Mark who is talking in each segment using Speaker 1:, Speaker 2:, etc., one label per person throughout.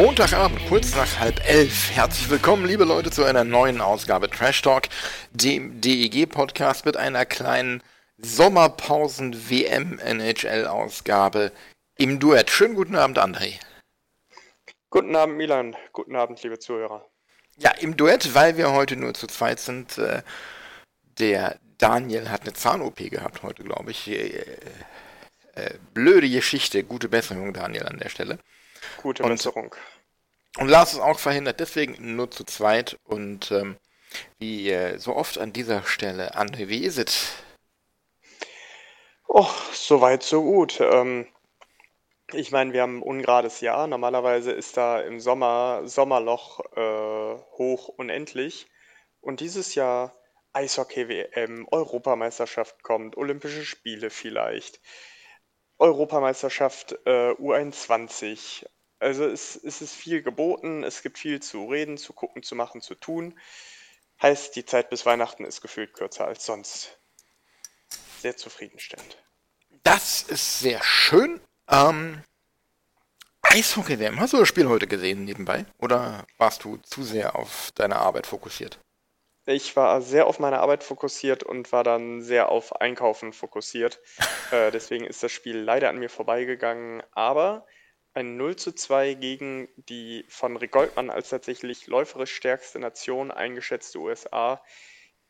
Speaker 1: Montagabend, kurz nach halb elf. Herzlich willkommen, liebe Leute, zu einer neuen Ausgabe Trash Talk, dem DEG-Podcast mit einer kleinen Sommerpausen-WM-NHL-Ausgabe im Duett. Schönen guten Abend, André.
Speaker 2: Guten Abend, Milan. Guten Abend, liebe Zuhörer.
Speaker 1: Ja, im Duett, weil wir heute nur zu zweit sind. Äh, der Daniel hat eine Zahn-OP gehabt heute, glaube ich. Äh, äh, blöde Geschichte. Gute Besserung, Daniel, an der Stelle.
Speaker 2: Gute Besserung.
Speaker 1: Und Lars ist auch verhindert, deswegen nur zu zweit. Und ähm, wie äh, so oft an dieser Stelle, André, wie ist es?
Speaker 2: Oh, soweit, so gut. Ähm, ich meine, wir haben ein ungerades Jahr. Normalerweise ist da im Sommer Sommerloch äh, hoch unendlich. Und dieses Jahr Eishockey-WM, Europameisterschaft kommt, Olympische Spiele vielleicht, Europameisterschaft äh, U21. Also es, es ist viel geboten, es gibt viel zu reden, zu gucken, zu machen, zu tun. Heißt, die Zeit bis Weihnachten ist gefühlt kürzer als sonst. Sehr zufriedenstellend.
Speaker 1: Das ist sehr schön. Ähm, Eishockey-WM, hast du das Spiel heute gesehen nebenbei? Oder warst du zu sehr auf deine Arbeit fokussiert?
Speaker 2: Ich war sehr auf meine Arbeit fokussiert und war dann sehr auf Einkaufen fokussiert. äh, deswegen ist das Spiel leider an mir vorbeigegangen. Aber ein 0 zu 2 gegen die von Rick Goldmann als tatsächlich läuferisch stärkste Nation eingeschätzte USA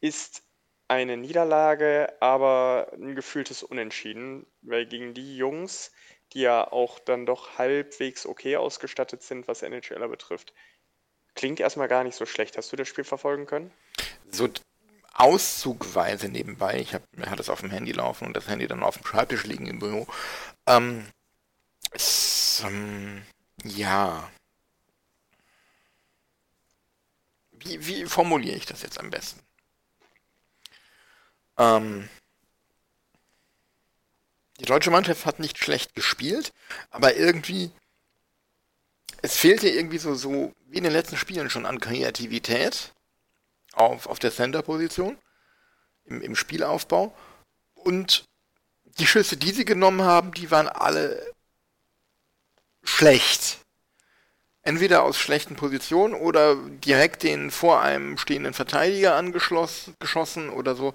Speaker 2: ist eine Niederlage, aber ein gefühltes Unentschieden, weil gegen die Jungs, die ja auch dann doch halbwegs okay ausgestattet sind, was NHLer betrifft, klingt erstmal gar nicht so schlecht. Hast du das Spiel verfolgen können?
Speaker 1: So auszugweise nebenbei. Ich hab, hatte es auf dem Handy laufen und das Handy dann auf dem Schreibtisch liegen im Büro. Ähm, ähm, ja. Wie, wie formuliere ich das jetzt am besten? Ähm, die deutsche Mannschaft hat nicht schlecht gespielt, aber irgendwie, es fehlte irgendwie so, so wie in den letzten Spielen schon an Kreativität auf, auf der Center-Position, im, im Spielaufbau. Und die Schüsse, die sie genommen haben, die waren alle schlecht. Entweder aus schlechten Positionen oder direkt den vor einem stehenden Verteidiger angeschlossen geschossen oder so.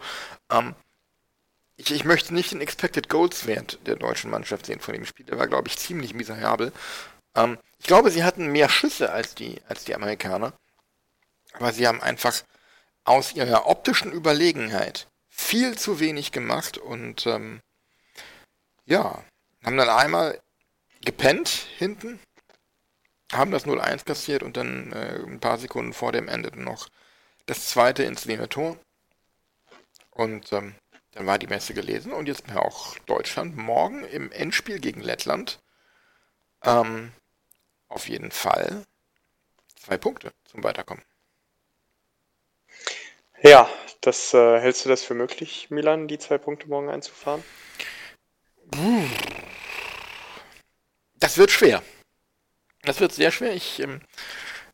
Speaker 1: Ähm, ich, ich möchte nicht den Expected Goals Wert der deutschen Mannschaft sehen von dem Spiel. Der war, glaube ich, ziemlich miserabel. Ähm, ich glaube, sie hatten mehr Schüsse als die, als die Amerikaner. Aber sie haben einfach aus ihrer optischen Überlegenheit viel zu wenig gemacht und ähm, ja, haben dann einmal gepennt hinten, haben das 0-1 kassiert und dann äh, ein paar Sekunden vor dem Ende noch das zweite ins leere Tor. Und ähm, dann war die Messe gelesen und jetzt auch Deutschland morgen im Endspiel gegen Lettland. Ähm, auf jeden Fall zwei Punkte zum Weiterkommen.
Speaker 2: Ja, das äh, hältst du das für möglich, Milan, die zwei Punkte morgen einzufahren?
Speaker 1: Das wird schwer. Das wird sehr schwer. Ich ähm,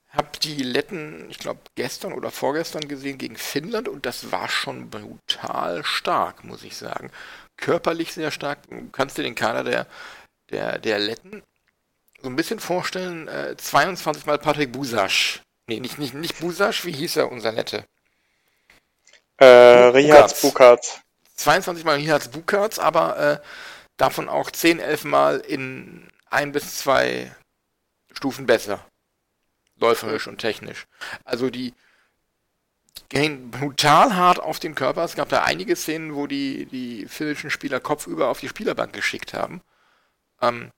Speaker 1: habe die Letten, ich glaube, gestern oder vorgestern gesehen gegen Finnland und das war schon brutal stark, muss ich sagen. Körperlich sehr stark. Du kannst dir den Kader der, der, der Letten so ein bisschen vorstellen. Äh, 22 Mal Patrick Busasch. Nee, nicht, nicht, nicht Busasch, wie hieß er, unser Nette?
Speaker 2: Äh, Rihards Bukarts.
Speaker 1: 22 Mal Hiats Bukarts, aber äh, davon auch 10, 11 Mal in ein bis zwei Stufen besser. Läuferisch und technisch. Also die gehen brutal hart auf den Körper. Es gab da einige Szenen, wo die, die finnischen Spieler kopfüber auf die Spielerbank geschickt haben. Ähm,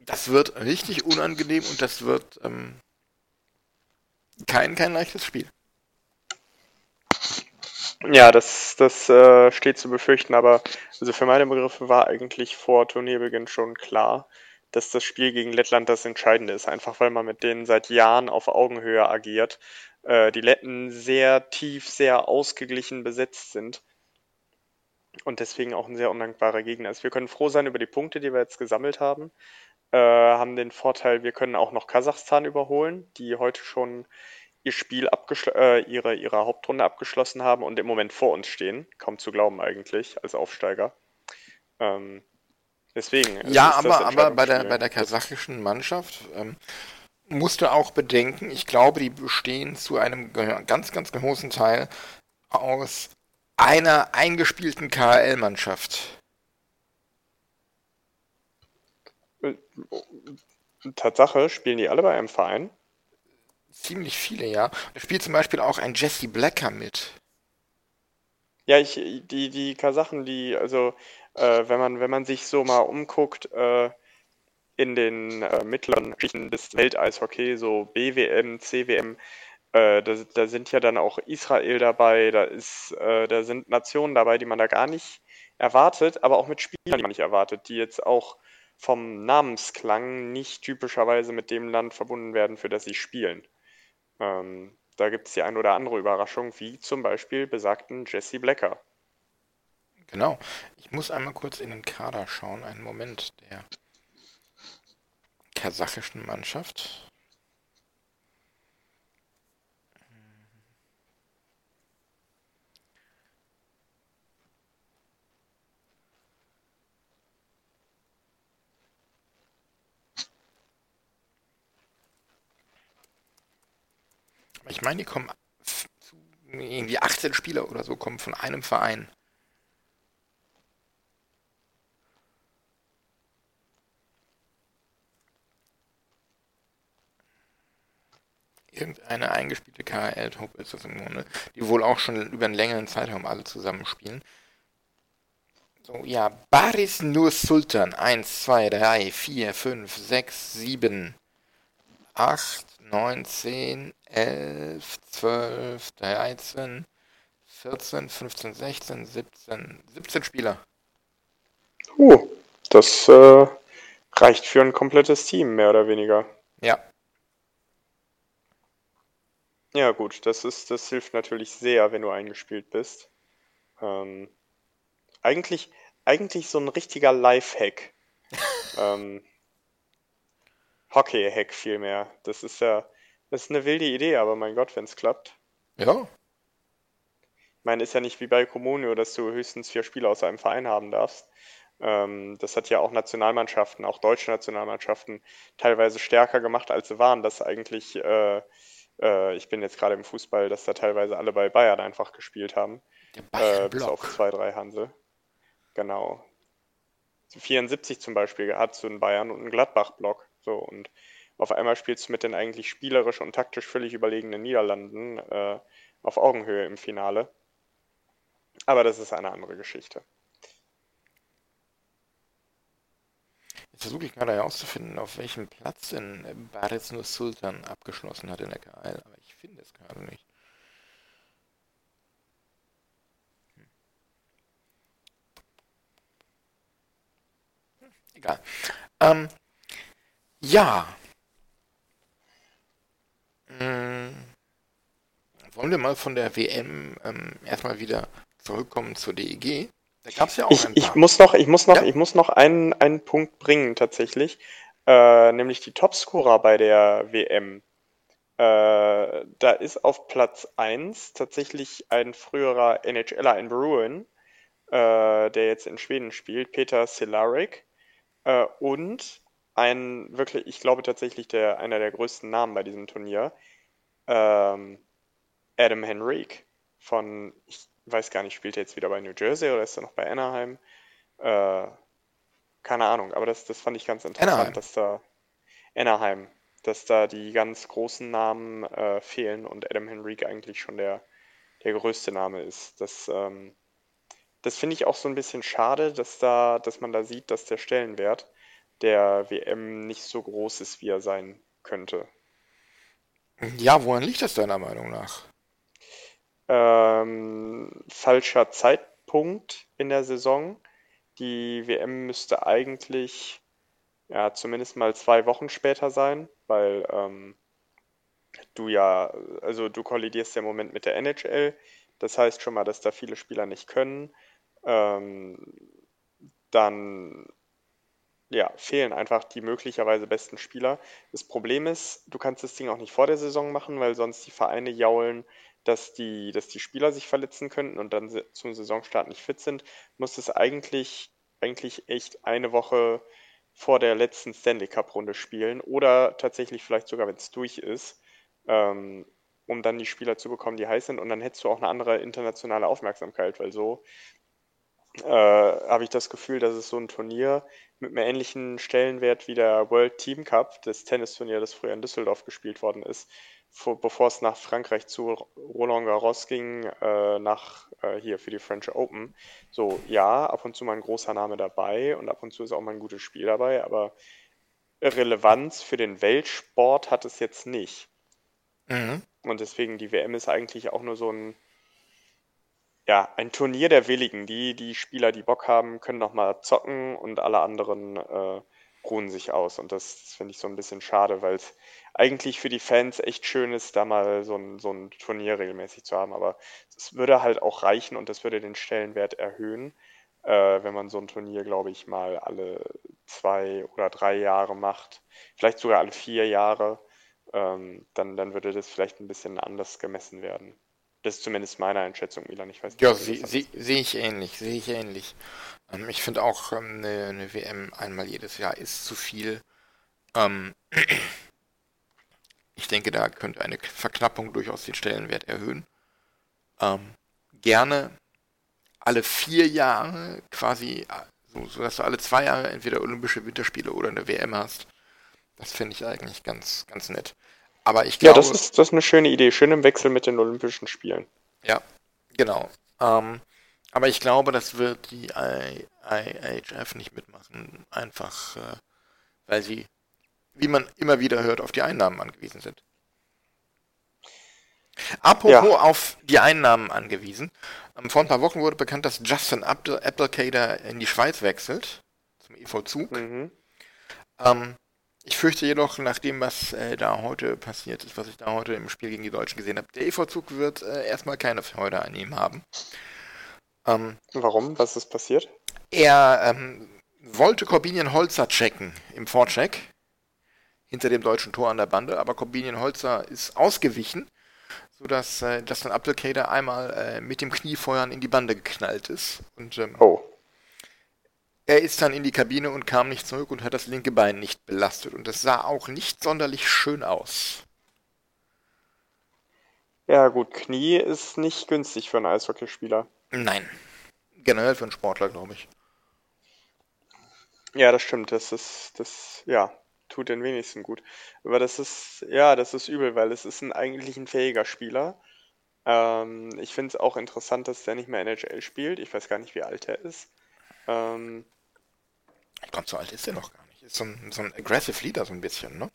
Speaker 1: das wird richtig unangenehm und das wird ähm, kein, kein leichtes Spiel.
Speaker 2: Ja, das, das äh, steht zu befürchten, aber also für meine Begriffe war eigentlich vor Turnierbeginn schon klar, dass das Spiel gegen Lettland das Entscheidende ist, einfach weil man mit denen seit Jahren auf Augenhöhe agiert. äh, die Letten sehr tief, sehr ausgeglichen besetzt sind und deswegen auch ein sehr undankbarer Gegner ist. Wir können froh sein über die Punkte, die wir jetzt gesammelt haben. Äh, haben den Vorteil, wir können auch noch Kasachstan überholen, die heute schon ihr Spiel äh, ihre, ihre Hauptrunde abgeschlossen haben und im Moment vor uns stehen. Kaum zu glauben eigentlich als Aufsteiger. Ähm, deswegen.
Speaker 1: Ja, aber, aber bei, der, bei der kasachischen Mannschaft ähm, musst du auch bedenken, ich glaube, die bestehen zu einem ganz, ganz großen Teil aus einer eingespielten KHL-Mannschaft.
Speaker 2: Tatsache, spielen die alle bei einem Verein?
Speaker 1: Ziemlich viele, ja. Da spielt zum Beispiel auch ein Jesse Blacker mit.
Speaker 2: Ja, ich, die, die Kasachen, die, also, äh, wenn man, wenn man sich so mal umguckt, äh, in den äh, mittleren Schichten des Welteishockey, so BWM, CWM, äh, da, da, sind ja dann auch Israel dabei, da, ist, äh, da sind Nationen dabei, die man da gar nicht erwartet, aber auch mit Spielern, die man nicht erwartet, die jetzt auch vom Namensklang nicht typischerweise mit dem Land verbunden werden, für das sie spielen. Ähm, da gibt es die ein oder andere Überraschung, wie zum Beispiel besagten Jesse Blacker.
Speaker 1: Genau. Ich muss einmal kurz in den Kader schauen. Einen Moment. Der kasachischen Mannschaft. Ich meine, die kommen irgendwie 18 Spieler oder so kommen von einem Verein. Irgendeine eingespielte KHL-Truppe ist das im Grunde, die wohl auch schon über einen längeren Zeitraum alle zusammenspielen. So, ja, Baris Nur Sultan. 1, 2, 3, 4, 5, 6, 7, 8, 9, 10, 11, 12, 13, 14, 15, 16, 17, 17 Spieler.
Speaker 2: Uh, das äh, reicht für ein komplettes Team, mehr oder weniger.
Speaker 1: Ja,
Speaker 2: ja, gut, das ist, das hilft natürlich sehr, wenn du eingespielt bist. Ähm, eigentlich, eigentlich so ein richtiger Life-Hack. ähm, Hockey-Hack vielmehr. Das ist ja, das ist eine wilde Idee, aber mein Gott, wenn es klappt.
Speaker 1: Ja.
Speaker 2: Ich meine, ist ja nicht wie bei Comunio, dass du höchstens vier Spieler aus einem Verein haben darfst. Ähm, das hat ja auch Nationalmannschaften, auch deutsche Nationalmannschaften, teilweise stärker gemacht, als sie waren, dass eigentlich äh, äh, ich bin jetzt gerade im Fußball, dass da teilweise alle bei Bayern einfach gespielt haben. Äh, bis auf zwei, drei Hansel. Genau. 74 zum Beispiel hat so einen Bayern und einen Gladbach-Block. So, und auf einmal spielst du mit den eigentlich spielerisch und taktisch völlig überlegenen Niederlanden äh, auf Augenhöhe im Finale. Aber das ist eine andere Geschichte.
Speaker 1: Jetzt versuche ich gerade herauszufinden, auf welchem Platz denn Baris Nur Sultan abgeschlossen hat in der KL, aber ich finde es gerade nicht. Hm. Egal. Ähm, ja. Hm. Wollen wir mal von der WM ähm, erstmal wieder zurückkommen zur DEG?
Speaker 2: Da ja auch ich, ich muss noch, ich muss noch, ja? ich muss noch einen, einen Punkt bringen tatsächlich, äh, nämlich die Topscorer bei der WM. Äh, da ist auf Platz 1 tatsächlich ein früherer NHLer in Bruin, äh, der jetzt in Schweden spielt, Peter Silarik. Äh, und ein wirklich, ich glaube tatsächlich der, einer der größten Namen bei diesem Turnier, ähm, Adam Henrique von, ich weiß gar nicht, spielt er jetzt wieder bei New Jersey oder ist er noch bei Anaheim? Äh, keine Ahnung, aber das, das fand ich ganz interessant, Anaheim. dass da Anaheim, dass da die ganz großen Namen äh, fehlen und Adam Henrique eigentlich schon der, der größte Name ist. Das, ähm, das finde ich auch so ein bisschen schade, dass da, dass man da sieht, dass der Stellenwert der WM nicht so groß ist, wie er sein könnte.
Speaker 1: Ja, woran liegt das deiner Meinung nach?
Speaker 2: Ähm, falscher Zeitpunkt in der Saison. Die WM müsste eigentlich ja, zumindest mal zwei Wochen später sein, weil ähm, du ja, also du kollidierst ja im Moment mit der NHL. Das heißt schon mal, dass da viele Spieler nicht können. Ähm, dann ja, fehlen einfach die möglicherweise besten Spieler. Das Problem ist, du kannst das Ding auch nicht vor der Saison machen, weil sonst die Vereine jaulen, dass die, dass die Spieler sich verletzen könnten und dann zum Saisonstart nicht fit sind. Muss es eigentlich, eigentlich echt eine Woche vor der letzten Stanley Cup-Runde spielen oder tatsächlich vielleicht sogar, wenn es durch ist, ähm, um dann die Spieler zu bekommen, die heiß sind und dann hättest du auch eine andere internationale Aufmerksamkeit, weil so äh, habe ich das Gefühl, dass es so ein Turnier mit einem ähnlichen Stellenwert wie der World Team Cup, das Tennisturnier, das früher in Düsseldorf gespielt worden ist, vor, bevor es nach Frankreich zu Roland Garros ging, äh, nach äh, hier für die French Open. So, ja, ab und zu mal ein großer Name dabei und ab und zu ist auch mal ein gutes Spiel dabei, aber Relevanz für den Weltsport hat es jetzt nicht. Mhm. Und deswegen, die WM ist eigentlich auch nur so ein ja, ein Turnier der Willigen. Die, die Spieler, die Bock haben, können nochmal zocken und alle anderen äh, ruhen sich aus. Und das, finde ich so ein bisschen schade, weil es eigentlich für die Fans echt schön ist, da mal so ein, so ein Turnier regelmäßig zu haben. Aber es würde halt auch reichen und das würde den Stellenwert erhöhen, äh, wenn man so ein Turnier, glaube ich, mal alle zwei oder drei Jahre macht. Vielleicht sogar alle vier Jahre. Ähm, dann, dann würde das vielleicht ein bisschen anders gemessen werden. Das ist zumindest meine Einschätzung, Milan. Ich weiß nicht,
Speaker 1: ja, sehe seh, seh ich ähnlich, sehe ich ähnlich. Ähm, ich finde auch, ähm, eine, eine, WM einmal jedes Jahr ist zu viel. Ähm, ich denke, da könnte eine Verknappung durchaus den Stellenwert erhöhen. Ähm, gerne alle vier Jahre quasi, so, so dass du alle zwei Jahre entweder Olympische Winterspiele oder eine WM hast. Das finde ich eigentlich ganz, ganz nett. Aber ich glaube.
Speaker 2: Ja, das ist, das ist eine schöne Idee. Schön im Wechsel mit den Olympischen Spielen.
Speaker 1: Ja, genau. Ähm, aber ich glaube, das wird die IHF nicht mitmachen. Einfach, äh, weil sie, wie man immer wieder hört, auf die Einnahmen angewiesen sind. Apropos ja. auf die Einnahmen angewiesen. Ähm, vor ein paar Wochen wurde bekannt, dass Justin Applecader in die Schweiz wechselt. Zum EV Zug. Mhm. Ähm, ich fürchte jedoch, nach dem, was äh, da heute passiert ist, was ich da heute im Spiel gegen die Deutschen gesehen habe, der EV-Zug wird äh, erstmal keine Freude an ihm haben.
Speaker 2: Ähm, Warum? Was ist passiert?
Speaker 1: Er ähm, wollte Corbinian Holzer checken im Vorcheck hinter dem deutschen Tor an der Bande, aber Corbinian Holzer ist ausgewichen, sodass äh, Justin Applecader einmal äh, mit dem Kniefeuern in die Bande geknallt ist. Und ähm, oh. Er ist dann in die Kabine und kam nicht zurück und hat das linke Bein nicht belastet. Und das sah auch nicht sonderlich schön aus.
Speaker 2: Ja, gut, Knie ist nicht günstig für einen Eishockeyspieler.
Speaker 1: Nein. Generell für einen Sportler, glaube ich.
Speaker 2: Ja, das stimmt. Das ist, das, ja, tut den wenigsten gut. Aber das ist, ja, das ist übel, weil es ist ein, eigentlich ein fähiger Spieler. Ähm, ich finde es auch interessant, dass der nicht mehr NHL spielt. Ich weiß gar nicht, wie alt er ist. Ähm,
Speaker 1: glaube, so alt ist er noch gar nicht. Ist so ein, so ein Aggressive Leader so ein bisschen, ne?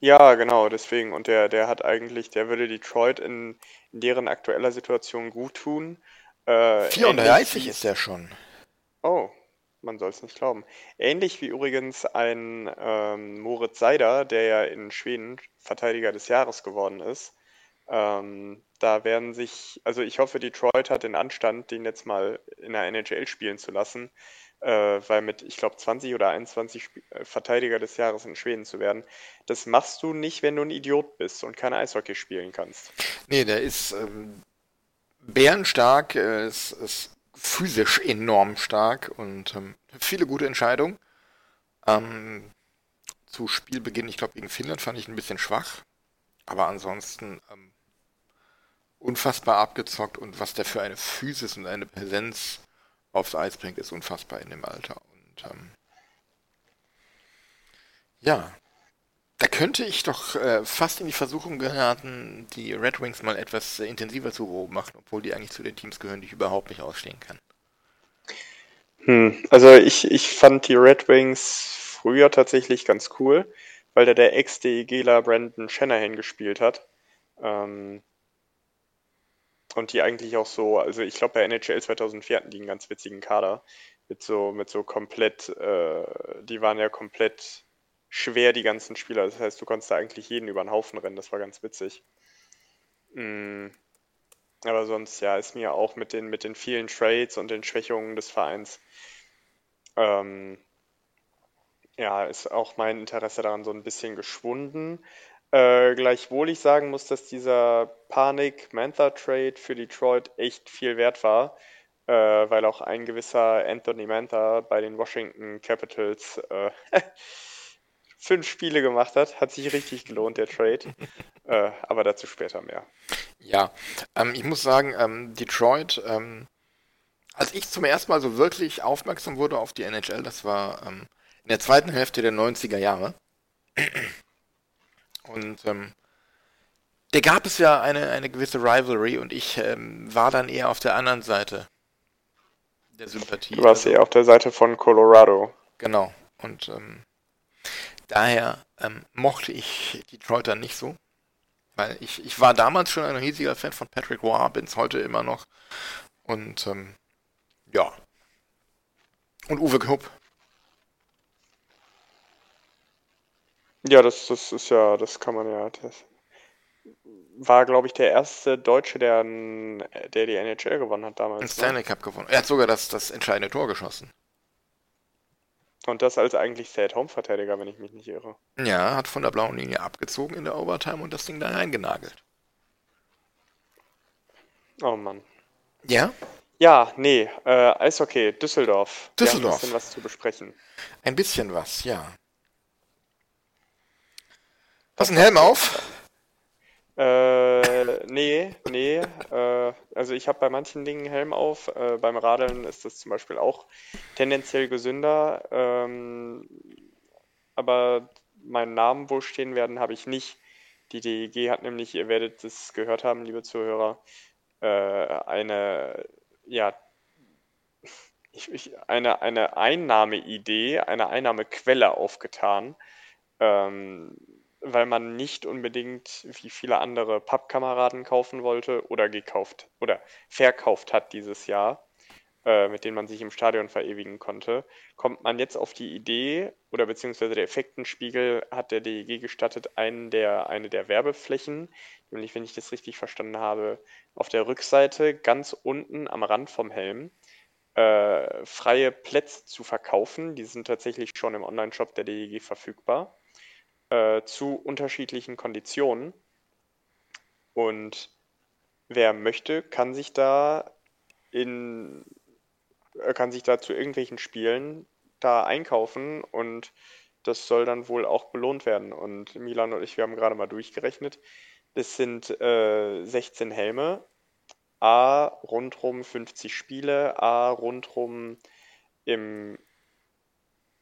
Speaker 2: Ja, genau, deswegen. Und der, der hat eigentlich, der würde Detroit in, in deren aktueller Situation gut tun.
Speaker 1: Äh, 34 ist der schon.
Speaker 2: Oh, man soll es nicht glauben. Ähnlich wie übrigens ein ähm, Moritz Seider, der ja in Schweden Verteidiger des Jahres geworden ist. Ähm, da werden sich, also ich hoffe, Detroit hat den Anstand, den jetzt mal in der NHL spielen zu lassen äh, weil mit, ich glaube, 20 oder 21 Sp äh, Verteidiger des Jahres in Schweden zu werden, das machst du nicht, wenn du ein Idiot bist und kein Eishockey spielen kannst.
Speaker 1: Nee, der ist ähm, bärenstark, äh, ist, ist physisch enorm stark und ähm, viele gute Entscheidungen. Ähm, zu Spielbeginn, ich glaube, gegen Finnland fand ich ein bisschen schwach, aber ansonsten ähm, unfassbar abgezockt und was der für eine Physis und eine Präsenz aufs Eis bringt, ist unfassbar in dem Alter. Und ähm, ja, da könnte ich doch äh, fast in die Versuchung geraten, die Red Wings mal etwas äh, intensiver zu beobachten, obwohl die eigentlich zu den Teams gehören, die ich überhaupt nicht ausstehen kann.
Speaker 2: Hm, also ich, ich fand die Red Wings früher tatsächlich ganz cool, weil da der Ex-DEGler Brandon Shanahan gespielt hat. Ähm, und die eigentlich auch so, also ich glaube bei NHL 2004 hatten die einen ganz witzigen Kader mit so, mit so komplett, äh, die waren ja komplett schwer die ganzen Spieler. Das heißt, du konntest da eigentlich jeden über den Haufen rennen. Das war ganz witzig. Mm. Aber sonst, ja, ist mir auch mit den, mit den vielen Trades und den Schwächungen des Vereins, ähm, ja, ist auch mein Interesse daran so ein bisschen geschwunden. Äh, gleichwohl ich sagen muss, dass dieser Panik-Mantha-Trade für Detroit echt viel wert war, äh, weil auch ein gewisser Anthony Mantha bei den Washington Capitals äh, fünf Spiele gemacht hat. Hat sich richtig gelohnt, der Trade. äh, aber dazu später mehr.
Speaker 1: Ja, ähm, ich muss sagen, ähm, Detroit, ähm, als ich zum ersten Mal so wirklich aufmerksam wurde auf die NHL, das war ähm, in der zweiten Hälfte der 90er Jahre. Und ähm, da gab es ja eine, eine gewisse Rivalry und ich ähm, war dann eher auf der anderen Seite der Sympathie.
Speaker 2: Du warst
Speaker 1: Also,
Speaker 2: eher auf der Seite von Colorado.
Speaker 1: Genau. Und ähm, daher ähm, mochte ich Detroit dann nicht so. Weil ich, ich war damals schon ein riesiger Fan von Patrick Roy, bin es heute immer noch. Und ähm, ja. Und Uwe Knupp.
Speaker 2: Ja, das, das ist ja, das kann man ja. Das war, glaube ich, der erste Deutsche, der, der die NHL gewonnen hat damals. Ne?
Speaker 1: Stanley Cup gewonnen. Er hat sogar das, das entscheidende Tor geschossen.
Speaker 2: Und das als eigentlich Stay-at-Home-Verteidiger, wenn ich mich nicht irre.
Speaker 1: Ja, hat von der blauen Linie abgezogen in der Overtime und das Ding da reingenagelt.
Speaker 2: Oh Mann.
Speaker 1: Ja,
Speaker 2: Ja, nee, äh, Eishockey, Düsseldorf. Wir haben
Speaker 1: Düsseldorf.
Speaker 2: ein bisschen was zu besprechen.
Speaker 1: ein bisschen was, ja. Hast einen Helm auf?
Speaker 2: Äh, nee, nee. Äh, also ich habe bei manchen Dingen Helm auf. Äh, beim Radeln ist das zum Beispiel auch tendenziell gesünder. Ähm, aber meinen Namen wo stehen werden, habe ich nicht. Die DEG hat nämlich, ihr werdet es gehört haben, liebe Zuhörer, äh, eine, ja, ich, ich, eine, eine Einnahmeidee, eine Einnahmequelle aufgetan. Ähm, weil man nicht unbedingt wie viele andere Pappkameraden kaufen wollte oder gekauft oder verkauft hat dieses Jahr, äh, mit denen man sich im Stadion verewigen konnte, kommt man jetzt auf die Idee oder beziehungsweise der Effektenspiegel hat der DEG gestattet, einen der, eine der Werbeflächen, nämlich wenn ich das richtig verstanden habe, auf der Rückseite ganz unten am Rand vom Helm äh, freie Plätze zu verkaufen. Die sind tatsächlich schon im Online-Shop der DEG verfügbar äh, zu unterschiedlichen Konditionen. Und wer möchte, kann sich da in, äh, kann sich da zu irgendwelchen Spielen da einkaufen und das soll dann wohl auch belohnt werden. Und Milan und ich, wir haben gerade mal durchgerechnet. Es sind äh, 16 Helme, A rundrum 50 Spiele, A rundrum im,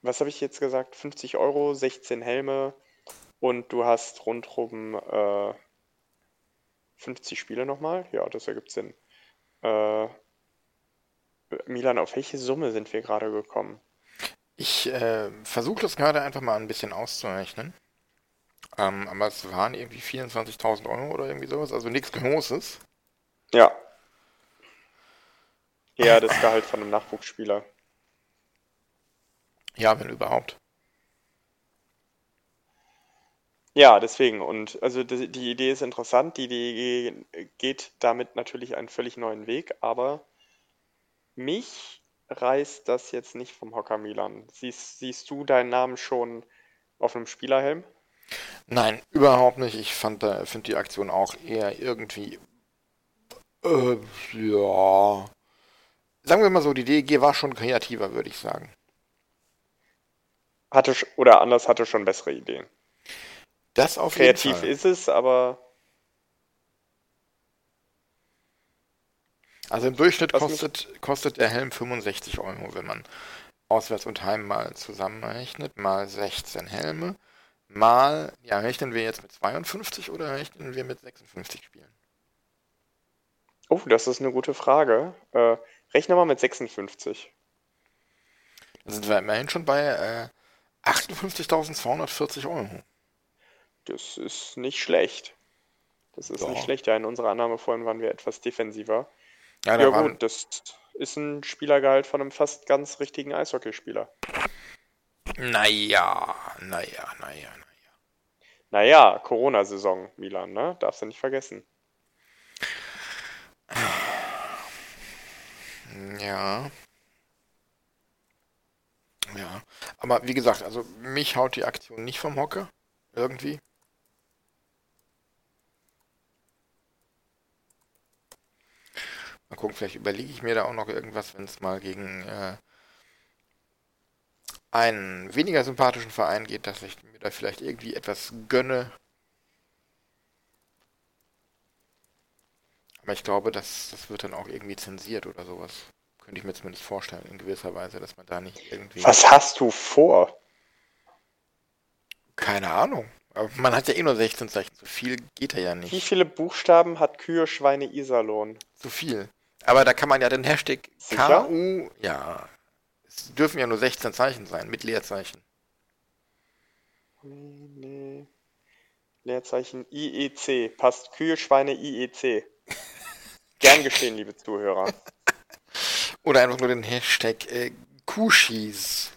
Speaker 2: was habe ich jetzt gesagt? 50 Euro, 16 Helme und du hast rundrum äh, 50 Spiele nochmal. Ja, das ergibt Sinn. Äh, Milan, auf welche Summe sind wir gerade gekommen?
Speaker 1: Ich äh, versuche das gerade einfach mal ein bisschen auszurechnen. Ähm, aber es waren irgendwie 24.000 Euro oder irgendwie sowas, also nichts Großes.
Speaker 2: Ja. Eher das Gehalt von einem Nachwuchsspieler.
Speaker 1: Ja, wenn überhaupt.
Speaker 2: Ja, deswegen. Und also die, die Idee ist interessant. Die Idee geht damit natürlich einen völlig neuen Weg, aber mich reißt das jetzt nicht vom Hocker, Milan. Siehst, siehst du deinen Namen schon auf einem Spielerhelm?
Speaker 1: Nein, überhaupt nicht. Ich fand, äh, finde die Aktion auch eher irgendwie, äh, ja. Sagen wir mal so, die DEG war schon kreativer, würde ich sagen.
Speaker 2: Hatte oder anders hatte schon bessere Ideen.
Speaker 1: Das auf jeden
Speaker 2: Kreativ
Speaker 1: Fall.
Speaker 2: ist es, aber
Speaker 1: Also im Durchschnitt kostet, kostet der Helm 65 Euro, wenn man Auswärts und Heim mal zusammenrechnet, mal 16 Helme, mal, ja, rechnen wir jetzt mit 52 oder rechnen wir mit 56 Spielen?
Speaker 2: oh, das ist eine gute Frage. Äh, rechne mal mit 56.
Speaker 1: Dann sind wir immerhin schon bei äh, 58.240 Euro.
Speaker 2: Das ist nicht schlecht. Das ist
Speaker 1: Ja.
Speaker 2: nicht schlecht. Ja, in unserer Annahme vorhin waren wir etwas defensiver.
Speaker 1: Ja,
Speaker 2: Ja
Speaker 1: waren,
Speaker 2: gut, das ist ein Spielergehalt von einem fast ganz richtigen Eishockeyspieler.
Speaker 1: Naja, naja, naja, naja.
Speaker 2: Naja, Corona-Saison, Milan, ne? Darfst du nicht vergessen.
Speaker 1: Ja. Ja. Aber wie gesagt, also mich haut die Aktion nicht vom Hocker. Irgendwie. Mal gucken, vielleicht überlege ich mir da auch noch irgendwas, wenn es mal gegen äh, einen weniger sympathischen Verein geht, dass ich mir da vielleicht irgendwie etwas gönne. Aber ich glaube, das, das wird dann auch irgendwie zensiert oder sowas. Könnte ich mir zumindest vorstellen, in gewisser Weise, dass man da nicht irgendwie.
Speaker 2: Was hast du vor?
Speaker 1: Keine Ahnung. Aber man hat ja eh nur 16 Zeichen. So viel geht da ja nicht.
Speaker 2: Wie viele Buchstaben hat Kühe, Schweine, Iserlohn?
Speaker 1: Zu viel. Aber da kann man ja den Hashtag
Speaker 2: Sicher?
Speaker 1: KU. Ja. Es dürfen ja nur 16 Zeichen sein, mit Leerzeichen.
Speaker 2: Nee. Leerzeichen IEC. Passt Kühe, Schweine, IEC. Gern geschehen, liebe Zuhörer.
Speaker 1: Oder einfach nur den Hashtag äh, Kuschis.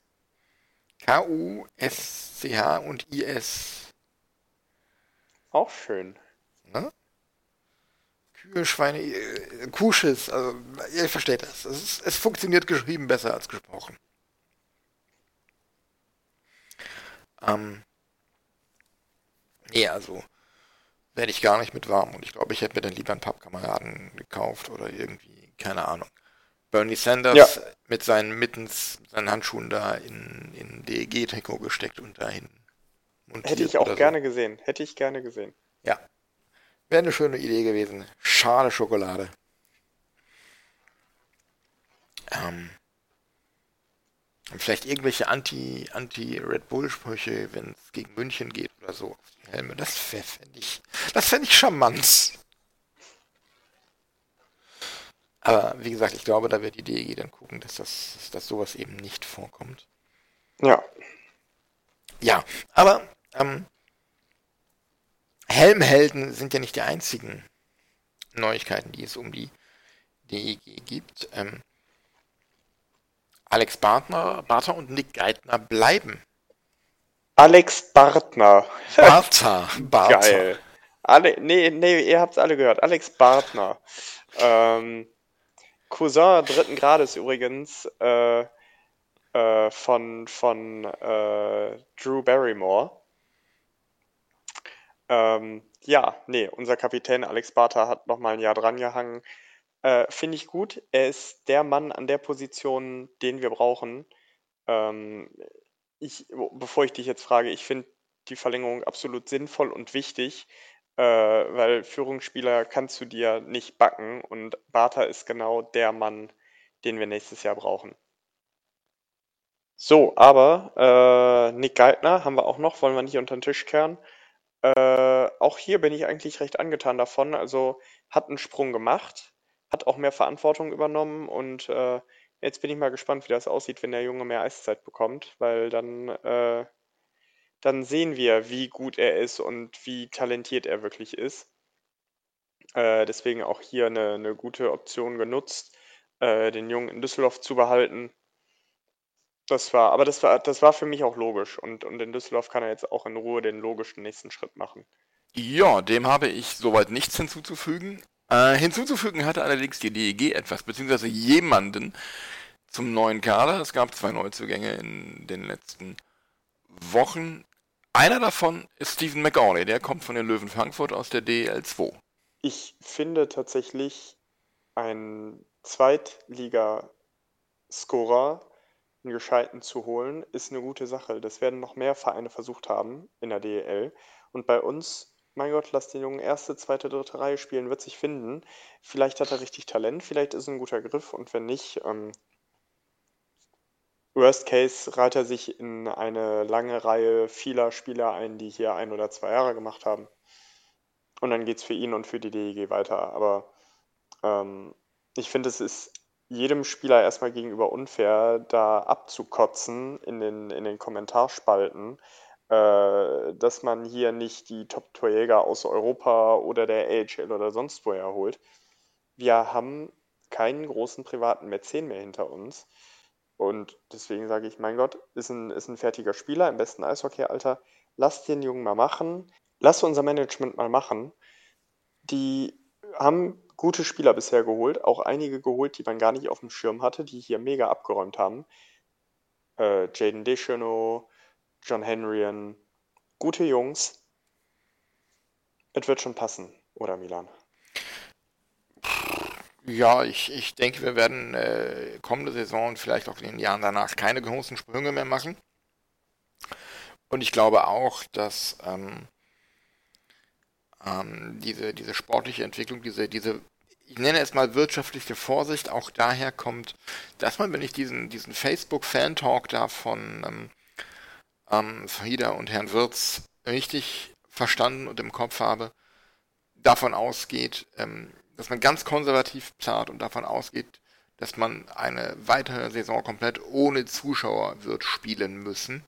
Speaker 1: K-U-S-C-H und I-S.
Speaker 2: Auch schön.
Speaker 1: Ne? Kühe, Schweine, äh, Kuschis. Also, ihr versteht das. Es, ist, es funktioniert geschrieben besser als gesprochen. Ähm. Nee, also werde ich gar nicht mit warm. Und ich glaube, ich hätte mir dann lieber einen Pappkameraden gekauft oder irgendwie, keine Ahnung. Bernie Sanders
Speaker 2: Ja.
Speaker 1: mit seinen Mittens, seinen Handschuhen da in, in DEG-Trikot gesteckt und dahin.
Speaker 2: Hätte ich auch
Speaker 1: oder so.
Speaker 2: gerne gesehen. Hätte ich gerne gesehen.
Speaker 1: Ja. Wäre eine schöne Idee gewesen. Schade Schokolade. Ähm. Und vielleicht irgendwelche Anti, Anti-Red Bull-Sprüche, wenn es gegen München geht oder so auf die Helme. Das fände ich, das fände ich charmant. Aber wie gesagt, ich glaube, da wird die DEG dann gucken, dass das, dass sowas eben nicht vorkommt.
Speaker 2: Ja.
Speaker 1: Ja, aber ähm, Helmhelden sind ja nicht die einzigen Neuigkeiten, die es um die DEG gibt. Ähm, Alex Bartner, Barter und Nick Geithner bleiben.
Speaker 2: Alex Bartner.
Speaker 1: Barter, Barter.
Speaker 2: Geil. Alle, nee, nee, ihr habt's alle gehört. Alex Bartner. Ähm, Cousin dritten Grades übrigens äh, äh, von, von äh, Drew Barrymore. Ähm, ja, nee, unser Kapitän Alex Barter hat nochmal ein Jahr drangehangen. Äh, Finde ich gut. Er ist der Mann an der Position, den wir brauchen. Ähm, ich, bevor ich dich jetzt frage, ich finde die Verlängerung absolut sinnvoll und wichtig, äh, weil Führungsspieler kannst du dir nicht backen und Bartha ist genau der Mann, den wir nächstes Jahr brauchen. So, aber äh, Nick Geithner haben wir auch noch, wollen wir nicht unter den Tisch kehren. Äh, auch hier bin ich eigentlich recht angetan davon. Also hat einen Sprung gemacht, hat auch mehr Verantwortung übernommen und äh, jetzt bin ich mal gespannt, wie das aussieht, wenn der Junge mehr Eiszeit bekommt, weil dann, äh, dann sehen wir, wie gut er ist und wie talentiert er wirklich ist. Äh, deswegen auch hier eine, eine gute Option genutzt, äh, den Jungen in Düsseldorf zu behalten. Das war, aber das war, das war für mich auch logisch und, und in Düsseldorf kann er jetzt auch in Ruhe den logischen nächsten Schritt machen.
Speaker 3: Ja, dem habe ich soweit nichts hinzuzufügen. Äh, hinzuzufügen hatte allerdings die DEG etwas, beziehungsweise jemanden zum neuen Kader. Es gab zwei Neuzugänge in den letzten Wochen. Einer davon ist Stephen McAuley, der kommt von den Löwen Frankfurt aus der DL 2.
Speaker 2: Ich finde tatsächlich, ein Zweitliga-Scorer, einen gescheiten zu holen, ist eine gute Sache. Das werden noch mehr Vereine versucht haben in der DEL. Und bei uns, mein Gott, lass den Jungen erste, zweite, dritte Reihe spielen, wird sich finden. Vielleicht hat er richtig Talent, vielleicht ist er ein guter Griff und wenn nicht, ähm, Worst Case reiht er sich in eine lange Reihe vieler Spieler ein, die hier ein oder zwei Jahre gemacht haben. Und dann geht es für ihn und für die DEG weiter. Aber ähm, ich finde, es ist jedem Spieler erstmal gegenüber unfair, da abzukotzen in den, in den Kommentarspalten, äh, dass man hier nicht die Top-Torjäger aus Europa oder der AHL oder sonst woher holt. Wir haben keinen großen privaten Mäzen mehr hinter uns. Und deswegen sage ich, mein Gott, ist ein, ist ein fertiger Spieler im besten Eishockey-Alter. Lass den Jungen mal machen. Lass unser Management mal machen. Die haben gute Spieler bisher geholt, auch einige geholt, die man gar nicht auf dem Schirm hatte, die hier mega abgeräumt haben. Äh, Jaden Deschano, John Henryan, gute Jungs. Es wird schon passen, oder Milan?
Speaker 1: Ja, ich, ich denke, wir werden äh, kommende Saison und vielleicht auch in den Jahren danach keine großen Sprünge mehr machen. Und ich glaube auch, dass ähm, ähm, diese, diese sportliche Entwicklung, diese, diese, ich nenne es mal wirtschaftliche Vorsicht, auch daher kommt, dass man, wenn ich diesen, diesen Facebook-Fan-Talk da von ähm, ähm, Fahida und Herrn Wirz richtig verstanden und im Kopf habe, davon ausgeht, ähm, dass man ganz konservativ plant und davon ausgeht, dass man eine weitere Saison komplett ohne Zuschauer wird spielen müssen.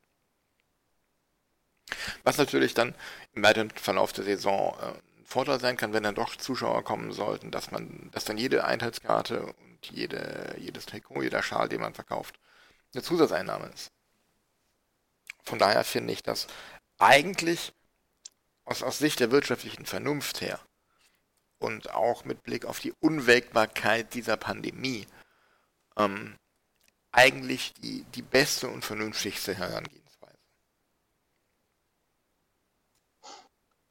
Speaker 1: Was natürlich dann im weiteren Verlauf der Saison äh, ein Vorteil sein kann, wenn dann doch Zuschauer kommen sollten, dass man, dass dann jede Einheitskarte und jede, jedes Trikot, jeder Schal, den man verkauft, eine Zusatzeinnahme ist. Von daher finde ich das eigentlich aus, aus Sicht der wirtschaftlichen Vernunft her und auch mit Blick auf die Unwägbarkeit dieser Pandemie ähm, eigentlich die, die beste und vernünftigste Herangehensweise.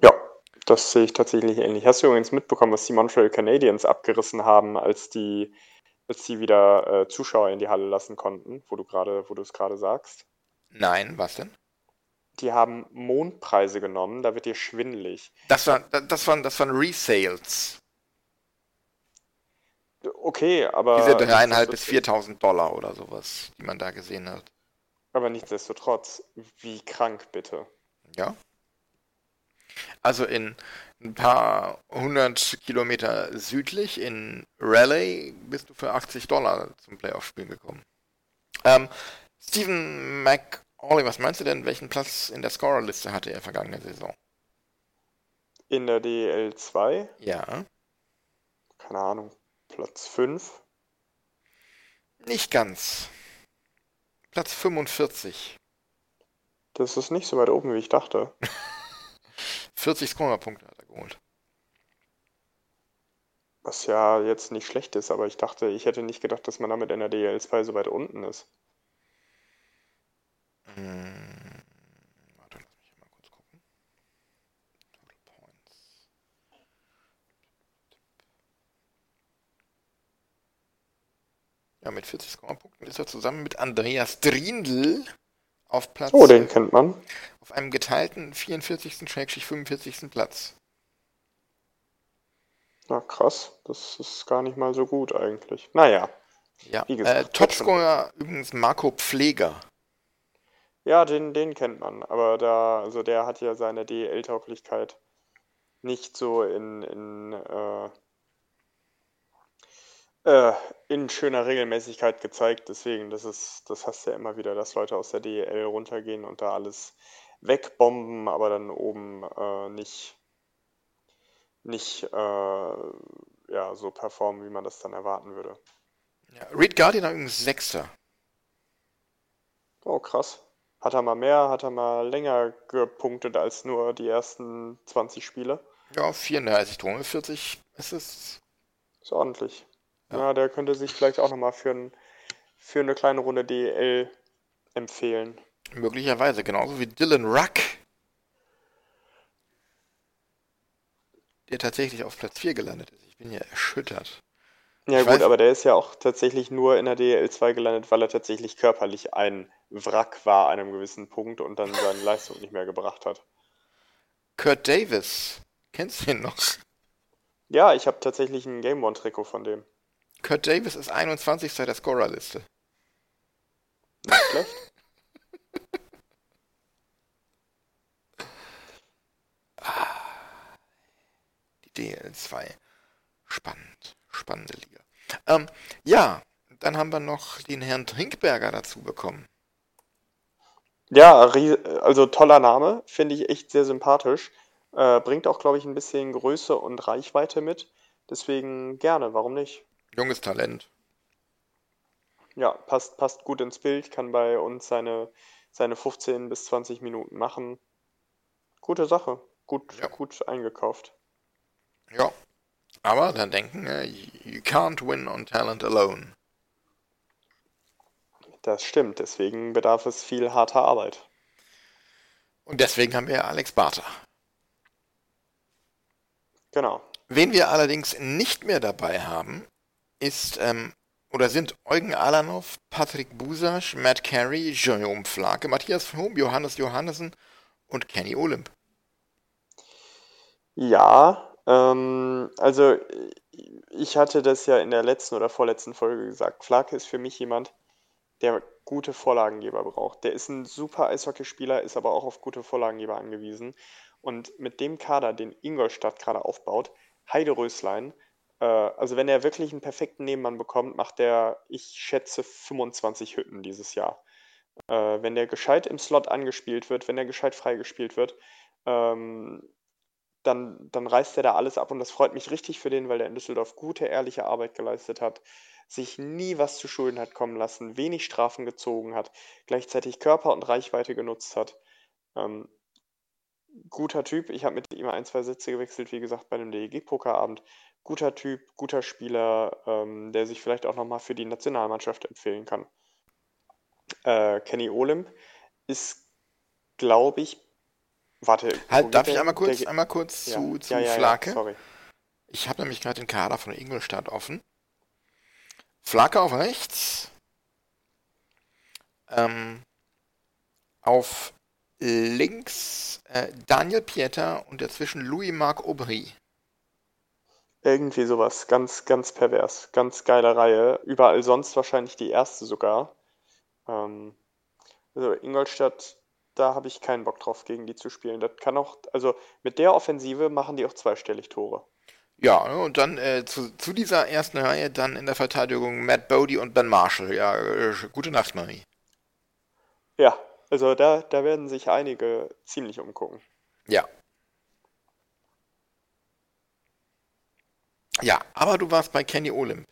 Speaker 2: Ja, das sehe ich tatsächlich ähnlich. Hast du übrigens mitbekommen, was die Montreal Canadiens abgerissen haben, als die, als die wieder äh, Zuschauer in die Halle lassen konnten, wo du gerade, wo du es gerade sagst?
Speaker 1: Nein, was denn?
Speaker 2: die haben Mondpreise genommen, da wird dir schwindelig.
Speaker 1: Das, war, das, waren, das waren Resales.
Speaker 2: Okay, aber.
Speaker 1: Diese dreieinhalb bis 4.000 Dollar oder sowas, die man da gesehen hat.
Speaker 2: Aber nichtsdestotrotz, wie krank bitte.
Speaker 1: Ja. Also in ein paar hundert Kilometer südlich in Raleigh bist du für 80 Dollar zum Playoff-Spiel gekommen. Ähm, Stephen Olli, was meinst du denn, welchen Platz in der Scorerliste hatte er vergangene Saison?
Speaker 2: In der DL2?
Speaker 1: Ja.
Speaker 2: Keine Ahnung, Platz 5?
Speaker 1: Nicht ganz. Platz 45.
Speaker 2: Das ist nicht so weit oben, wie ich dachte.
Speaker 1: 40 Scorerpunkte hat er geholt.
Speaker 2: Was ja jetzt nicht schlecht ist, aber ich dachte, ich hätte nicht gedacht, dass man damit in der DL2 so weit unten ist.
Speaker 1: Hm, warte, lass mich mal kurz gucken. Total Points. Ja, mit 40 Scorepunkten ist er zusammen mit Andreas Drindl auf Platz.
Speaker 2: Oh, den kennt man.
Speaker 1: Auf einem geteilten 44. 45. Platz.
Speaker 2: Na krass, das ist gar nicht mal so gut eigentlich. Naja.
Speaker 1: Ja, wie gesagt, äh, Topscorer übrigens Marco Pfleger.
Speaker 2: Ja, den, den kennt man, aber da, also der hat ja seine DL-Tauglichkeit nicht so in, in, äh, äh, in schöner Regelmäßigkeit gezeigt. Deswegen, das ist, das hast du ja immer wieder, dass Leute aus der DL runtergehen und da alles wegbomben, aber dann oben äh, nicht, nicht äh, ja, so performen, wie man das dann erwarten würde.
Speaker 1: Ja, Reed Guardian übrigens Sechster.
Speaker 2: Oh, krass. Hat er mal mehr, hat er mal länger gepunktet als nur die ersten 20 Spiele?
Speaker 1: Ja, 34 Tore, 40 Assists.
Speaker 2: Ist ordentlich. Ja. ja, der könnte sich vielleicht auch nochmal für, ein, für eine kleine Runde DL empfehlen.
Speaker 1: Möglicherweise, genauso wie Dylan Ruck. Der tatsächlich auf Platz 4 gelandet ist. Ich bin ja erschüttert.
Speaker 2: Ja, ich gut, weiß, aber der ist ja auch tatsächlich nur in der DL2 gelandet, weil er tatsächlich körperlich ein Wrack war an einem gewissen Punkt und dann seine Leistung nicht mehr gebracht hat.
Speaker 1: Kurt Davis, kennst du ihn noch?
Speaker 2: Ja, ich habe tatsächlich ein Game One-Trikot von dem.
Speaker 1: Kurt Davis ist 21. der Scorerliste.
Speaker 2: Nicht schlecht.
Speaker 1: ah, die DL2. Spannend. Spannende Liga. Ähm, ja, dann haben wir noch den Herrn Trinkberger dazu bekommen.
Speaker 2: Ja, also toller Name, finde ich echt sehr sympathisch. Äh, bringt auch, glaube ich, ein bisschen Größe und Reichweite mit. Deswegen gerne, warum nicht?
Speaker 1: Junges Talent.
Speaker 2: Ja, passt, passt gut ins Bild, kann bei uns seine, seine 15 bis 20 Minuten machen. Gute Sache. Gut,
Speaker 1: Ja.
Speaker 2: gut eingekauft.
Speaker 1: Ja. Aber dann denken, äh, you can't win on talent alone.
Speaker 2: Das stimmt, deswegen bedarf es viel harter Arbeit.
Speaker 1: Und deswegen haben wir Alex Barter.
Speaker 2: Genau.
Speaker 1: Wen wir allerdings nicht mehr dabei haben, ist ähm, oder sind Eugen Alanov, Patrick Busasch, Matt Carey, Jerome Flake, Matthias Fromm, Johannes Johannessen und Kenny Olymp.
Speaker 2: Ja, ähm, also ich hatte das ja in der letzten oder vorletzten Folge gesagt. Flake ist für mich jemand, der gute Vorlagengeber braucht. Der ist ein super Eishockeyspieler, ist aber auch auf gute Vorlagengeber angewiesen. Und mit dem Kader, den Ingolstadt gerade aufbaut, Heide Röslein, äh, also wenn er wirklich einen perfekten Nebenmann bekommt, macht er, ich schätze, 25 Hütten dieses Jahr. Äh, wenn der gescheit im Slot angespielt wird, wenn er gescheit freigespielt wird, ähm, dann, dann reißt er da alles ab und das freut mich richtig für den, weil der in Düsseldorf gute, ehrliche Arbeit geleistet hat, sich nie was zu Schulden hat kommen lassen, wenig Strafen gezogen hat, gleichzeitig Körper und Reichweite genutzt hat. Ähm, guter Typ, ich habe mit ihm ein, zwei Sätze gewechselt, wie gesagt, bei dem DEG-Pokerabend. Guter Typ, guter Spieler, ähm, der sich vielleicht auch nochmal für die Nationalmannschaft empfehlen kann. Äh, Kenny Olymp ist, glaube ich, warte.
Speaker 1: Halt, darf ich
Speaker 2: der?
Speaker 1: einmal kurz,
Speaker 2: Der-
Speaker 1: einmal kurz
Speaker 2: ja,
Speaker 1: zu, zu
Speaker 2: ja, ja,
Speaker 1: Flake?
Speaker 2: sorry.
Speaker 1: Ich habe nämlich gerade den Kader von Ingolstadt offen. Flake auf rechts. Ähm, auf links äh, Daniel Pieter und dazwischen Louis-Marc Aubry.
Speaker 2: Irgendwie sowas, ganz, ganz pervers, ganz geile Reihe. Überall sonst wahrscheinlich die erste sogar. Ähm, also Ingolstadt, da habe ich keinen Bock drauf, gegen die zu spielen. Das kann auch, also mit der Offensive machen die auch zweistellig Tore.
Speaker 1: Ja, und dann äh, zu, zu dieser ersten Reihe dann in der Verteidigung Matt Bodie und Ben Marshall. Ja, äh, gute Nacht, Marie.
Speaker 2: Ja, also da, da werden sich einige ziemlich umgucken.
Speaker 1: Ja. Ja, aber du warst bei Kenny Olymp.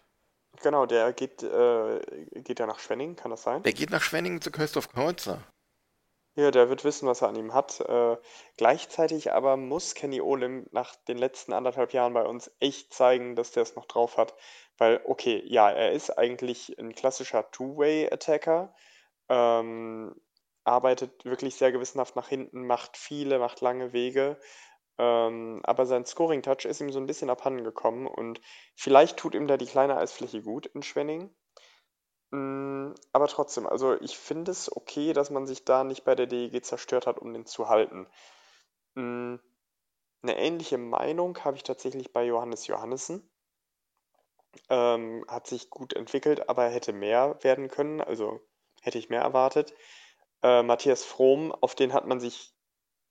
Speaker 2: Genau, der geht, äh, geht ja nach Schwenning, kann das sein?
Speaker 1: Der geht nach Schwenningen zu Christoph Kreuzer.
Speaker 2: Ja, der wird wissen, was er an ihm hat. Äh, gleichzeitig aber muss Kenny Olym nach den letzten anderthalb Jahren bei uns echt zeigen, dass der es noch drauf hat. Weil, okay, ja, er ist eigentlich ein klassischer Two-Way-Attacker, ähm, arbeitet wirklich sehr gewissenhaft nach hinten, macht viele, macht lange Wege. Ähm, aber sein Scoring-Touch ist ihm so ein bisschen abhanden gekommen und vielleicht tut ihm da die kleine Eisfläche gut in Schwenning. Mm, Aber trotzdem, also ich finde es okay, dass man sich da nicht bei der DEG zerstört hat, um den zu halten. Mm, Eine ähnliche Meinung habe ich tatsächlich bei Johannes Johannessen. Ähm, hat sich gut entwickelt, aber hätte mehr werden können, also hätte ich mehr erwartet. Äh, Matthias Fromm, auf den hat man sich,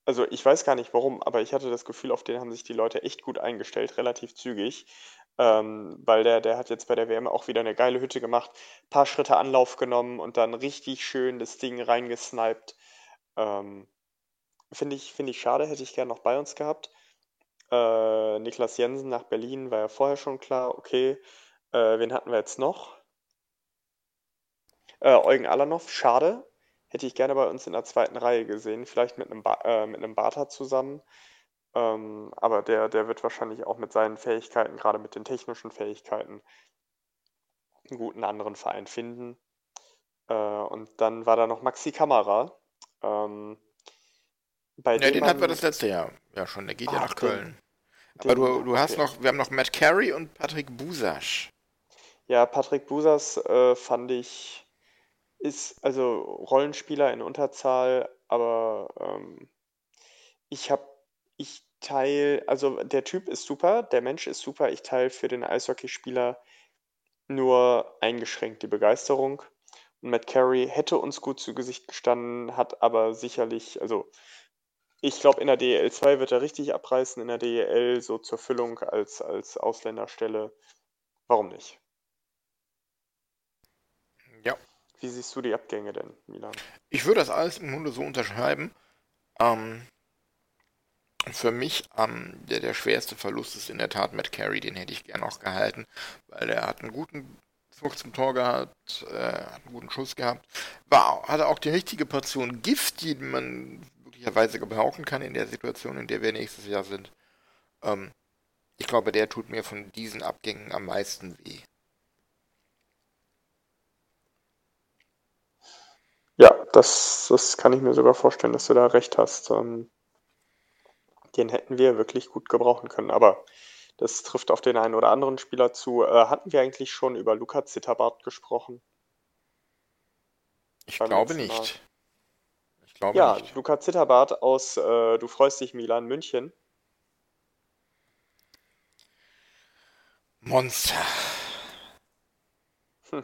Speaker 2: also ich weiß gar nicht warum, aber ich hatte das Gefühl, auf den haben sich die Leute echt gut eingestellt, relativ zügig. Ähm, weil der, der hat jetzt bei der WM auch wieder eine geile Hütte gemacht, paar Schritte Anlauf genommen und dann richtig schön das Ding reingesniped. Ähm, finde ich, finde ich schade, hätte ich gern noch bei uns gehabt. Äh, Niklas Jensen nach Berlin war ja vorher schon klar, okay. Äh, wen hatten wir jetzt noch? Äh, Eugen Alanov, schade. Hätte ich gerne bei uns in der zweiten Reihe gesehen, vielleicht mit einem, ba äh, mit einem Barter zusammen. Ähm, aber der, der wird wahrscheinlich auch mit seinen Fähigkeiten, gerade mit den technischen Fähigkeiten, einen guten anderen Verein finden. Äh, und dann war da noch Maxi Kamera. Ähm, bei
Speaker 1: Ja, den hatten wir das letzte Jahr ja schon. Der geht ja
Speaker 2: Ach,
Speaker 1: nach
Speaker 2: den-
Speaker 1: Köln. Aber
Speaker 2: den-
Speaker 1: du, du hast
Speaker 2: okay.
Speaker 1: noch, wir haben noch Matt Carey und Patrick Busasch.
Speaker 2: Ja, Patrick Busas äh, fand ich, ist also Rollenspieler in Unterzahl, aber ähm, ich habe, ich teile, also der Typ ist super, der Mensch ist super, ich teile für den Eishockeyspieler nur eingeschränkt die Begeisterung. Und Matt Carey hätte uns gut zu Gesicht gestanden, hat aber sicherlich, also ich glaube, in der DEL 2 wird er richtig abreißen, in der DEL so zur Füllung als, als Ausländerstelle. Warum nicht?
Speaker 1: Ja.
Speaker 2: Wie siehst du die Abgänge denn, Milan?
Speaker 1: Ich würde das alles im Grunde so unterschreiben. Ähm, für mich ähm, der, der schwerste Verlust ist in der Tat Matt Carey, den hätte ich gern noch gehalten, weil er hat einen guten zurück zum Tor gehabt, äh, hat einen guten Schuss gehabt. War, hatte auch die richtige Portion Gift, die man möglicherweise gebrauchen kann in der Situation, in der wir nächstes Jahr sind. Ähm, ich glaube, der tut mir von diesen Abgängen am meisten weh.
Speaker 2: Ja, das, das kann ich mir sogar vorstellen, dass du da recht hast. Ähm, den hätten wir wirklich gut gebrauchen können. Aber das trifft auf den einen oder anderen Spieler zu. Äh, hatten wir eigentlich schon über Luca Zitterbart gesprochen?
Speaker 1: Ich glaube nicht.
Speaker 2: Ich glaube ja, nicht. Luca Zitterbart aus äh, Du freust dich Milan München.
Speaker 1: Monster.
Speaker 2: Hm.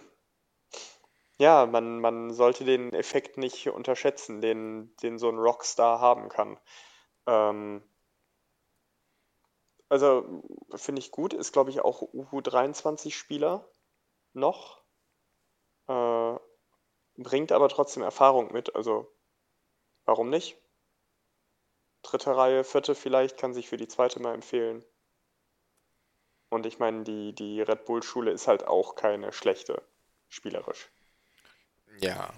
Speaker 2: Ja, man, man sollte den Effekt nicht unterschätzen, den, den so ein Rockstar haben kann. Ähm, also finde ich gut, ist glaube ich auch U23-Spieler noch. Äh, bringt aber trotzdem Erfahrung mit, also warum nicht? Dritte Reihe, vierte vielleicht, kann sich für die zweite mal empfehlen. Und ich meine, die, die Red Bull-Schule ist halt auch keine schlechte, spielerisch.
Speaker 1: Ja,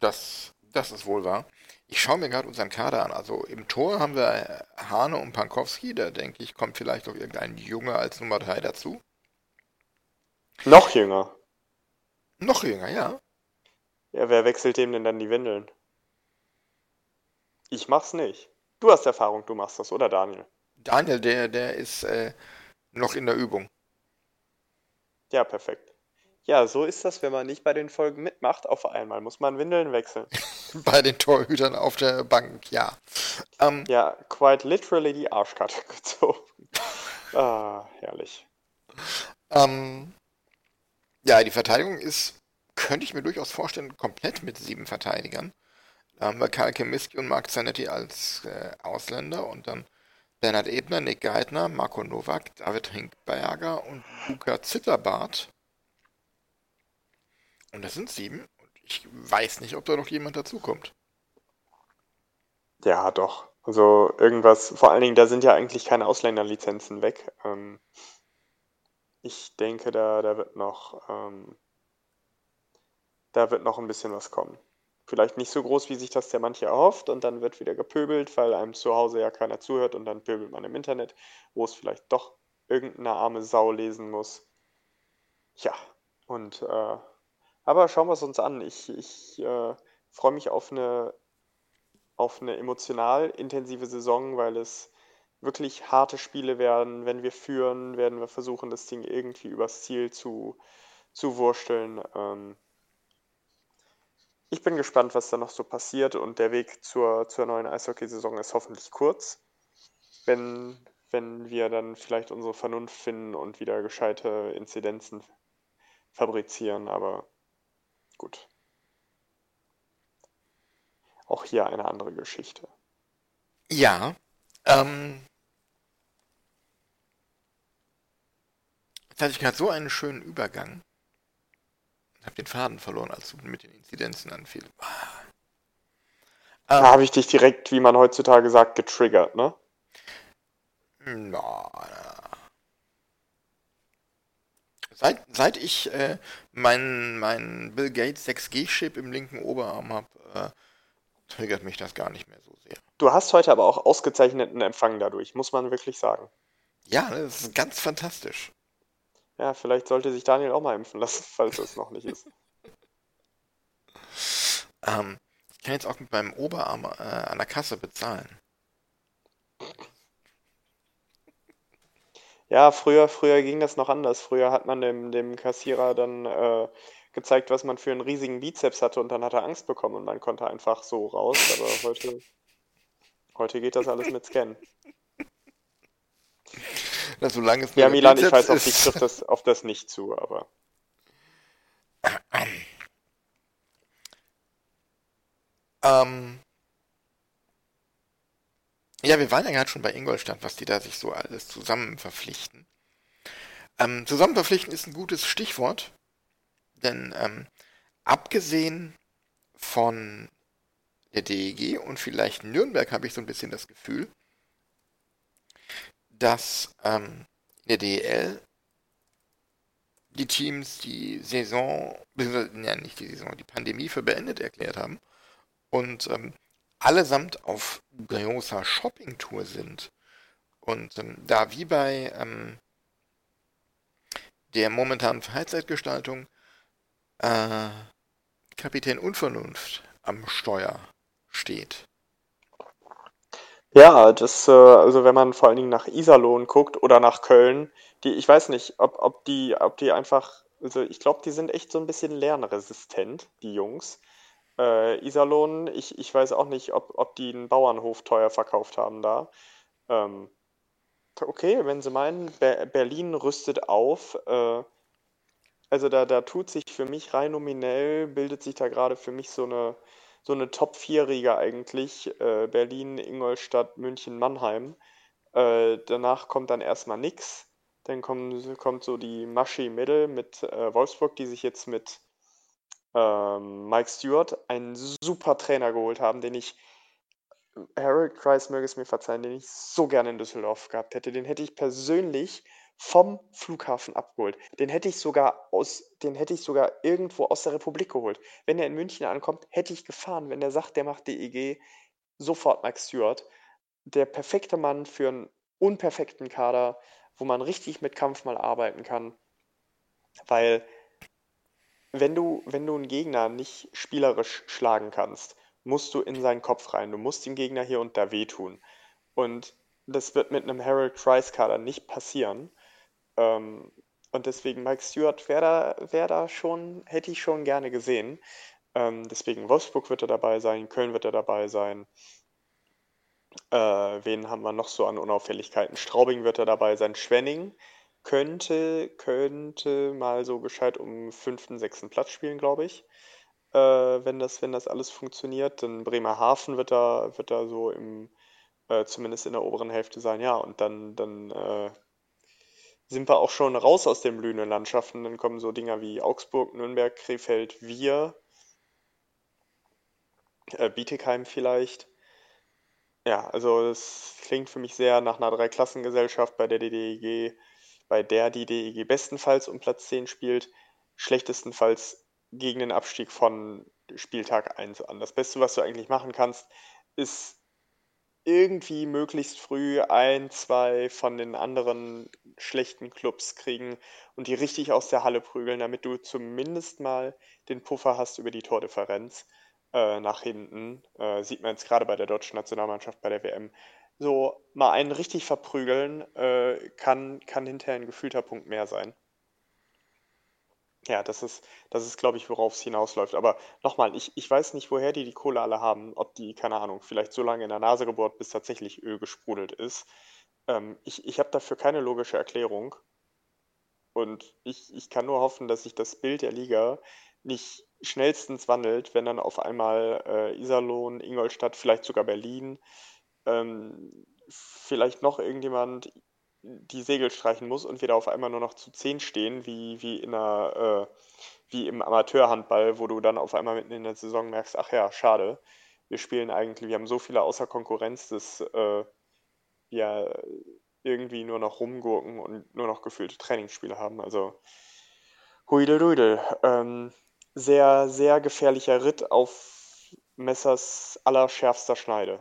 Speaker 1: das, das ist wohl wahr. Ich schaue mir gerade unseren Kader an. Also im Tor haben wir Hane und Pankowski. Da denke ich, kommt vielleicht noch irgendein Junge als Nummer 3 dazu.
Speaker 2: Noch jünger.
Speaker 1: Noch jünger, ja.
Speaker 2: Ja, wer wechselt dem denn dann die Windeln? Ich mach's nicht. Du hast Erfahrung, du machst das, oder Daniel?
Speaker 1: Daniel, der, der ist äh, noch in der Übung.
Speaker 2: Ja, perfekt. Ja, so ist das, wenn man nicht bei den Folgen mitmacht. Auf einmal muss man Windeln wechseln.
Speaker 1: bei den Torhütern auf der Bank, ja.
Speaker 2: Ähm, ja, quite literally die Arschkarte gezogen. ah, herrlich.
Speaker 1: Ähm, ja, die Verteidigung ist, könnte ich mir durchaus vorstellen, komplett mit sieben Verteidigern. Da haben wir Karl Kemiski und Mark Zanetti als äh, Ausländer und dann Bernhard Ebner, Nick Geithner, Marco Nowak, David Hinkberger und Luca Zitterbart und das sind sieben. Und ich weiß nicht, ob da noch jemand dazukommt.
Speaker 2: Ja, doch. Also irgendwas, vor allen Dingen, da sind ja eigentlich keine Ausländerlizenzen weg. Ähm, ich denke, da, da wird noch, ähm, da wird noch ein bisschen was kommen. Vielleicht nicht so groß, wie sich das der manche erhofft, und dann wird wieder gepöbelt, weil einem zu Hause ja keiner zuhört und dann pöbelt man im Internet, wo es vielleicht doch irgendeine arme Sau lesen muss. Ja, und äh, aber schauen wir es uns an. Ich, ich äh, freue mich auf eine, auf eine emotional intensive Saison, weil es wirklich harte Spiele werden. Wenn wir führen, werden wir versuchen, das Ding irgendwie übers Ziel zu, zu wursteln. Ähm ich bin gespannt, was da noch so passiert und der Weg zur, zur neuen Eishockeysaison ist hoffentlich kurz. Wenn, wenn wir dann vielleicht unsere Vernunft finden und wieder gescheite Inzidenzen fabrizieren, aber Gut. Auch hier eine andere Geschichte.
Speaker 1: Ja. Ähm, jetzt hatte ich gerade so einen schönen Übergang. Ich habe den Faden verloren, als du mit den Inzidenzen anfiel.
Speaker 2: Da ähm, habe ich dich direkt, wie man heutzutage sagt, getriggert, ne?
Speaker 1: Na, Seit, seit ich äh, meinen mein Bill Gates 6G-Chip im linken Oberarm habe, äh, triggert mich das gar nicht mehr so sehr.
Speaker 2: Du hast heute aber auch ausgezeichneten Empfang dadurch, muss man wirklich sagen.
Speaker 1: Ja, das ist ganz fantastisch.
Speaker 2: Ja, vielleicht sollte sich Daniel auch mal impfen lassen, falls es noch nicht ist.
Speaker 1: ähm, ich kann jetzt auch mit meinem Oberarm äh, an der Kasse bezahlen.
Speaker 2: Ja, früher, früher ging das noch anders. Früher hat man dem, dem Kassierer dann äh, gezeigt, was man für einen riesigen Bizeps hatte und dann hat er Angst bekommen und man konnte einfach so raus. Aber heute, heute geht das alles mit Scan.
Speaker 1: Na, solange es
Speaker 2: ja, Milan, Bizeps ich weiß, auf dich trifft das, auf das nicht zu, aber.
Speaker 1: Ähm, ja, wir waren ja gerade schon bei Ingolstadt, was die da sich so alles zusammen verpflichten. Ähm, zusammen verpflichten ist ein gutes Stichwort, denn ähm, abgesehen von der DEG und vielleicht Nürnberg habe ich so ein bisschen das Gefühl, dass ähm, in der DEL die Teams die Saison, ja nicht die Saison, die Pandemie für beendet erklärt haben und ähm, allesamt auf großer Shoppingtour sind. Und ähm, da wie bei ähm, der momentanen Freizeitgestaltung äh, Kapitän Unvernunft am Steuer steht.
Speaker 2: Ja, das, äh, also wenn man vor allen Dingen nach Iserlohn guckt oder nach Köln, die, ich weiß nicht, ob, ob die, ob die einfach, also ich glaube, die sind echt so ein bisschen lernresistent, die Jungs. Äh, Iserlohn, ich, ich weiß auch nicht, ob, ob die einen Bauernhof teuer verkauft haben da. Ähm, okay, wenn sie meinen, Be Berlin rüstet auf, äh, also da, da tut sich für mich rein nominell, bildet sich da gerade für mich so eine, so eine Top-4-Riege eigentlich. Äh, Berlin, Ingolstadt, München, Mannheim. Äh, danach kommt dann erstmal nix. Dann kommen, kommt so die Maschi Middle mit äh, Wolfsburg, die sich jetzt mit ähm, Mike Stewart einen super Trainer geholt haben, den ich, Harold Kreis möge es mir verzeihen, den ich so gerne in Düsseldorf gehabt hätte. Den hätte ich persönlich vom Flughafen abgeholt. Den hätte ich sogar aus, den hätte ich sogar irgendwo aus der Republik geholt. Wenn er in München ankommt, hätte ich gefahren. Wenn er sagt, der macht DEG, sofort Mike Stewart. Der perfekte Mann für einen unperfekten Kader, wo man richtig mit Kampf mal arbeiten kann. Weil, wenn du, wenn du einen Gegner nicht spielerisch schlagen kannst, musst du in seinen Kopf rein. Du musst dem Gegner hier und da wehtun. Und das wird mit einem Harold Price Kader nicht passieren. Ähm, und deswegen Mike Stewart wäre da, wär da schon, hätte ich schon gerne gesehen. Ähm, deswegen Wolfsburg wird er dabei sein, Köln wird er dabei sein. Äh, wen haben wir noch so an Unauffälligkeiten? Straubing wird er dabei sein. Schwenning könnte, könnte mal so gescheit um fünften, sechsten Platz spielen, glaube ich. Äh, wenn, das, wenn das alles funktioniert. Dann Bremerhaven wird da, wird da so im, äh, zumindest in der oberen Hälfte sein. Ja, und dann, dann äh, sind wir auch schon raus aus den blühenden Landschaften. Dann kommen so Dinger wie Augsburg, Nürnberg, Krefeld, Wir, äh, Bietigheim vielleicht. Ja, also es klingt für mich sehr nach einer Dreiklassengesellschaft, bei der die DEG, bei der die DEG bestenfalls um Platz 10 spielt, schlechtestenfalls gegen den Abstieg von Spieltag 1 an. Das Beste, was du eigentlich machen kannst, ist irgendwie möglichst früh ein, zwei von den anderen schlechten Clubs kriegen und die richtig aus der Halle prügeln, damit du zumindest mal den Puffer hast über die Tordifferenz äh, nach hinten. Äh, sieht man jetzt gerade bei der deutschen Nationalmannschaft bei der WM. So mal einen richtig verprügeln äh, kann, kann hinterher ein gefühlter Punkt mehr sein. Ja, das ist, das ist, glaube ich, worauf es hinausläuft. Aber nochmal, ich, ich weiß nicht, woher die die Kohle alle haben. Ob die, keine Ahnung, vielleicht so lange in der Nase gebohrt, bis tatsächlich Öl gesprudelt ist. Ähm, ich ich habe dafür keine logische Erklärung. Und ich, ich kann nur hoffen, dass sich das Bild der Liga nicht schnellstens wandelt, wenn dann auf einmal äh, Iserlohn, Ingolstadt, vielleicht sogar Berlin, ähm, vielleicht noch irgendjemand die Segel streichen muss und wir da auf einmal nur noch zu 10 stehen, wie, wie, in einer, äh, wie im Amateurhandball, wo du dann auf einmal mitten in der Saison merkst, ach ja, schade, wir spielen eigentlich, wir haben so viele außer Konkurrenz, dass äh, wir irgendwie nur noch rumgurken und nur noch gefühlte Trainingsspiele haben. Also Huideldudel. Ähm, sehr, sehr gefährlicher Ritt auf Messers allerschärfster Schneide.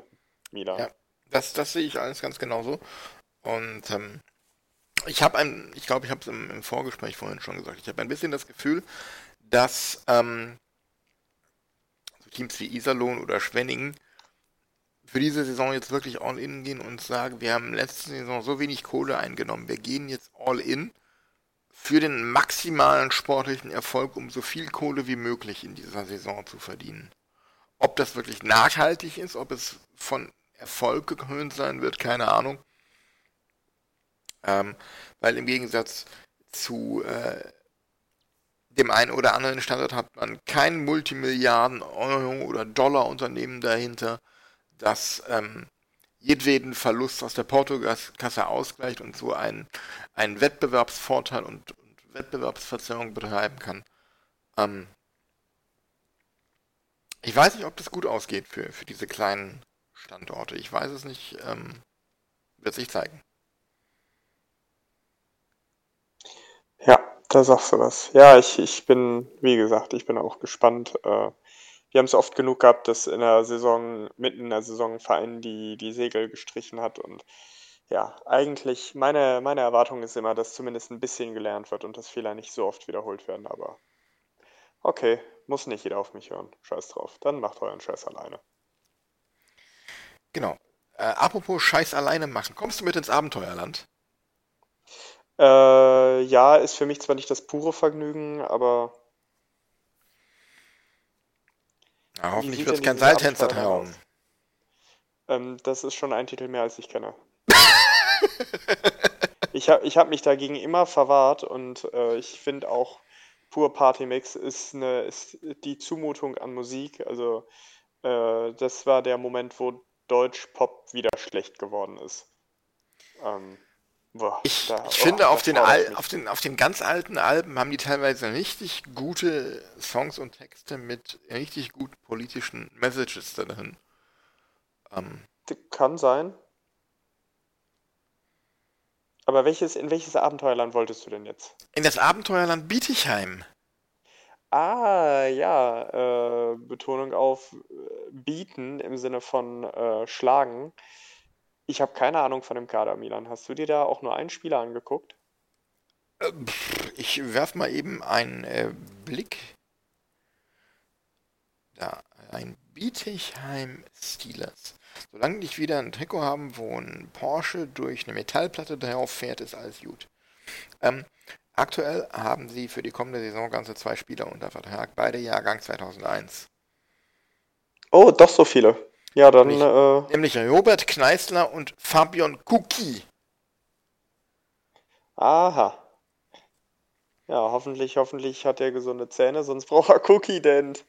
Speaker 1: Milan. Ja, das, das sehe ich alles ganz genauso. Und ähm, ich habe ein, ich glaube, ich habe es im, im, Vorgespräch vorhin schon gesagt, ich habe ein bisschen das Gefühl, dass ähm, Teams wie Iserlohn oder Schwenningen für diese Saison jetzt wirklich all in gehen und sagen, wir haben letzte Saison so wenig Kohle eingenommen, wir gehen jetzt all in für den maximalen sportlichen Erfolg, um so viel Kohle wie möglich in dieser Saison zu verdienen. Ob das wirklich nachhaltig ist, ob es von Erfolg gekrönt sein wird, keine Ahnung. Ähm, weil im Gegensatz zu äh, dem einen oder anderen Standort hat man kein Multimilliarden Euro oder Dollar Unternehmen dahinter, das ähm, jedweden Verlust aus der Portokasse ausgleicht und so einen, einen Wettbewerbsvorteil und, und Wettbewerbsverzerrung betreiben kann. Ähm, ich weiß nicht, ob das gut ausgeht für, für diese kleinen Standorte. Ich weiß es nicht. Ähm, wird sich zeigen.
Speaker 2: Da sagst du was. Ja, ich, ich bin, wie gesagt, ich bin auch gespannt. Äh, wir haben es oft genug gehabt, dass in der Saison, mitten in der Saison ein Verein die, die Segel gestrichen hat. Und ja, eigentlich, meine, meine Erwartung ist immer, dass zumindest ein bisschen gelernt wird und dass Fehler nicht so oft wiederholt werden. Aber okay, muss nicht jeder auf mich hören. Scheiß drauf. Dann macht euren Scheiß alleine.
Speaker 1: Genau. Äh, apropos Scheiß alleine machen. Kommst du mit ins Abenteuerland?
Speaker 2: Äh, ja, ist für mich zwar nicht das pure Vergnügen, aber
Speaker 1: Ja, hoffentlich wird es kein Seiltänzer
Speaker 2: aus? Ähm, das ist schon ein Titel mehr, als ich kenne. Ich habe ich hab mich dagegen immer verwahrt und äh, ich finde auch, pur Partymix ist, eine, ist die Zumutung an Musik. Also, äh, das war der Moment, wo Deutsch-Pop wieder schlecht geworden ist. Ähm, boah,
Speaker 1: Ich,
Speaker 2: da,
Speaker 1: ich
Speaker 2: oh,
Speaker 1: finde, auf den, Al auf, den, auf den ganz alten Alben haben die teilweise richtig gute Songs und Texte mit richtig guten politischen Messages da drin. Ähm,
Speaker 2: Kann sein. Aber welches, in welches Abenteuerland wolltest du denn jetzt?
Speaker 1: in das Abenteuerland Bietigheim.
Speaker 2: Ah, ja, äh, Betonung auf äh, bieten im Sinne von äh, schlagen. Ich habe keine Ahnung von dem Kader, Milan. Hast du dir da auch nur einen Spieler angeguckt?
Speaker 1: Äh, Ich werf mal eben einen äh, Blick. Da, ein Bietigheim Steelers. Solange nicht wieder ein Trikot haben, wo ein Porsche durch eine Metallplatte drauf fährt, ist alles gut. Ähm, aktuell haben sie für die kommende Saison ganze zwei Spieler unter Vertrag, beide Jahrgang 2001.
Speaker 2: Oh, doch so viele. Ja, dann,
Speaker 1: Nicht.
Speaker 2: äh,
Speaker 1: Nämlich Robert Kneißler und Fabian Kuki.
Speaker 2: aha. Ja, hoffentlich, hoffentlich hat er gesunde Zähne, sonst braucht er Cookie Dent.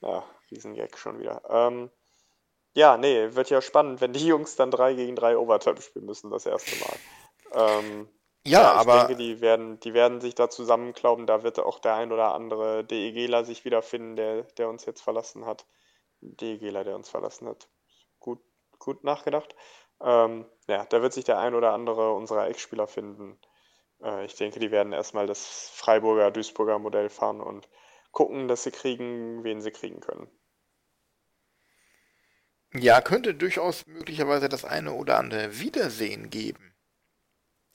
Speaker 2: Ja, Riesengag schon wieder. Ähm, ja, nee, wird ja spannend, wenn die Jungs dann 3 gegen 3 Overtime spielen müssen, das erste Mal. Ähm,
Speaker 1: Ja,
Speaker 2: Ja, ich
Speaker 1: aber
Speaker 2: denke, die werden, die werden sich da zusammenklauben. Da wird auch der ein oder andere DEGler sich wiederfinden, der, der uns jetzt verlassen hat. DEGler, der uns verlassen hat. Gut, gut nachgedacht. Ähm, ja, da wird sich der ein oder andere unserer Ex-Spieler finden. Äh, ich denke, die werden erstmal das Freiburger, Duisburger Modell fahren und gucken, dass sie kriegen, wen sie kriegen können.
Speaker 1: ja, könnte durchaus möglicherweise das eine oder andere Wiedersehen geben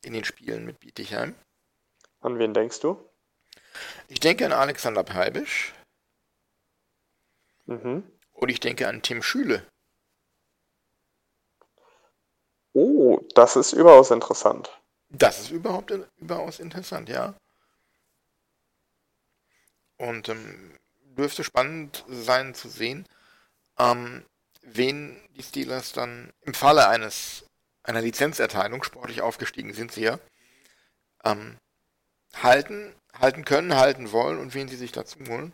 Speaker 1: in den Spielen mit Bietigheim.
Speaker 2: An wen denkst du?
Speaker 1: Ich denke an Alexander Peibisch
Speaker 2: Mhm.
Speaker 1: und ich denke an Tim Schüle.
Speaker 2: Oh, das ist überaus interessant.
Speaker 1: Das ist überhaupt überaus interessant, ja. Und ähm, dürfte spannend sein zu sehen, ähm, wen die Steelers dann im Falle eines einer Lizenzerteilung, sportlich aufgestiegen sind sie ja, ähm, halten, halten können, halten wollen und wen sie sich dazu holen.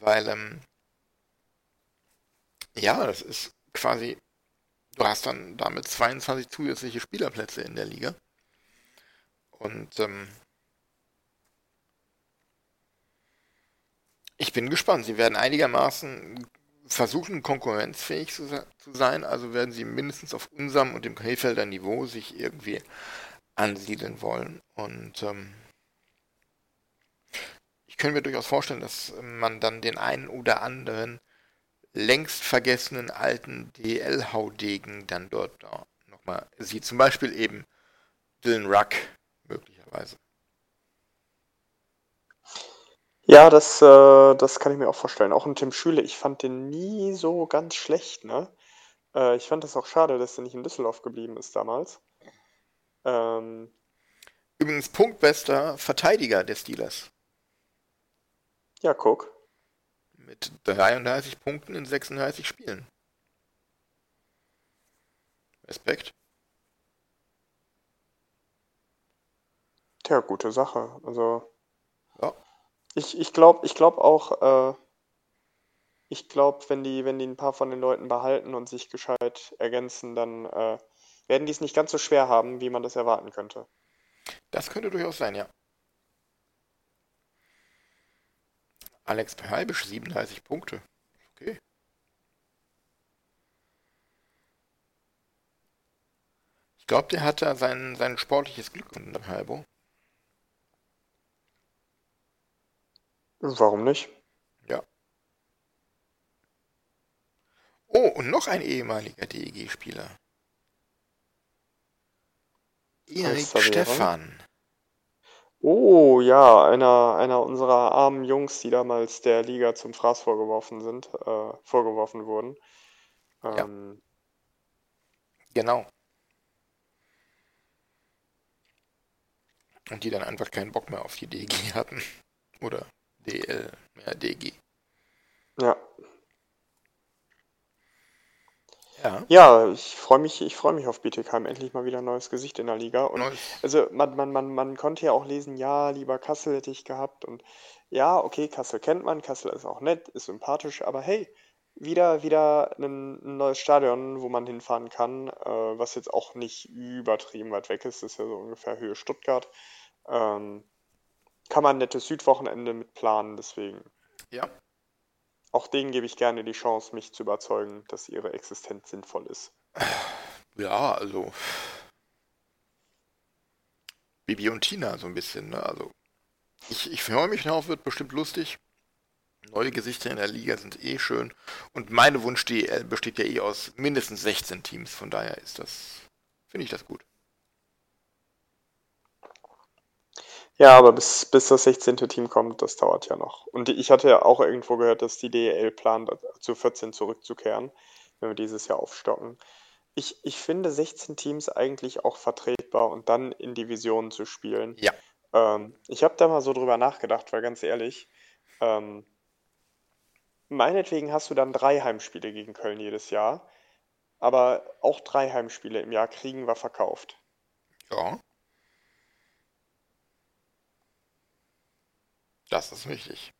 Speaker 1: Weil, ähm, ja, das ist quasi, du hast dann damit 22 zusätzliche Spielerplätze in der Liga. Und ähm, ich bin gespannt. Sie werden einigermaßen versuchen, konkurrenzfähig zu, zu sein. Also werden sie mindestens auf unserem und dem Krefelder Niveau sich irgendwie ansiedeln wollen. Und ähm, ich könnte mir durchaus vorstellen, dass man dann den einen oder anderen längst vergessenen alten DL-Haudegen dann dort nochmal sieht. Zum Beispiel eben Dylan Ruck möglicherweise.
Speaker 2: Ja, das, äh, das kann ich mir auch vorstellen. Auch ein Tim Schüle, ich fand den nie so ganz schlecht, ne? Äh, ich fand das auch schade, dass er nicht in Düsseldorf geblieben ist damals. Ähm,
Speaker 1: Übrigens punktbester Verteidiger der Steelers
Speaker 2: ja, guck.
Speaker 1: mit 33 Punkten in 36 Spielen. Respekt.
Speaker 2: Tja, gute Sache. Also. Ich, ich glaube ich glaub auch, äh, ich glaube, wenn die, wenn die ein paar von den Leuten behalten und sich gescheit ergänzen, dann äh, werden die es nicht ganz so schwer haben, wie man das erwarten könnte.
Speaker 1: Das könnte durchaus sein, ja. Alex Peibisch 37 Punkte. Okay. Ich glaube, der hat da sein, sein sportliches Glück unter Halbo.
Speaker 2: Warum nicht?
Speaker 1: Ja. Oh, und noch ein ehemaliger DEG-Spieler. Erik Stefan.
Speaker 2: Oh ja, einer, einer unserer armen Jungs, die damals der Liga zum Fraß vorgeworfen sind, äh, vorgeworfen wurden. Ähm,
Speaker 1: Genau. Und die dann einfach keinen Bock mehr auf die DG hatten. Oder DL, ja, DG.
Speaker 2: ja.
Speaker 1: Ja.
Speaker 2: Ja, ich freue mich, ich freue mich auf Bietigheim. Endlich mal wieder ein neues Gesicht in der Liga. Und also man, man, man, man konnte ja auch lesen, ja, lieber Kassel hätte ich gehabt. Und ja, okay, Kassel kennt man, Kassel ist auch nett, ist sympathisch, aber hey, wieder, wieder ein, ein neues Stadion, wo man hinfahren kann, äh, was jetzt auch nicht übertrieben weit weg ist, das ist ja so ungefähr Höhe Stuttgart. Ähm, kann man ein nettes Südwochenende mit planen, deswegen.
Speaker 1: Ja.
Speaker 2: Auch denen gebe ich gerne die Chance, mich zu überzeugen, dass ihre Existenz sinnvoll ist.
Speaker 1: Ja, also. Bibi und Tina so ein bisschen, ne? Also. Ich, ich freue mich darauf, wird bestimmt lustig. Neue Gesichter in der Liga sind eh schön. Und meine Wunsch-DL besteht ja eh aus mindestens 16 Teams. Von daher ist das. Finde ich das gut.
Speaker 2: Ja, aber bis, bis das 16. Team kommt, das dauert ja noch. Und ich hatte ja auch irgendwo gehört, dass die DEL plant, zu 14 zurückzukehren, wenn wir dieses Jahr aufstocken. Ich, ich finde 16 Teams eigentlich auch vertretbar und dann in Divisionen zu spielen.
Speaker 1: Ja.
Speaker 2: Ähm, ich habe da mal so drüber nachgedacht, weil ganz ehrlich, ähm, meinetwegen hast du dann drei Heimspiele gegen Köln jedes Jahr, aber auch drei Heimspiele im Jahr kriegen wir verkauft.
Speaker 1: Ja. Das ist richtig.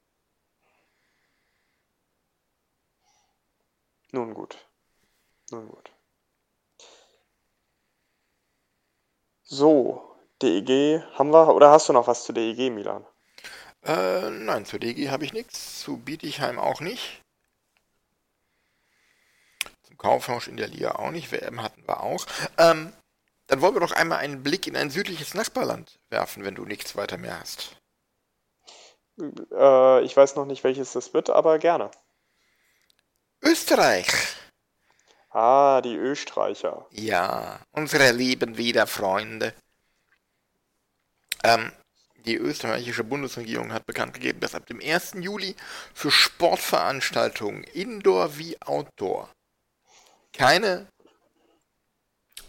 Speaker 2: Nun gut. Nun gut. So, DEG haben wir, oder hast du noch was zu DEG, Milan?
Speaker 1: Äh, nein, zur DG habe ich nichts. Zu Bietigheim auch nicht. Zum Kaufhaus in der Liga auch nicht. WM hatten wir auch. Ähm, dann wollen wir doch einmal einen Blick in ein südliches Nachbarland werfen, wenn du nichts weiter mehr hast.
Speaker 2: Äh, ich weiß noch nicht, welches das wird, aber gerne.
Speaker 1: Österreich.
Speaker 2: Ah, die Österreicher.
Speaker 1: Ja, unsere lieben Wiederfreunde. Ähm, die österreichische Bundesregierung hat bekannt gegeben, dass ab dem 1. Juli für Sportveranstaltungen, Indoor wie Outdoor, keine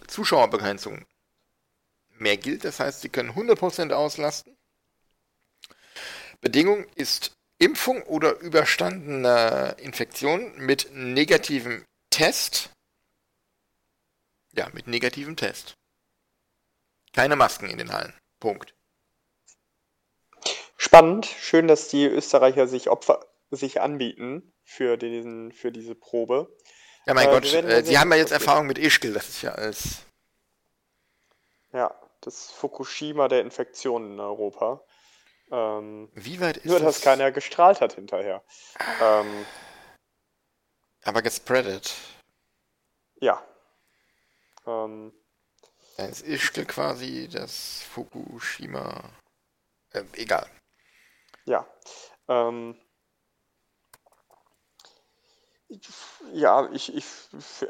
Speaker 1: Zuschauerbegrenzung mehr gilt. Das heißt, sie können 100% auslasten. Bedingung ist Impfung oder überstandene Infektion mit negativem Test. Ja, mit negativem Test. Keine Masken in den Hallen. Punkt.
Speaker 2: Spannend. Schön, dass die Österreicher sich Opfer sich anbieten für diesen, für diese Probe.
Speaker 1: Ja, mein
Speaker 2: Äh,
Speaker 1: Gott, äh, Sie haben ja jetzt. Erfahrung mit Ischgl, das ist ja alles.
Speaker 2: Ja, das Fukushima der Infektionen in Europa. Ähm,
Speaker 1: Wie weit ist
Speaker 2: nur, dass
Speaker 1: das?
Speaker 2: keiner gestrahlt hat hinterher. Ähm,
Speaker 1: Aber gespreadet.
Speaker 2: ja. Ähm,
Speaker 1: Dann ist quasi das Fukushima. Äh, egal.
Speaker 2: Ja. Ähm, ja, ich, ich,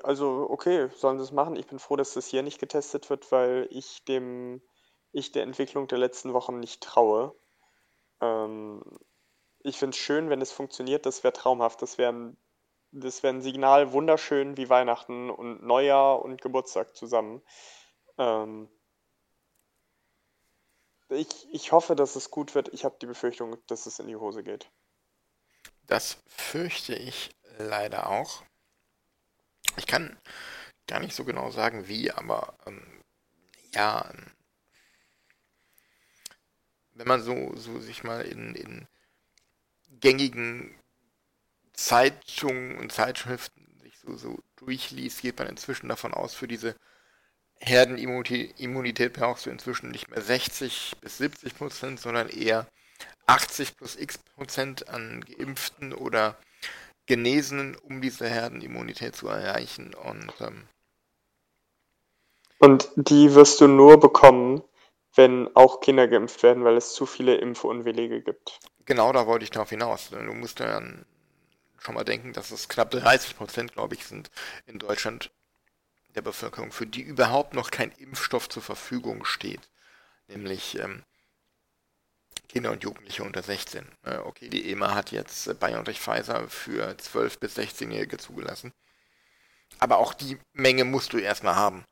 Speaker 2: also okay, sollen sie es machen. Ich bin froh, dass das hier nicht getestet wird, weil ich dem, ich der Entwicklung der letzten Wochen nicht traue. Ähm, ich finde es schön, wenn es funktioniert, das wäre traumhaft. Das wäre ein, wär ein Signal, wunderschön wie Weihnachten und Neujahr und Geburtstag zusammen. Ähm, ich, ich hoffe, dass es gut wird. Ich habe die Befürchtung, dass es in die Hose geht.
Speaker 1: Das fürchte ich leider auch. Ich kann gar nicht so genau sagen, wie, aber ähm, ja, wenn man so, so sich mal in, in gängigen Zeitungen und Zeitschriften sich so, so durchliest, geht man inzwischen davon aus, für diese Herdenimmunität Immunität brauchst du inzwischen nicht mehr 60 bis 70 Prozent, sondern eher 80 plus x Prozent an Geimpften oder Genesenen, um diese Herdenimmunität zu erreichen. Und ähm,
Speaker 2: Und die wirst du nur bekommen, wenn auch Kinder geimpft werden, weil es zu viele Impfunwillige gibt.
Speaker 1: genau da wollte ich darauf hinaus. Du musst ja schon mal denken, dass es knapp 30 Prozent, glaube ich, sind in Deutschland der Bevölkerung, für die überhaupt noch kein Impfstoff zur Verfügung steht. Nämlich ähm, Kinder und Jugendliche unter 16. Äh, okay, die EMA hat jetzt BioNTech Pfizer für 12- bis 16-Jährige zugelassen. Aber auch die Menge musst du erstmal haben.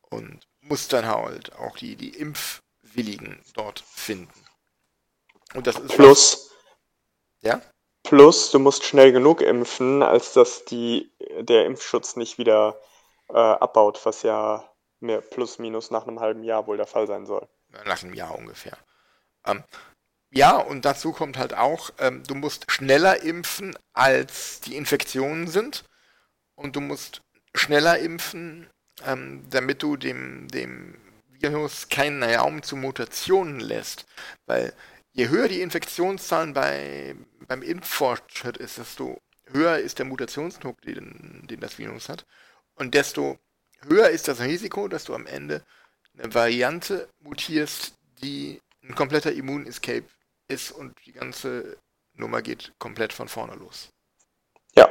Speaker 1: Und musst dann halt auch die, die Impfwilligen dort finden.
Speaker 2: Und das ist. Plus. Ja? Plus, du musst schnell genug impfen, als dass die, der Impfschutz nicht wieder äh, abbaut, was ja mehr plus minus nach einem halben Jahr wohl der Fall sein soll.
Speaker 1: Nach einem Jahr ungefähr. Ähm, ja, und dazu kommt halt auch, ähm, du musst schneller impfen, als die Infektionen sind. Und du musst schneller impfen, ähm, damit du dem, dem Virus keinen Raum zu Mutationen lässt. Weil je höher die Infektionszahlen bei, beim Impffortschritt ist, desto höher ist der Mutationsdruck, den, den das Virus hat. Und desto höher ist das Risiko, dass du am Ende eine Variante mutierst, die ein kompletter Immun-Escape ist und die ganze Nummer geht komplett von vorne los.
Speaker 2: Ja.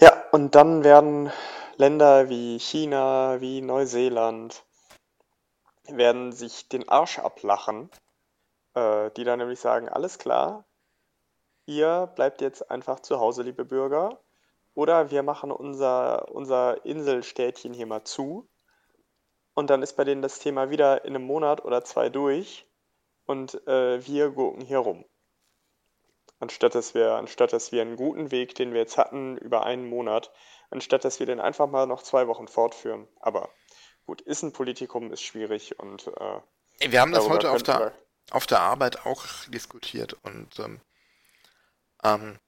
Speaker 2: Ja, und dann werden Länder wie China, wie Neuseeland, werden sich den Arsch ablachen, äh, die dann nämlich sagen, alles klar, ihr bleibt jetzt einfach zu Hause, liebe Bürger, oder wir machen unser, unser Inselstädtchen hier mal zu und dann ist bei denen das Thema wieder in einem Monat oder zwei durch und äh, wir gucken hier rum. Anstatt dass, wir, anstatt dass wir einen guten Weg, den wir jetzt hatten, über einen Monat, anstatt dass wir den einfach mal noch zwei Wochen fortführen. Aber gut, ist ein Politikum, ist schwierig und
Speaker 1: äh, wir haben das heute auf der, auf der Arbeit auch diskutiert und ähm, ähm,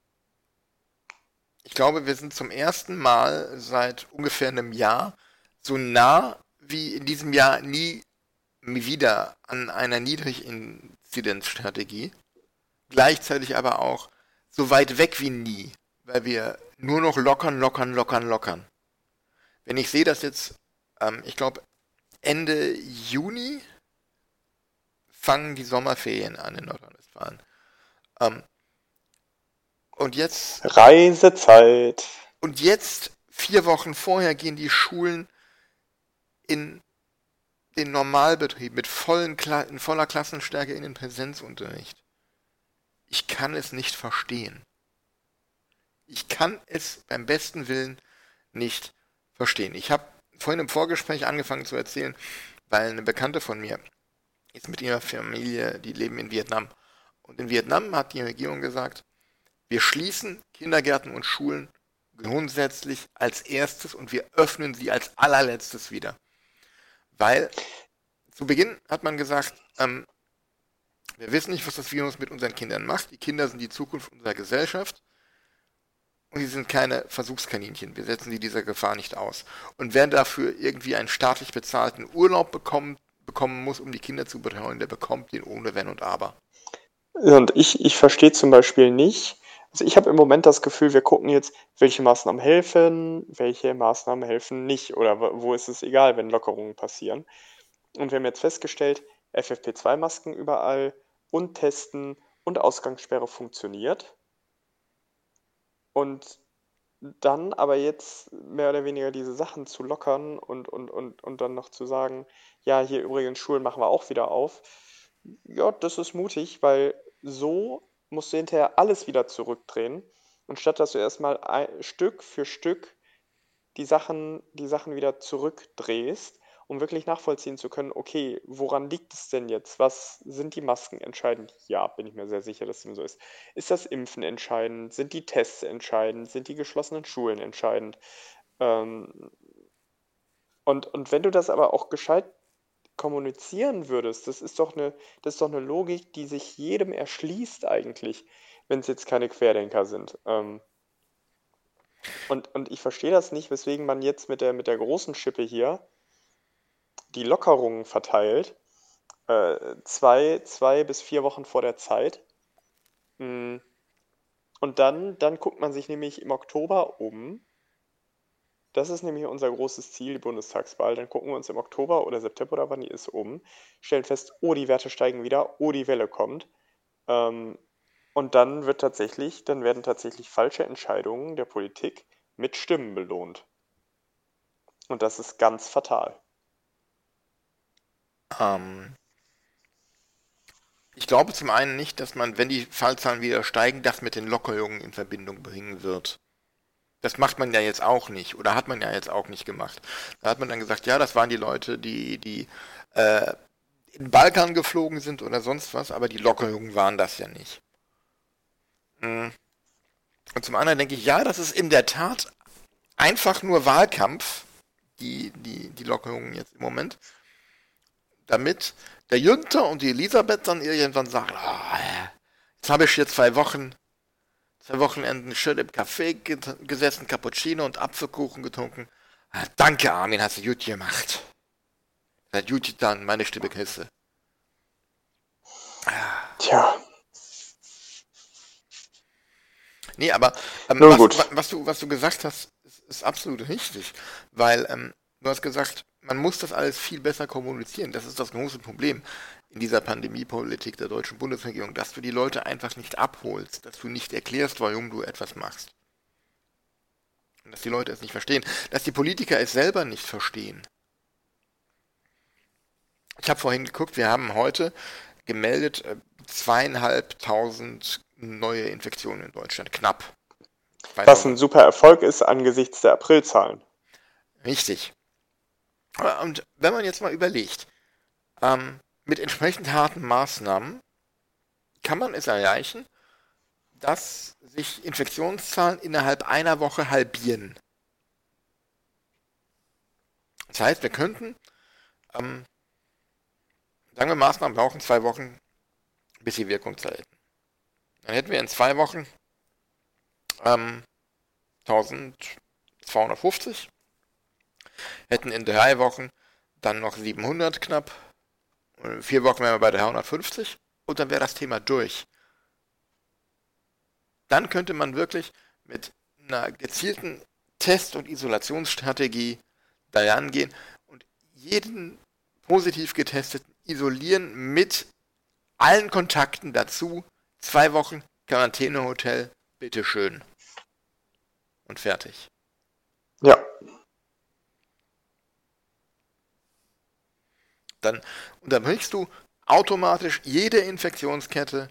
Speaker 1: ich glaube, wir sind zum ersten Mal seit ungefähr einem Jahr so nah wie in diesem Jahr nie wieder an einer Niedriginzidenzstrategie. Gleichzeitig aber auch so weit weg wie nie, weil wir nur noch lockern, lockern, lockern, lockern. Wenn ich sehe, dass jetzt, ähm, ich glaube, Ende Juni fangen die Sommerferien an in Nordrhein-Westfalen. Ähm, und jetzt.
Speaker 2: Reisezeit.
Speaker 1: Und jetzt, vier Wochen vorher, gehen die Schulen in den Normalbetrieb mit vollen Kla in voller Klassenstärke in den Präsenzunterricht. Ich kann es nicht verstehen. Ich kann es beim besten Willen nicht verstehen. Ich habe vorhin im Vorgespräch angefangen zu erzählen, weil eine Bekannte von mir ist mit ihrer Familie, die leben in Vietnam. Und in Vietnam hat die Regierung gesagt, wir schließen Kindergärten und Schulen grundsätzlich als erstes und wir öffnen sie als allerletztes wieder. Weil zu Beginn hat man gesagt, ähm, wir wissen nicht, was das Virus mit unseren Kindern macht. Die Kinder sind die Zukunft unserer Gesellschaft. Und sie sind keine Versuchskaninchen. Wir setzen sie dieser Gefahr nicht aus. Und wer dafür irgendwie einen staatlich bezahlten Urlaub bekommt, bekommen muss, um die Kinder zu betreuen, der bekommt den ohne Wenn und Aber.
Speaker 2: Und ich, ich verstehe zum Beispiel nicht, also ich habe im Moment das Gefühl, wir gucken jetzt, welche Maßnahmen helfen, welche Maßnahmen helfen nicht oder wo ist es egal, wenn Lockerungen passieren. Und wir haben jetzt festgestellt, FFP2-Masken überall und Testen und Ausgangssperre funktioniert. Und dann aber jetzt mehr oder weniger diese Sachen zu lockern und, und, und, und dann noch zu sagen, ja, hier übrigens Schulen machen wir auch wieder auf. Ja, das ist mutig, weil so musst du hinterher alles wieder zurückdrehen. Und statt dass du erstmal Stück für Stück die Sachen, die Sachen wieder zurückdrehst, um wirklich nachvollziehen zu können, okay, woran liegt es denn jetzt? Was sind die Masken entscheidend? Ja, bin ich mir sehr sicher, dass dem so ist. Ist das Impfen entscheidend? Sind die Tests entscheidend? Sind die geschlossenen Schulen entscheidend? Ähm, und, und wenn du das aber auch gescheit kommunizieren würdest, das ist doch eine, das ist doch eine Logik, die sich jedem erschließt eigentlich, wenn es jetzt keine Querdenker sind. Ähm, und, und ich verstehe das nicht, weswegen man jetzt mit der, mit der großen Schippe hier die Lockerungen verteilt, äh, zwei, zwei bis vier Wochen vor der Zeit. Mm. Und dann, dann guckt man sich nämlich im Oktober um Das ist nämlich unser großes Ziel, die Bundestagswahl. Dann gucken wir uns im Oktober oder September oder wann die ist um, stellen fest, oh, die Werte steigen wieder, oh, die Welle kommt. Ähm, und dann wird tatsächlich, dann werden tatsächlich falsche Entscheidungen der Politik mit Stimmen belohnt. Und das ist ganz fatal.
Speaker 1: Ähm, ich glaube zum einen nicht, dass man, wenn die Fallzahlen wieder steigen, das mit den Lockerungen in Verbindung bringen wird. Das macht man ja jetzt auch nicht oder hat man ja jetzt auch nicht gemacht. Da hat man dann gesagt, ja, das waren die Leute, die, die äh, in den Balkan geflogen sind oder sonst was, aber die Lockerungen waren das ja nicht. Mhm. Und zum anderen denke ich, ja, das ist in der Tat einfach nur Wahlkampf, die, die, die Lockerungen jetzt im Moment, damit der Jünter und die Elisabeth dann irgendwann sagen, oh, jetzt habe ich hier zwei Wochen, zwei Wochenenden schön im Café gesessen, Cappuccino und Apfelkuchen getrunken. Ah, danke, Armin, hast du gut gemacht. Seit gut dann meine Stimme Küsse.
Speaker 2: Tja.
Speaker 1: Nee, aber ähm, was, was, du, was du gesagt hast, ist, ist absolut richtig. Weil ähm, du hast gesagt, man muss das alles viel besser kommunizieren. Das ist das große Problem in dieser Pandemiepolitik der deutschen Bundesregierung, dass du die Leute einfach nicht abholst, dass du nicht erklärst, warum du etwas machst. Und dass die Leute es nicht verstehen, dass die Politiker es selber nicht verstehen. Ich habe vorhin geguckt, wir haben heute gemeldet äh, zweieinhalbtausend neue Infektionen in Deutschland, knapp.
Speaker 2: Was ein super Erfolg ist angesichts der Aprilzahlen.
Speaker 1: Richtig. Und wenn man jetzt mal überlegt, ähm, mit entsprechend harten Maßnahmen kann man es erreichen, dass sich Infektionszahlen innerhalb einer Woche halbieren. Das heißt, wir könnten, ähm, sagen wir, Maßnahmen brauchen zwei Wochen, bis sie Wirkung zeigen. Dann hätten wir in zwei Wochen ähm, 1250 hätten in drei Wochen dann noch 700 knapp. In vier Wochen wären wir bei 350 und dann wäre das Thema durch. Dann könnte man wirklich mit einer gezielten Test- und Isolationsstrategie daran gehen und jeden positiv getesteten isolieren mit allen Kontakten dazu. Zwei Wochen Quarantänehotel, bitteschön. Und fertig.
Speaker 2: Ja,
Speaker 1: dann unterbrichst du automatisch jede Infektionskette.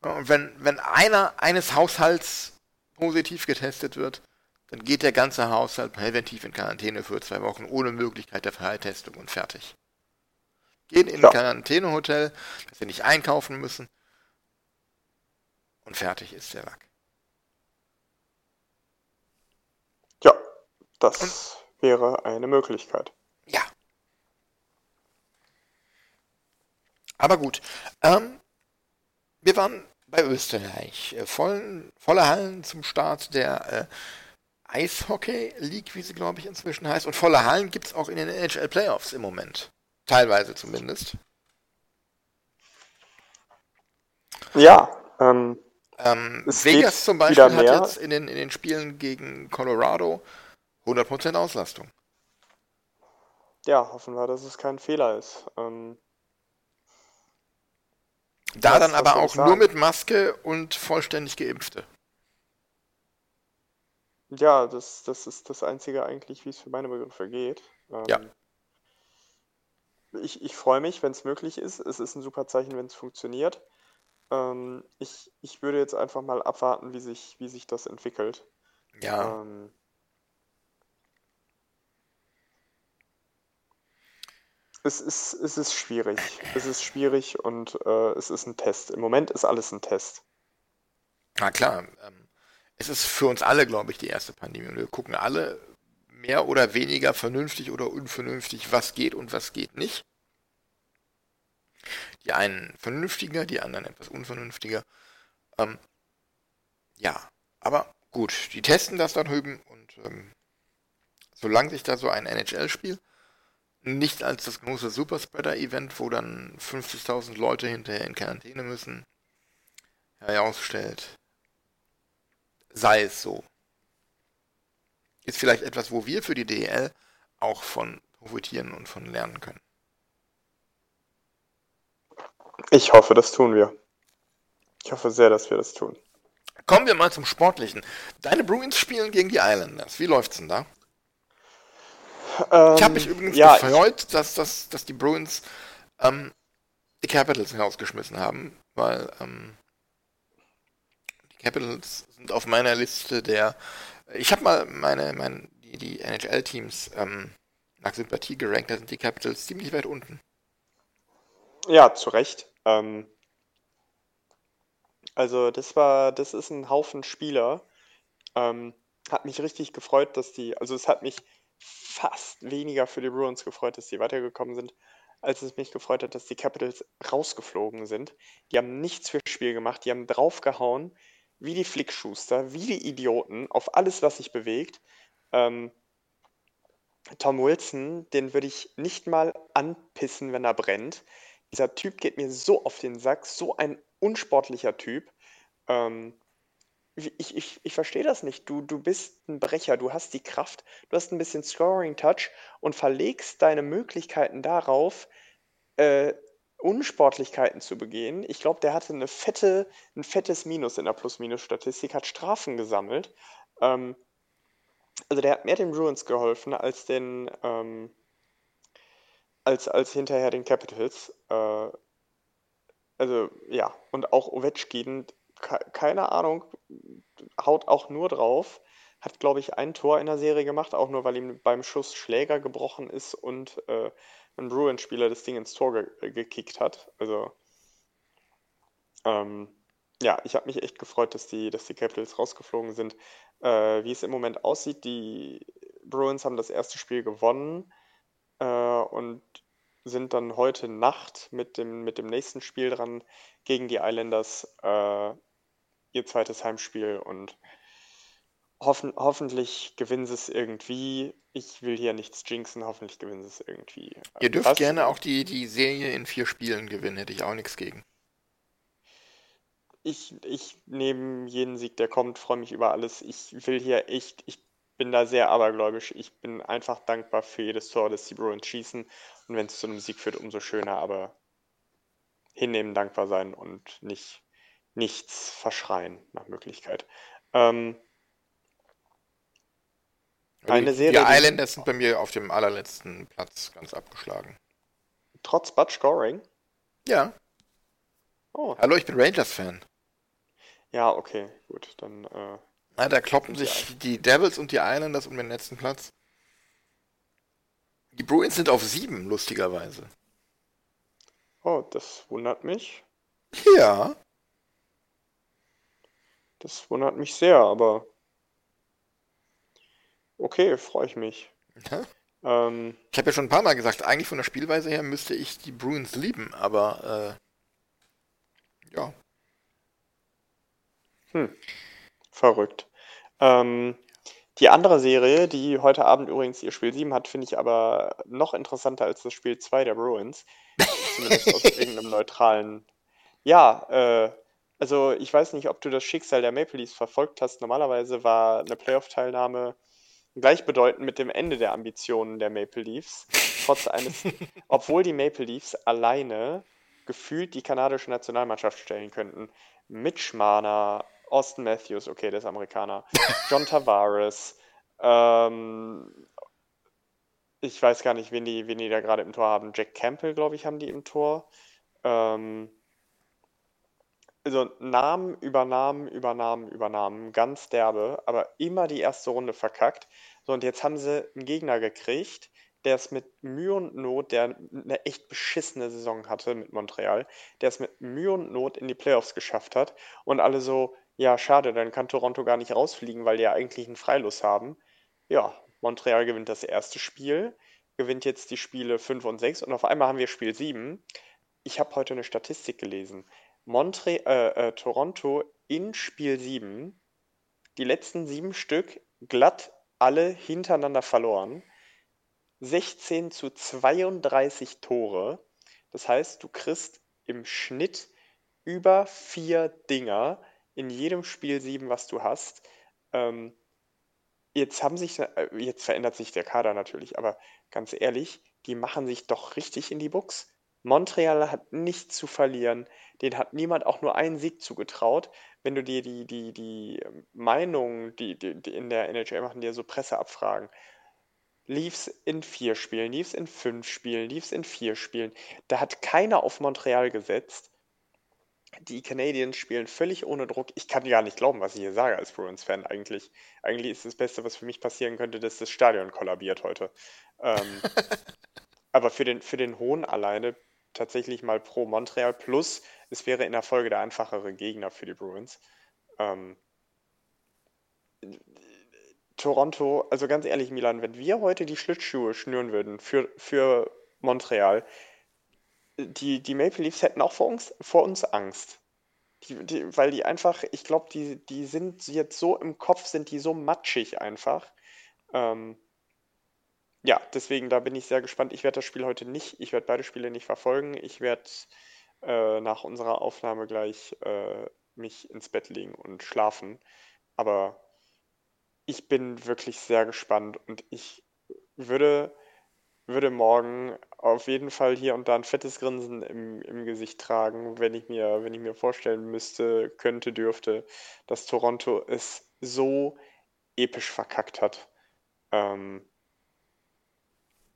Speaker 1: Und wenn, wenn einer eines Haushalts positiv getestet wird, dann geht der ganze Haushalt präventiv in Quarantäne für zwei Wochen ohne Möglichkeit der Freitestung und fertig. Gehen in ein ja. Quarantänehotel, dass sie nicht einkaufen müssen und fertig ist der Lack.
Speaker 2: Ja, das und, wäre eine Möglichkeit.
Speaker 1: Ja, Aber gut. Ähm, wir waren bei Österreich. Äh, vollen, volle Hallen zum Start der äh, Eishockey League, wie sie glaube ich inzwischen heißt. Und volle Hallen gibt es auch in den NHL Playoffs im Moment. Teilweise zumindest.
Speaker 2: Ja. Ähm,
Speaker 1: ähm, Vegas zum Beispiel hat jetzt in den, in den Spielen gegen Colorado 100% Auslastung.
Speaker 2: Ja, hoffen wir, dass es kein Fehler ist. Ähm,
Speaker 1: da dann aber auch nur mit Maske und vollständig Geimpfte.
Speaker 2: Ja, das, das ist das Einzige eigentlich, wie es für meine Begriffe geht. Ähm,
Speaker 1: ja.
Speaker 2: Ich, ich freue mich, wenn es möglich ist. Es ist ein super Zeichen, wenn es funktioniert. Ähm, ich, ich würde jetzt einfach mal abwarten, wie sich, wie sich das entwickelt.
Speaker 1: Ja. Ähm,
Speaker 2: Es ist, es ist schwierig. Es ist schwierig und äh, es ist ein Test. Im Moment ist alles ein Test.
Speaker 1: Na klar. Ähm, es ist für uns alle, glaube ich, die erste Pandemie. wir gucken alle mehr oder weniger vernünftig oder unvernünftig, was geht und was geht nicht. Die einen vernünftiger, die anderen etwas unvernünftiger. Ähm, ja, aber gut, die testen das dann drüben und ähm, solange sich da so ein NHL-Spiel nicht als das große Superspreader-Event, wo dann 50.000 Leute hinterher in Quarantäne müssen, herausstellt. Sei es so. ist vielleicht etwas, wo wir für die DEL auch von profitieren und von lernen können.
Speaker 2: Ich hoffe, das tun wir. Ich hoffe sehr, dass wir das tun.
Speaker 1: Kommen wir mal zum Sportlichen. Deine Bruins spielen gegen die Islanders. Wie läuft's denn da?
Speaker 2: Ähm,
Speaker 1: ich habe mich übrigens
Speaker 2: ja,
Speaker 1: gefreut, dass, dass, dass die Bruins ähm, die Capitals herausgeschmissen haben, weil ähm, die Capitals sind auf meiner Liste der. Ich habe mal meine, meine die, die NHL-Teams ähm, nach Sympathie gerankt, da sind die Capitals ziemlich weit unten.
Speaker 2: Ja, zu Recht. Ähm, also das war, das ist ein Haufen Spieler. Ähm, hat mich richtig gefreut, dass die, also es hat mich fast weniger für die Bruins gefreut, dass die weitergekommen sind, als es mich gefreut hat, dass die Capitals rausgeflogen sind. Die haben nichts fürs Spiel gemacht, die haben draufgehauen, wie die Flickschuster, wie die Idioten, auf alles, was sich bewegt. Ähm, Tom Wilson, den würde ich nicht mal anpissen, wenn er brennt. Dieser Typ geht mir so auf den Sack, so ein unsportlicher Typ. Ähm, ich, ich, ich verstehe das nicht. Du, du bist ein Brecher, du hast die Kraft, du hast ein bisschen Scoring-Touch und verlegst deine Möglichkeiten darauf, äh, Unsportlichkeiten zu begehen. Ich glaube, der hatte eine fette, ein fettes Minus in der Plus-Minus-Statistik, hat Strafen gesammelt. Ähm, also der hat mehr den Bruins geholfen als den ähm, als, als hinterher den Capitals. Äh, also ja, und auch Ovechkin, keine Ahnung, haut auch nur drauf. Hat, glaube ich, ein Tor in der Serie gemacht, auch nur weil ihm beim Schuss Schläger gebrochen ist und äh, ein Bruins-Spieler das Ding ins Tor ge gekickt hat. Also, ähm, ja, ich habe mich echt gefreut, dass die, dass die Capitals rausgeflogen sind. Äh, wie es im Moment aussieht, die Bruins haben das erste Spiel gewonnen äh, und sind dann heute Nacht mit dem, mit dem nächsten Spiel dran gegen die Islanders äh, ihr zweites Heimspiel und hoffen, hoffentlich gewinnen sie es irgendwie. Ich will hier nichts jinxen, hoffentlich gewinnen sie es irgendwie.
Speaker 1: Ihr dürft Was? gerne auch die, die Serie in vier Spielen gewinnen, hätte ich auch nichts gegen.
Speaker 2: Ich, ich nehme jeden Sieg, der kommt, freue mich über alles. Ich will hier echt, ich bin da sehr abergläubisch. Ich bin einfach dankbar für jedes Tor, das die Bruins schießen. Und wenn es zu einem Sieg führt, umso schöner. Aber hinnehmen, dankbar sein und nicht nichts verschreien nach Möglichkeit. Ähm,
Speaker 1: eine Serie. Die Islanders sind bei mir auf dem allerletzten Platz ganz abgeschlagen.
Speaker 2: Trotz Bud Scoring?
Speaker 1: Ja. Oh. Hallo, ich bin Rangers-Fan.
Speaker 2: Ja, okay, gut, dann. Äh,
Speaker 1: Na, da kloppen sich die Devils und die Islanders um den letzten Platz. Die Bruins sind auf sieben, lustigerweise.
Speaker 2: Oh, das wundert mich.
Speaker 1: Ja.
Speaker 2: Das wundert mich sehr, aber okay, freue ich mich.
Speaker 1: Ja. Ähm, ich habe ja schon ein paar Mal gesagt, eigentlich von der Spielweise her müsste ich die Bruins lieben, aber äh, ja.
Speaker 2: Hm. Verrückt. Ähm, die andere Serie, die heute Abend übrigens ihr Spiel 7 hat, finde ich aber noch interessanter als das Spiel 2 der Bruins. Zumindest aus irgendeinem neutralen. Ja, äh, also ich weiß nicht, ob du das Schicksal der Maple Leafs verfolgt hast. Normalerweise war eine Playoff-Teilnahme gleichbedeutend mit dem Ende der Ambitionen der Maple Leafs. Trotz eines, obwohl die Maple Leafs alleine gefühlt die kanadische Nationalmannschaft stellen könnten. Mitch Marner, Austin Matthews, okay, der ist Amerikaner, John Tavares, ähm, ich weiß gar nicht, wen die, wen die da gerade im Tor haben. Jack Campbell, glaube ich, haben die im Tor. Ähm, also Namen über Namen über Namen über Namen, ganz derbe, aber immer die erste Runde verkackt. So, und jetzt haben sie einen Gegner gekriegt, der es mit Mühe und Not, der eine echt beschissene Saison hatte mit Montreal, der es mit Mühe und Not in die Playoffs geschafft hat. Und alle so, ja, schade, dann kann Toronto gar nicht rausfliegen, weil die ja eigentlich einen Freilos haben. Ja, Montreal gewinnt das erste Spiel, gewinnt jetzt die Spiele 5 und 6 und auf einmal haben wir Spiel 7. Ich habe heute eine Statistik gelesen. Montre äh, äh, Toronto in Spiel 7 die letzten sieben Stück glatt alle hintereinander verloren. 16 zu 32 Tore. Das heißt, du kriegst im Schnitt über vier Dinger in jedem Spiel 7, was du hast. Ähm, jetzt haben sich, äh, jetzt verändert sich der Kader natürlich, aber ganz ehrlich, die machen sich doch richtig in die Buchs. Montreal hat nichts zu verlieren. Den hat niemand auch nur einen Sieg zugetraut. Wenn du dir die, die, die Meinungen, die, die, die in der NHL machen, dir so Presseabfragen. Leafs in vier Spielen, Leafs in fünf Spielen, Leafs in vier Spielen. Da hat keiner auf Montreal gesetzt. Die Canadiens spielen völlig ohne Druck. Ich kann gar nicht glauben, was ich hier sage als Bruins-Fan eigentlich. Eigentlich ist das Beste, was für mich passieren könnte, dass das Stadion kollabiert heute. Ähm, aber für den, für den Hohn alleine tatsächlich mal pro Montreal. Plus, es wäre in der Folge der einfachere Gegner für die Bruins. Ähm, Toronto, also ganz ehrlich, Milan, wenn wir heute die Schlittschuhe schnüren würden für, für Montreal, die, die Maple Leafs hätten auch vor uns, vor uns Angst. Die, die, weil die einfach, ich glaube, die, die sind jetzt so im Kopf, sind die so matschig einfach. Ähm, ja, deswegen, da bin ich sehr gespannt. Ich werde das Spiel heute nicht, ich werde beide Spiele nicht verfolgen. Ich werde äh, nach unserer Aufnahme gleich äh, mich ins Bett legen und schlafen. Aber ich bin wirklich sehr gespannt und ich würde, würde morgen auf jeden Fall hier und da ein fettes Grinsen im, im Gesicht tragen, wenn ich mir, wenn ich mir vorstellen müsste, könnte, dürfte, dass Toronto es so episch verkackt hat. Ähm,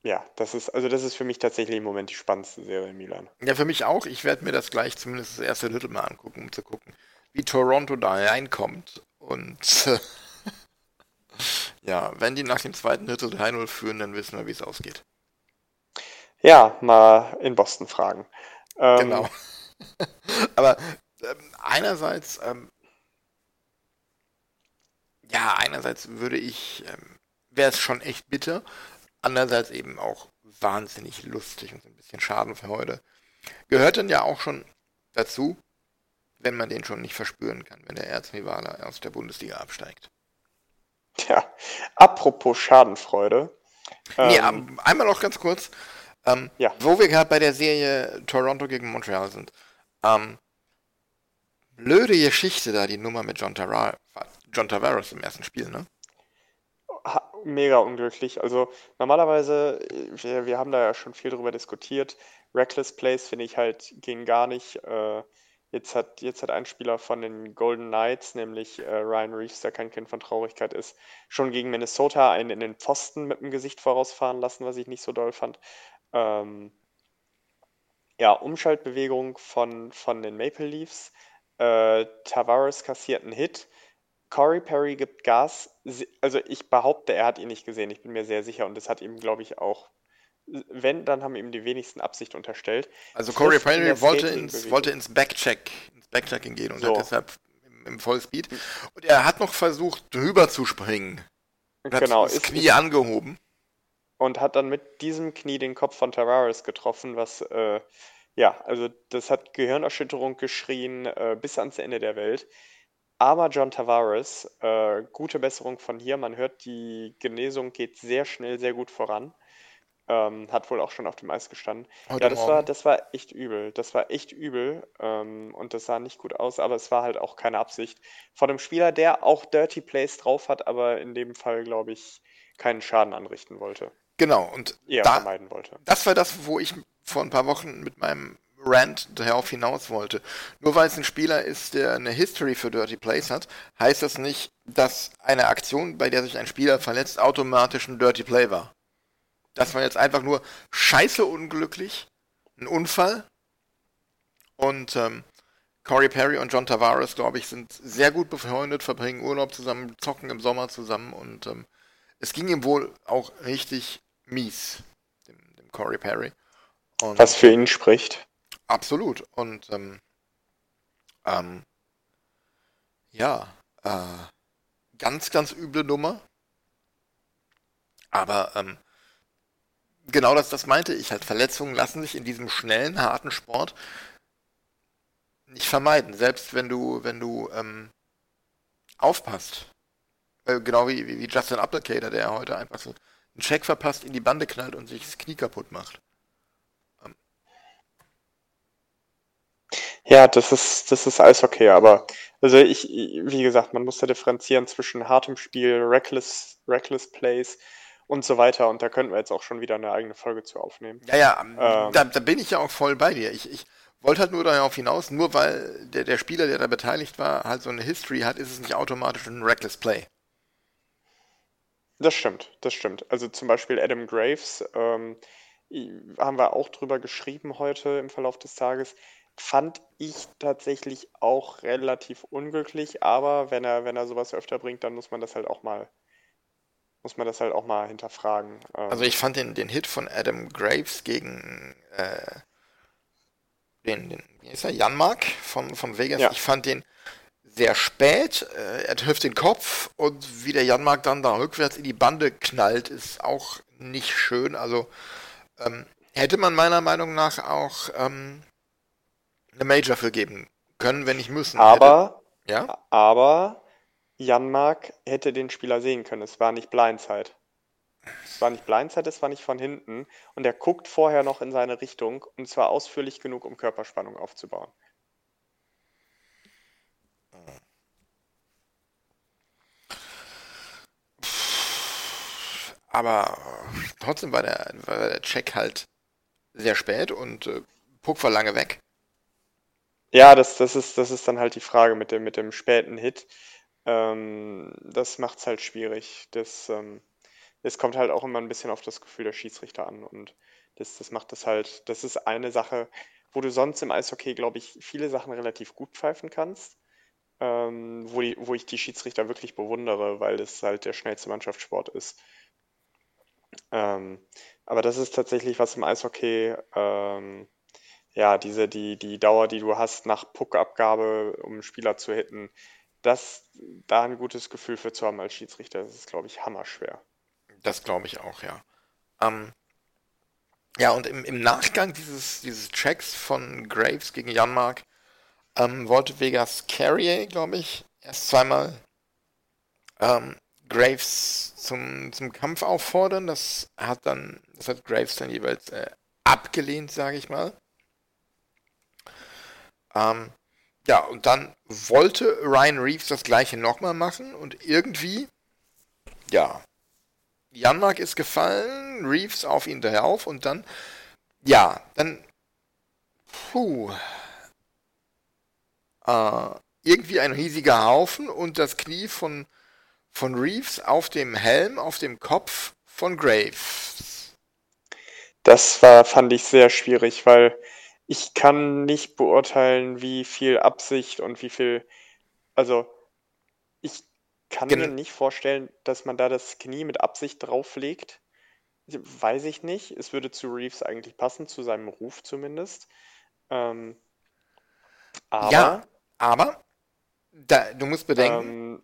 Speaker 2: ja, das ist, also das ist für mich tatsächlich im Moment die spannendste Serie in Milan.
Speaker 1: Ja, für mich auch. Ich werde mir das gleich zumindest das erste Drittel mal angucken, um zu gucken, wie Toronto da reinkommt. Und äh, ja, wenn die nach dem zweiten Drittel 3-0 führen, dann wissen wir, wie es ausgeht.
Speaker 2: Ja, mal in Boston fragen.
Speaker 1: Ähm, genau. Aber ähm, einerseits, ähm, ja, einerseits würde ich, ähm, wäre es schon echt bitter, andererseits eben auch wahnsinnig lustig und ein bisschen Schaden für heute. Gehört dann ja auch schon dazu, wenn man den schon nicht verspüren kann, wenn der Erzrivale aus der Bundesliga absteigt.
Speaker 2: Tja, apropos Schadenfreude.
Speaker 1: Nee, ähm, einmal noch ganz kurz, ähm, ja. wo wir gerade bei der Serie Toronto gegen Montreal sind. Ähm, blöde Geschichte da, die Nummer mit John, Tara John Tavares im ersten Spiel, ne?
Speaker 2: Mega unglücklich. Also normalerweise, wir, wir haben da ja schon viel drüber diskutiert. Reckless Plays finde ich halt gehen gar nicht. Äh, jetzt, hat, jetzt hat ein Spieler von den Golden Knights, nämlich äh, Ryan Reeves, der kein Kind von Traurigkeit ist, schon gegen Minnesota einen in den Pfosten mit dem Gesicht vorausfahren lassen, was ich nicht so doll fand. Ähm, ja, Umschaltbewegung von, von den Maple Leafs. Äh, Tavares kassiert einen Hit Corey Perry gibt Gas. Also ich behaupte, er hat ihn nicht gesehen. Ich bin mir sehr sicher. Und das hat ihm, glaube ich, auch, wenn, dann haben ihm die wenigsten Absicht unterstellt.
Speaker 1: Also Corey Perry wollte ins, wollte ins Backcheck, ins Backchecking gehen und so. hat deshalb im, im Vollspeed. Und er hat noch versucht, drüber zu springen. Und genau, hat das Knie angehoben.
Speaker 2: Und hat dann mit diesem Knie den Kopf von Tavares getroffen, was, äh, ja, also das hat Gehirnerschütterung geschrien äh, bis ans Ende der Welt. Aber John Tavares, äh, gute Besserung von hier. Man hört, die Genesung geht sehr schnell, sehr gut voran. Ähm, hat wohl auch schon auf dem Eis gestanden. Heute ja, das war, das war echt übel. Das war echt übel ähm, und das sah nicht gut aus, aber es war halt auch keine Absicht. Von einem Spieler, der auch Dirty Plays drauf hat, aber in dem Fall, glaube ich, keinen Schaden anrichten wollte.
Speaker 1: Genau, und
Speaker 2: da, vermeiden wollte.
Speaker 1: Das war das, wo ich vor ein paar Wochen mit meinem Rant darauf hinaus wollte. Nur weil es ein Spieler ist, der eine History für Dirty Plays hat, heißt das nicht, dass eine Aktion, bei der sich ein Spieler verletzt, automatisch ein Dirty Play war. Das war jetzt einfach nur scheiße unglücklich, ein Unfall. Und ähm, Corey Perry und John Tavares, glaube ich, sind sehr gut befreundet, verbringen Urlaub zusammen, zocken im Sommer zusammen und ähm, es ging ihm wohl auch richtig mies, dem, dem Corey Perry.
Speaker 2: Und, Was für ihn spricht.
Speaker 1: Absolut. Und ähm, ähm, ja, äh, ganz, ganz üble Nummer. Aber ähm, genau das, das meinte ich halt. Verletzungen lassen sich in diesem schnellen, harten Sport nicht vermeiden. Selbst wenn du, wenn du ähm, aufpasst. Äh, genau wie, wie Justin Applecater, der heute einfach so einen Check verpasst, in die Bande knallt und sich das Knie kaputt macht.
Speaker 2: Ja, das ist, das ist Eishockey, aber Also ich, wie gesagt, man muss da differenzieren zwischen hartem Spiel, reckless, reckless Plays und so weiter. Und da könnten wir jetzt auch schon wieder eine eigene Folge zu aufnehmen.
Speaker 1: Ja, ja, ähm, da, da, bin ich ja auch voll bei dir. Ich, ich wollte halt nur darauf hinaus, nur weil der, der Spieler, der da beteiligt war, halt so eine History hat, ist es nicht automatisch ein reckless Play.
Speaker 2: Das stimmt, das stimmt. Also zum Beispiel Adam Graves, ähm, haben wir auch drüber geschrieben heute im Verlauf des Tages. Fand ich tatsächlich auch relativ unglücklich, aber wenn er, wenn er sowas öfter bringt, dann muss man das halt auch mal, muss man das halt auch mal hinterfragen.
Speaker 1: Ähm, also ich fand den, den Hit von Adam Graves gegen äh, den, den, wie ist er, Janmark von, von Vegas, ja. ich fand den sehr spät. Äh, er trifft den Kopf und wie der Janmark dann da rückwärts in die Bande knallt, ist auch nicht schön. Also ähm, hätte man meiner Meinung nach auch ähm, eine Major für geben können, wenn nicht müssen.
Speaker 2: Aber, hätte, ja? aber Janmark hätte den Spieler sehen können. Es war nicht Blindside. Es war nicht Blindside, es war nicht von hinten. Und er guckt vorher noch in seine Richtung und zwar ausführlich genug, um Körperspannung aufzubauen.
Speaker 1: Aber trotzdem war der, war der Check halt sehr spät und äh, Puck war lange weg.
Speaker 2: Ja, das, das, ist, das ist dann halt die Frage mit dem, mit dem späten Hit. Ähm, das macht es halt schwierig. Das, ähm, das kommt halt auch immer ein bisschen auf das Gefühl der Schiedsrichter an. Und das, das macht das halt, das ist eine Sache, wo du sonst im Eishockey, glaube ich, viele Sachen relativ gut pfeifen kannst. Ähm, wo, die, wo ich die Schiedsrichter wirklich bewundere, weil das halt der schnellste Mannschaftssport ist. Ähm, aber das ist tatsächlich was im Eishockey, ähm, ja, diese, die, die Dauer, die du hast nach Puckabgabe, um einen Spieler zu hitten, das, da ein gutes Gefühl für zu haben als Schiedsrichter, das ist, glaube ich, hammerschwer.
Speaker 1: Das glaube ich auch, ja. Ähm, ja, und im, im Nachgang dieses, dieses Checks von Graves gegen Janmark ähm, wollte Vegas Carrier, glaube ich, erst zweimal ähm, Graves zum, zum Kampf auffordern. Das hat dann, das hat Graves dann jeweils äh, abgelehnt, sage ich mal. Ähm, ja, und dann wollte Ryan Reeves das gleiche nochmal machen und irgendwie, ja, Janmark ist gefallen, Reeves auf ihn drauf und dann, ja, dann, puh, äh, irgendwie ein riesiger Haufen und das Knie von von Reeves auf dem Helm, auf dem Kopf von Graves.
Speaker 2: Das war, fand ich sehr schwierig, weil ich kann nicht beurteilen, wie viel Absicht und wie viel, also ich kann Gen mir nicht vorstellen, dass man da das Knie mit Absicht drauflegt. Weiß ich nicht. Es würde zu Reeves eigentlich passen, zu seinem Ruf zumindest. Ähm,
Speaker 1: aber, ja, aber da, du musst bedenken, ähm,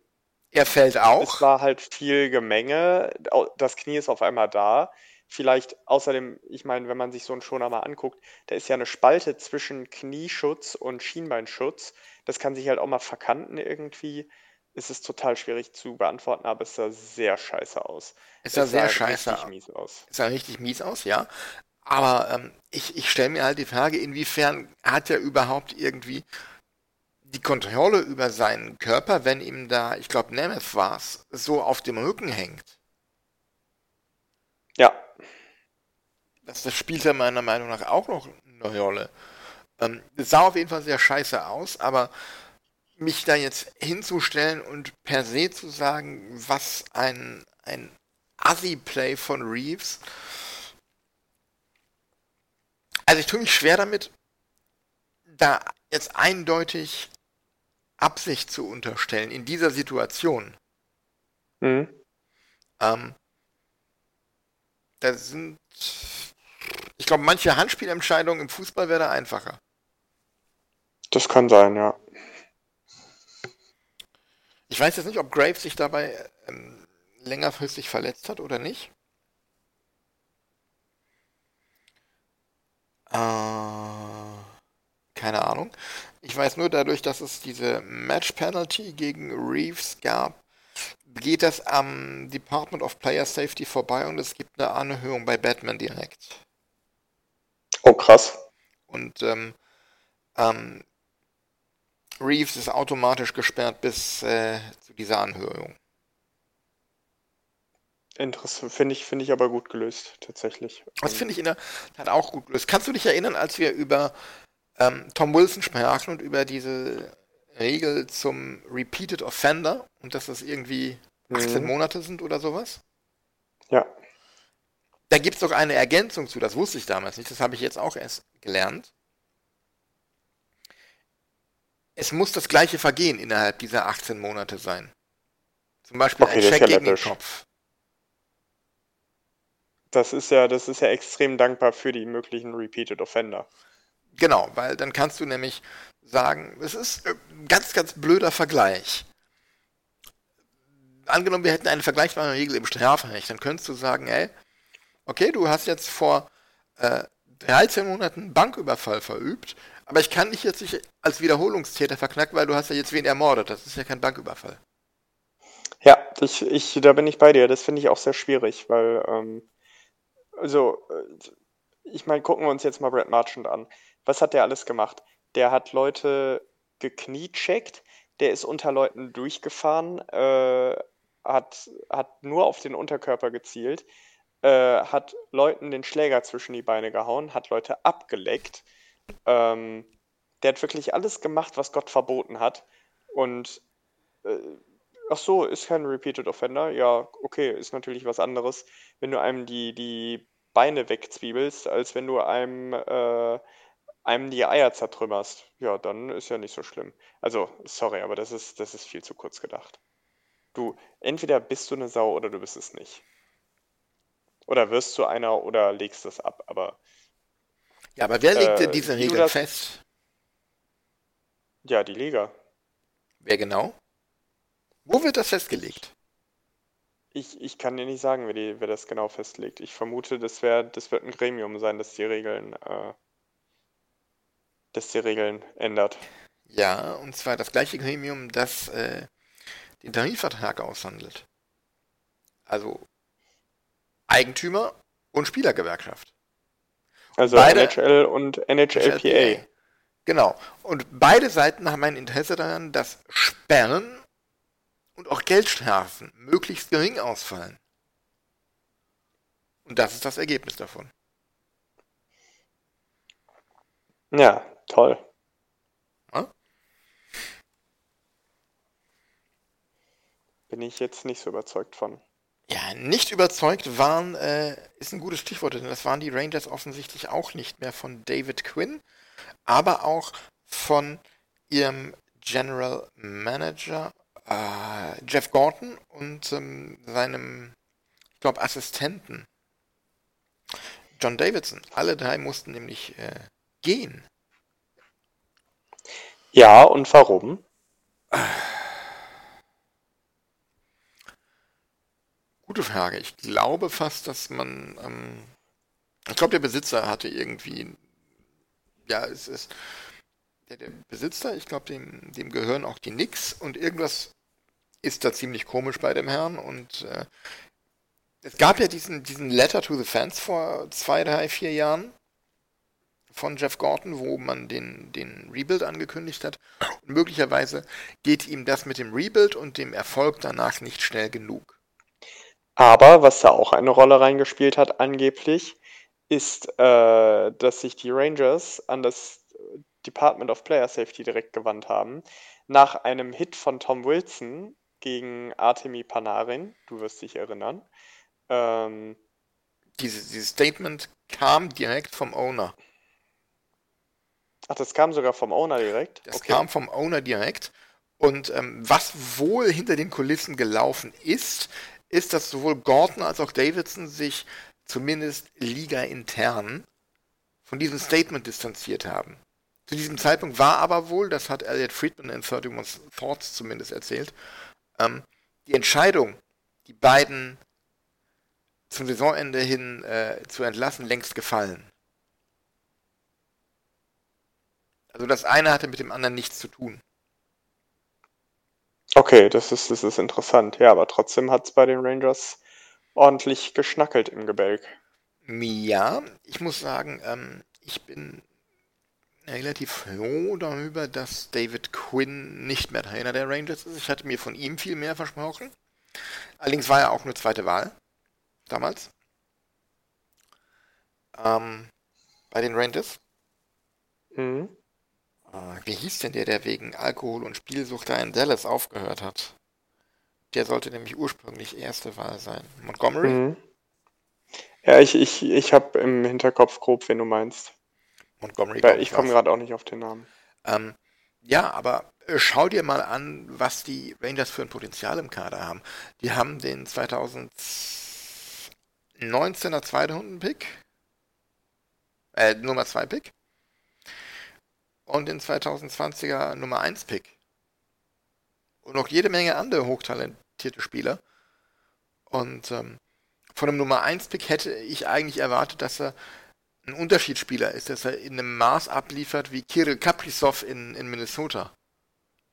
Speaker 1: er fällt auch.
Speaker 2: Es war halt viel Gemenge. Das Knie ist auf einmal da. Vielleicht außerdem, ich meine, wenn man sich so einen Schoner mal anguckt, da ist ja eine Spalte zwischen Knieschutz und Schienbeinschutz. Das kann sich halt auch mal verkanten irgendwie. Es ist total schwierig zu beantworten, aber es sah sehr scheiße aus.
Speaker 1: Es sah, es sah sehr scheiße richtig mies aus. Es sah richtig mies aus, ja. Aber ähm, ich, ich stelle mir halt die Frage, inwiefern hat er überhaupt irgendwie die Kontrolle über seinen Körper, wenn ihm da, ich glaube, Nemeth war es, so auf dem Rücken hängt.
Speaker 2: Ja.
Speaker 1: Das, das spielt ja meiner Meinung nach auch noch eine Rolle. Ähm, es sah auf jeden Fall sehr scheiße aus, aber mich da jetzt hinzustellen und per se zu sagen, was ein, ein Assi-Play von Reeves. Also ich tue mich schwer damit, da jetzt eindeutig Absicht zu unterstellen in dieser Situation. Mhm. Ähm, da sind, ich glaube, manche Handspielentscheidungen im Fußball wäre da einfacher.
Speaker 2: Das kann sein, ja.
Speaker 1: Ich weiß jetzt nicht, ob Graves sich dabei ähm, längerfristig verletzt hat oder nicht. Äh, keine Ahnung. Ich weiß nur dadurch, dass es diese Match Penalty gegen Reeves gab, geht das am Department of Player Safety vorbei und es gibt eine Anhörung bei Batman direkt.
Speaker 2: Oh, krass.
Speaker 1: Und ähm, ähm, Reeves ist automatisch gesperrt bis äh, zu dieser Anhörung.
Speaker 2: Interessant, finde ich, finde ich aber gut gelöst, tatsächlich.
Speaker 1: Das finde ich in der Tat auch gut gelöst. Kannst du dich erinnern, als wir über ähm, Tom Wilson sprachen und über diese Regel zum Repeated Offender und dass das irgendwie 18 mhm. Monate sind oder sowas?
Speaker 2: Ja.
Speaker 1: Da gibt es doch eine Ergänzung zu, das wusste ich damals nicht, das habe ich jetzt auch erst gelernt. Es muss das gleiche Vergehen innerhalb dieser 18 Monate sein. Zum Beispiel okay, ein Check ja gegen den Kopf.
Speaker 2: Das ist ja, das ist ja extrem dankbar für die möglichen Repeated Offender.
Speaker 1: Genau, weil dann kannst du nämlich sagen, es ist ein ganz, ganz blöder Vergleich. Angenommen, wir hätten eine vergleichbare Regel im Strafrecht, dann könntest du sagen, ey, okay, du hast jetzt vor äh, 13 Monaten Banküberfall verübt, aber ich kann dich jetzt nicht als Wiederholungstäter verknacken, weil du hast ja jetzt wen ermordet. Das ist ja kein Banküberfall.
Speaker 2: Ja, ich, ich, da bin ich bei dir. Das finde ich auch sehr schwierig, weil ähm, also, äh, ich meine, gucken wir uns jetzt mal Brad Marchand an. Was hat der alles gemacht? Der hat Leute gekniecheckt, der ist unter Leuten durchgefahren, äh, hat, hat nur auf den Unterkörper gezielt, äh, hat Leuten den Schläger zwischen die Beine gehauen, hat Leute abgeleckt. Ähm, der hat wirklich alles gemacht, was Gott verboten hat. Und äh, ach so, ist kein Repeated Offender. Ja, okay, ist natürlich was anderes, wenn du einem die, die Beine wegzwiebelst, als wenn du einem, äh, einem die Eier zertrümmerst. Ja, dann ist ja nicht so schlimm. Also, sorry, aber das ist, das ist viel zu kurz gedacht. Du, entweder bist du eine Sau oder du bist es nicht. Oder wirst du einer oder legst es ab, aber.
Speaker 1: Ja, aber wer legt denn äh, diese Regeln fest?
Speaker 2: Ja, die Liga.
Speaker 1: Wer genau? Wo wird das festgelegt?
Speaker 2: Ich, ich kann dir nicht sagen, wer, die, wer das genau festlegt. Ich vermute, das, wär, das wird ein Gremium sein, das die Regeln, äh, das die Regeln ändert.
Speaker 1: Ja, und zwar das gleiche Gremium, das äh, den Tarifvertrag aushandelt. Also Eigentümer und Spielergewerkschaft.
Speaker 2: Also beide, NHL und NHLPA. NHLPA.
Speaker 1: Genau. Und beide Seiten haben ein Interesse daran, dass Sperren und auch Geldstrafen möglichst gering ausfallen. Und das ist das Ergebnis davon.
Speaker 2: Ja, toll. Ja? Bin ich jetzt nicht so überzeugt von.
Speaker 1: Ja, nicht überzeugt waren, äh, ist ein gutes Stichwort, denn das waren die Rangers offensichtlich auch nicht mehr von David Quinn, aber auch von ihrem General Manager äh, Jeff Gordon und ähm, seinem, ich glaube, Assistenten John Davidson. Alle drei mussten nämlich äh, gehen.
Speaker 2: Ja, und warum?
Speaker 1: Gute Frage. Ich glaube fast, dass man. Ähm, ich glaube, der Besitzer hatte irgendwie. Ja, es ist der, der Besitzer, ich glaube, dem, dem gehören auch die Knicks und irgendwas ist da ziemlich komisch bei dem Herrn und äh, es gab ja diesen, diesen Letter to the Fans vor zwei, drei, vier Jahren von Jeff Gordon, wo man den, den Rebuild angekündigt hat. Und möglicherweise geht ihm das mit dem Rebuild und dem Erfolg danach nicht schnell genug.
Speaker 2: Aber was da auch eine Rolle reingespielt hat, angeblich, ist, äh, dass sich die Rangers an das Department of Player Safety direkt gewandt haben. Nach einem Hit von Tom Wilson gegen Artemi Panarin, du wirst dich erinnern. Ähm,
Speaker 1: Diese, dieses Statement kam direkt vom Owner.
Speaker 2: Ach, das kam sogar vom Owner direkt?
Speaker 1: Das okay. kam vom Owner direkt. Und ähm, was wohl hinter den Kulissen gelaufen ist, ist, dass sowohl Gordon als auch Davidson sich zumindest liga intern von diesem Statement distanziert haben. Zu diesem Zeitpunkt war aber wohl, das hat Elliot Friedman in 31 Thoughts zumindest erzählt, ähm, die Entscheidung, die beiden zum Saisonende hin äh, zu entlassen, längst gefallen. Also das eine hatte mit dem anderen nichts zu tun.
Speaker 2: Okay, das ist, das ist interessant. Ja, aber trotzdem hat es bei den Rangers ordentlich geschnackelt im Gebälk.
Speaker 1: Ja, ich muss sagen, ähm, ich bin relativ froh darüber, dass David Quinn nicht mehr Trainer der Rangers ist. Ich hatte mir von ihm viel mehr versprochen. Allerdings war er auch eine zweite Wahl damals. Ähm, bei den Rangers. Mhm. Äh, wie hieß denn der, der wegen Alkohol und Spielsucht da in Dallas aufgehört hat? Der sollte nämlich ursprünglich erste Wahl sein. Montgomery? Mhm.
Speaker 2: Ja, ich, ich, ich habe im Hinterkopf grob, wen du meinst. Montgomery. Ja, ich komme gerade auch nicht auf den Namen.
Speaker 1: Ähm, ja, aber äh, schau dir mal an, was die Rangers für ein Potenzial im Kader haben. Die haben den 2019er zweite Hundenpick, äh, Nummer 2 Pick und den 2020er Nummer 1 Pick. Und noch jede Menge andere hochtalentierte Spieler. Und ähm, von einem Nummer 1 Pick hätte ich eigentlich erwartet, dass er ein Unterschiedsspieler ist, dass er in einem Maß abliefert wie Kirill Kaprizov in, in Minnesota.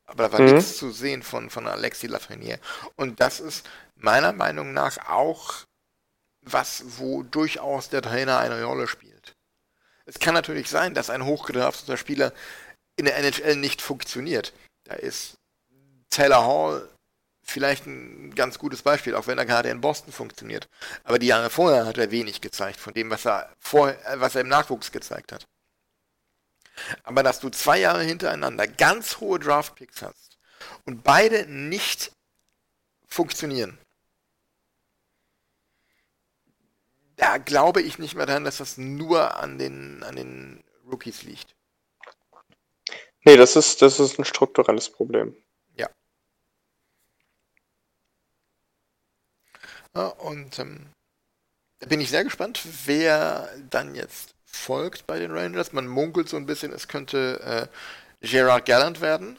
Speaker 1: Aber da war mhm. nichts zu sehen von, von Alexis Lafreniere. Und das ist meiner Meinung nach auch was, wo durchaus der Trainer eine Rolle spielt. Es kann natürlich sein, dass ein hochgedrafteter Spieler in der NHL nicht funktioniert. Da ist Taylor Hall vielleicht ein ganz gutes Beispiel, auch wenn er gerade in Boston funktioniert. Aber die Jahre vorher hat er wenig gezeigt von dem, was er, vor, was er im Nachwuchs gezeigt hat. Aber dass du zwei Jahre hintereinander ganz hohe Draft-Picks hast und beide nicht funktionieren, da glaube ich nicht mehr daran, dass das nur an den, an den Rookies liegt.
Speaker 2: Nee, das ist, das ist ein strukturelles Problem.
Speaker 1: und ähm, da bin ich sehr gespannt, wer dann jetzt folgt bei den Rangers. Man munkelt so ein bisschen, es könnte äh, Gerard Gallant werden.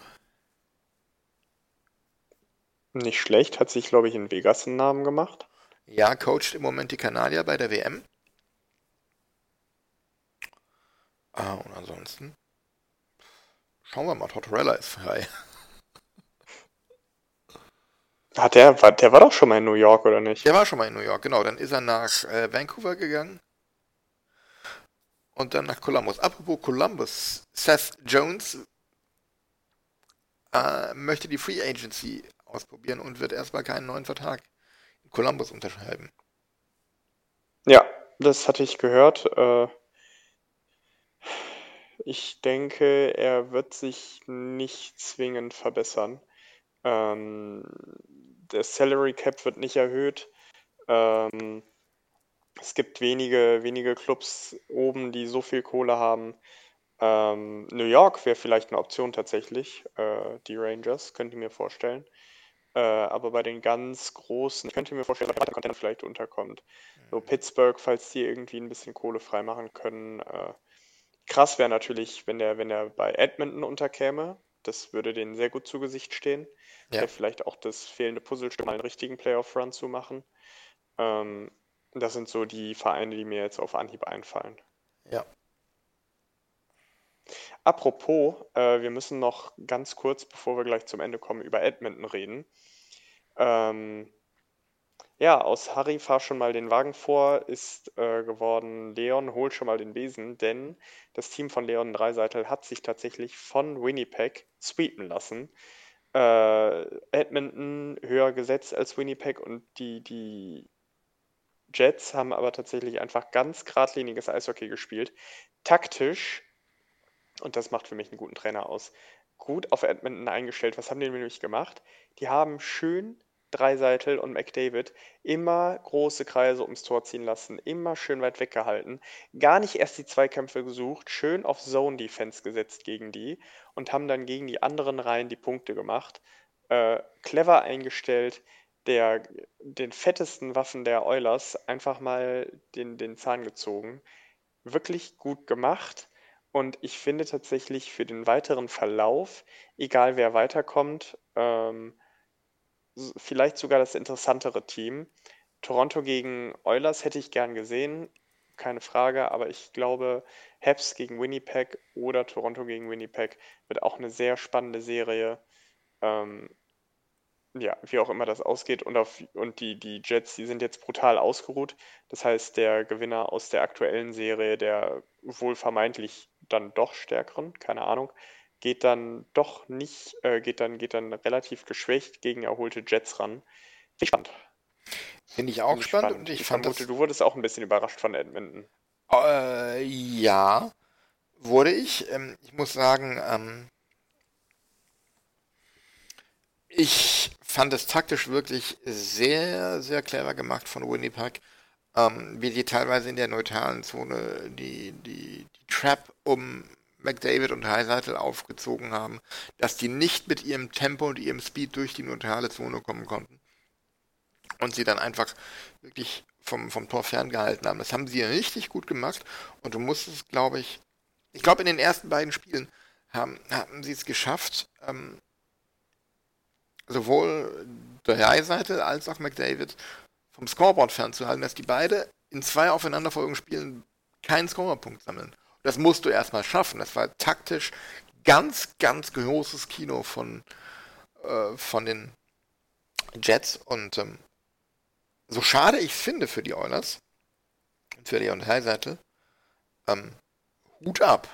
Speaker 2: Nicht schlecht, hat sich, glaube ich, in Vegas einen Namen gemacht.
Speaker 1: Ja, coacht im Moment die Kanadier bei der WM. Ah, und ansonsten schauen wir mal, Tortorella ist frei.
Speaker 2: Hat der, war, der war doch schon mal in New York, oder nicht?
Speaker 1: Der war schon mal in New York, genau. Dann ist er nach äh, Vancouver gegangen. Und dann nach Columbus. Apropos Columbus, Seth Jones äh, möchte die Free Agency ausprobieren und wird erstmal keinen neuen Vertrag Columbus unterschreiben.
Speaker 2: Ja, das hatte ich gehört. Äh, ich denke, er wird sich nicht zwingend verbessern. Ähm, der Salary Cap wird nicht erhöht. Ähm, es gibt wenige, wenige Clubs oben, die so viel Kohle haben. Ähm, New York wäre vielleicht eine Option tatsächlich, äh, die Rangers, könnte ich mir vorstellen. Äh, aber bei den ganz großen, ich könnte mir vorstellen, dass der Content vielleicht unterkommt. So mhm. Pittsburgh, falls die irgendwie ein bisschen Kohle freimachen können. Äh, krass wäre natürlich, wenn der, wenn der bei Edmonton unterkäme. Das würde denen sehr gut zu Gesicht stehen. Ja. Vielleicht auch das fehlende Puzzlestück mal einen richtigen Playoff-Run zu machen. Ähm, das sind so die Vereine, die mir jetzt auf Anhieb einfallen.
Speaker 1: Ja.
Speaker 2: Apropos, äh, wir müssen noch ganz kurz, bevor wir gleich zum Ende kommen, über Edmonton reden. Ähm, ja, aus Harry fahr schon mal den Wagen vor ist äh, geworden, Leon hol schon mal den Besen, denn das Team von Leon Dreiseitel hat sich tatsächlich von Winnipeg sweepen lassen. Äh, Edmonton höher gesetzt als Winnipeg und die, die Jets haben aber tatsächlich einfach ganz geradliniges Eishockey gespielt. Taktisch, und das macht für mich einen guten Trainer aus, gut auf Edmonton eingestellt. Was haben die nämlich gemacht? Die haben schön Dreiseitel und McDavid immer große Kreise ums Tor ziehen lassen, immer schön weit weggehalten, gar nicht erst die Zweikämpfe gesucht, schön auf Zone Defense gesetzt gegen die und haben dann gegen die anderen Reihen die Punkte gemacht. Äh, clever eingestellt, der, den fettesten Waffen der Oilers einfach mal den, den Zahn gezogen. Wirklich gut gemacht. Und ich finde tatsächlich für den weiteren Verlauf, egal wer weiterkommt, ähm, vielleicht sogar das interessantere Team. Toronto gegen Oilers hätte ich gern gesehen, keine Frage, aber ich glaube, Habs gegen Winnipeg oder Toronto gegen Winnipeg wird auch eine sehr spannende Serie. Ähm, ja, wie auch immer das ausgeht. Und, auf, und die, die Jets, die sind jetzt brutal ausgeruht. Das heißt, der Gewinner aus der aktuellen Serie, der wohl vermeintlich dann doch stärkeren, keine Ahnung, geht dann doch nicht, äh, geht dann, geht dann relativ geschwächt gegen erholte Jets ran. Ich spannend.
Speaker 1: Finde ich auch
Speaker 2: Finde ich
Speaker 1: spannend, und ich,
Speaker 2: Ich
Speaker 1: fand
Speaker 2: vermute, du wurdest auch ein bisschen überrascht von Edmonton.
Speaker 1: das. Äh, ja, wurde ich. Ähm, ich muss sagen, ähm, ich fand es taktisch wirklich sehr, sehr clever gemacht von Winnipeg, ähm, wie die teilweise in der neutralen Zone die, die, die Trap um McDavid und Heiseitel aufgezogen haben, dass die nicht mit ihrem Tempo und ihrem Speed durch die neutrale Zone kommen konnten. Und sie dann einfach wirklich vom, vom Tor ferngehalten haben. Das haben sie richtig gut gemacht. Und du musstest, glaube ich, ich glaube, in den ersten beiden Spielen haben, haben sie es geschafft, ähm, sowohl Dreiseitel als auch McDavid vom Scoreboard fernzuhalten, dass die beide in zwei aufeinanderfolgenden Spielen keinen Scorerpunkt sammeln. Das musst du erstmal schaffen. Das war taktisch ganz, ganz großes Kino von, äh, von den Jets. Und ähm, so schade ich finde für die Oilers, für Leon Heiseitel, ähm, Hut ab.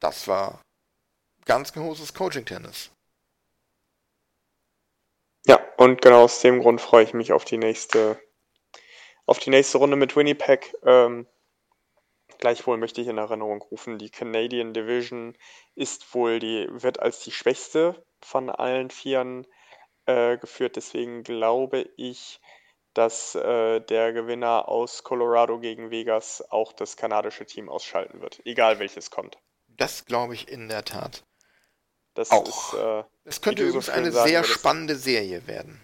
Speaker 1: Das war ganz großes Coaching-Tennis.
Speaker 2: Ja, und genau aus dem Grund freue ich mich auf die nächste, auf die nächste Runde mit Winnipeg. Ähm, gleichwohl möchte ich in Erinnerung rufen, die Canadian Division ist wohl die, wird als die schwächste von allen Vieren äh, geführt. Deswegen glaube ich, dass äh, der Gewinner aus Colorado gegen Vegas auch das kanadische Team ausschalten wird, egal welches kommt.
Speaker 1: Das glaube ich in der Tat.
Speaker 2: Das
Speaker 1: Auch.
Speaker 2: ist äh,
Speaker 1: Es könnte
Speaker 2: so
Speaker 1: übrigens
Speaker 2: schön
Speaker 1: eine
Speaker 2: sagen
Speaker 1: sehr spannende Serie werden.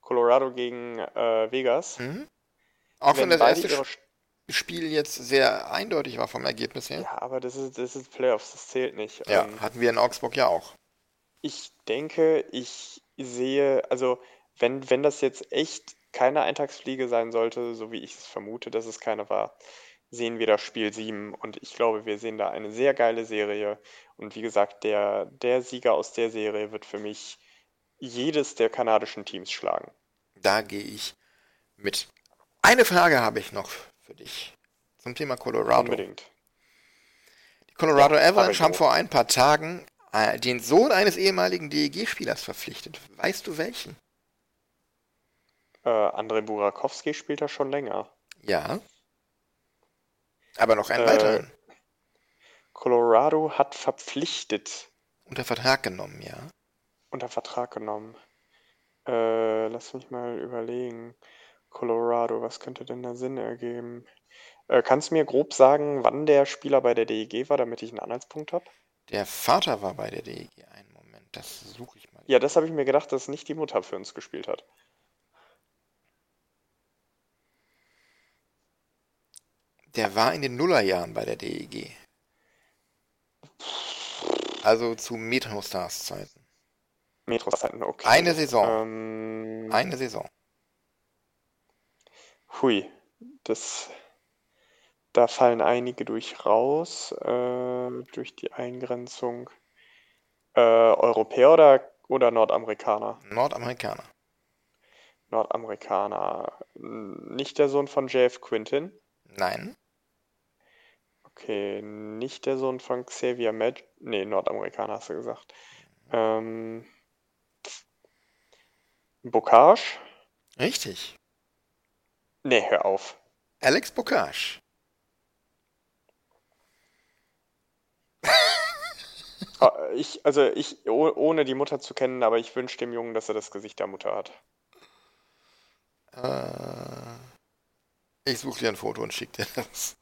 Speaker 2: Colorado gegen äh, Vegas.
Speaker 1: Mhm. Auch wenn
Speaker 2: Wenn
Speaker 1: das erste
Speaker 2: ihre
Speaker 1: Sp- Spiel jetzt sehr eindeutig war vom Ergebnis her.
Speaker 2: Ja, aber das ist, das ist Playoffs, das zählt nicht.
Speaker 1: Ja,
Speaker 2: Ähm,
Speaker 1: hatten wir in Augsburg ja auch.
Speaker 2: ich denke, ich sehe, also wenn, wenn das jetzt echt keine Eintagsfliege sein sollte, so wie ich es vermute, dass es keine war, sehen wir das Spiel 7 und ich glaube, wir sehen da eine sehr geile Serie. Und wie gesagt, der, der Sieger aus der Serie wird für mich jedes der kanadischen Teams schlagen.
Speaker 1: Da gehe ich mit. Eine Frage habe ich noch für dich zum Thema Colorado.
Speaker 2: Unbedingt.
Speaker 1: Die Colorado
Speaker 2: Ja,
Speaker 1: Avalanche haben vor ein paar Tagen äh, den Sohn eines ehemaligen DEG-Spielers verpflichtet. Weißt du welchen?
Speaker 2: Äh, Andrei Burakowski spielt da schon länger.
Speaker 1: Ja. Aber noch einen
Speaker 2: Äh,
Speaker 1: weiteren.
Speaker 2: Colorado hat verpflichtet.
Speaker 1: Unter Vertrag genommen, ja.
Speaker 2: unter Vertrag genommen. Äh, lass mich mal überlegen. Colorado, was könnte denn da Sinn ergeben? Äh, kannst du mir grob sagen, wann der Spieler bei der DEG war, damit ich einen Anhaltspunkt habe?
Speaker 1: Der Vater war bei der DEG. Einen Moment, das suche ich mal.
Speaker 2: Ja, das habe ich mir gedacht, dass nicht die Mutter für uns gespielt hat.
Speaker 1: Der war in den Nullerjahren bei der DEG. Also zu Metrostars Zeiten.
Speaker 2: Metro-Zeiten, okay.
Speaker 1: Eine Saison.
Speaker 2: Ähm,
Speaker 1: Eine Saison.
Speaker 2: hui, das, da fallen einige durch raus, äh, durch die Eingrenzung. Äh, Europäer oder, oder Nordamerikaner?
Speaker 1: Nordamerikaner.
Speaker 2: Nordamerikaner. Nicht der Sohn von JF Quintin.
Speaker 1: Nein.
Speaker 2: Okay, nicht der Sohn von Xavier Med. Nee, Nordamerikaner hast du gesagt. Ähm, Bocage?
Speaker 1: Richtig.
Speaker 2: Nee, hör auf.
Speaker 1: Alex Bocage.
Speaker 2: Ah, Ich, also ich, oh- ohne die Mutter zu kennen, aber ich wünsche dem Jungen, dass er das Gesicht der Mutter hat.
Speaker 1: Äh, ich suche dir ein Foto und schicke dir das.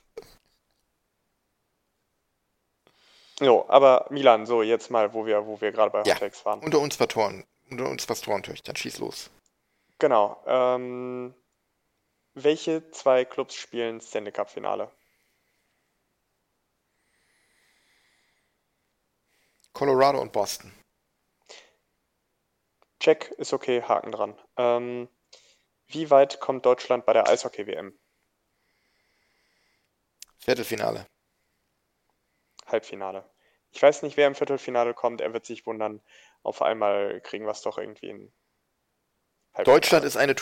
Speaker 2: Jo, aber Milan, so jetzt mal, wo wir, wo wir gerade bei
Speaker 1: Ja.
Speaker 2: Hot Takes waren.
Speaker 1: Unter uns Pastoren. Unter uns Pastorentöchtern. Schieß los.
Speaker 2: Genau. Ähm, welche zwei Clubs spielen Stanley Cup Finale?
Speaker 1: Colorado und Boston.
Speaker 2: Check, ist okay, Haken dran. Ähm, wie weit kommt Deutschland bei der Eishockey-WM?
Speaker 1: Viertelfinale.
Speaker 2: Halbfinale. Ich weiß nicht, wer im Viertelfinale kommt, er wird sich wundern. Auf einmal kriegen wir es doch irgendwie in Halbfinale.
Speaker 1: Deutschland ist eine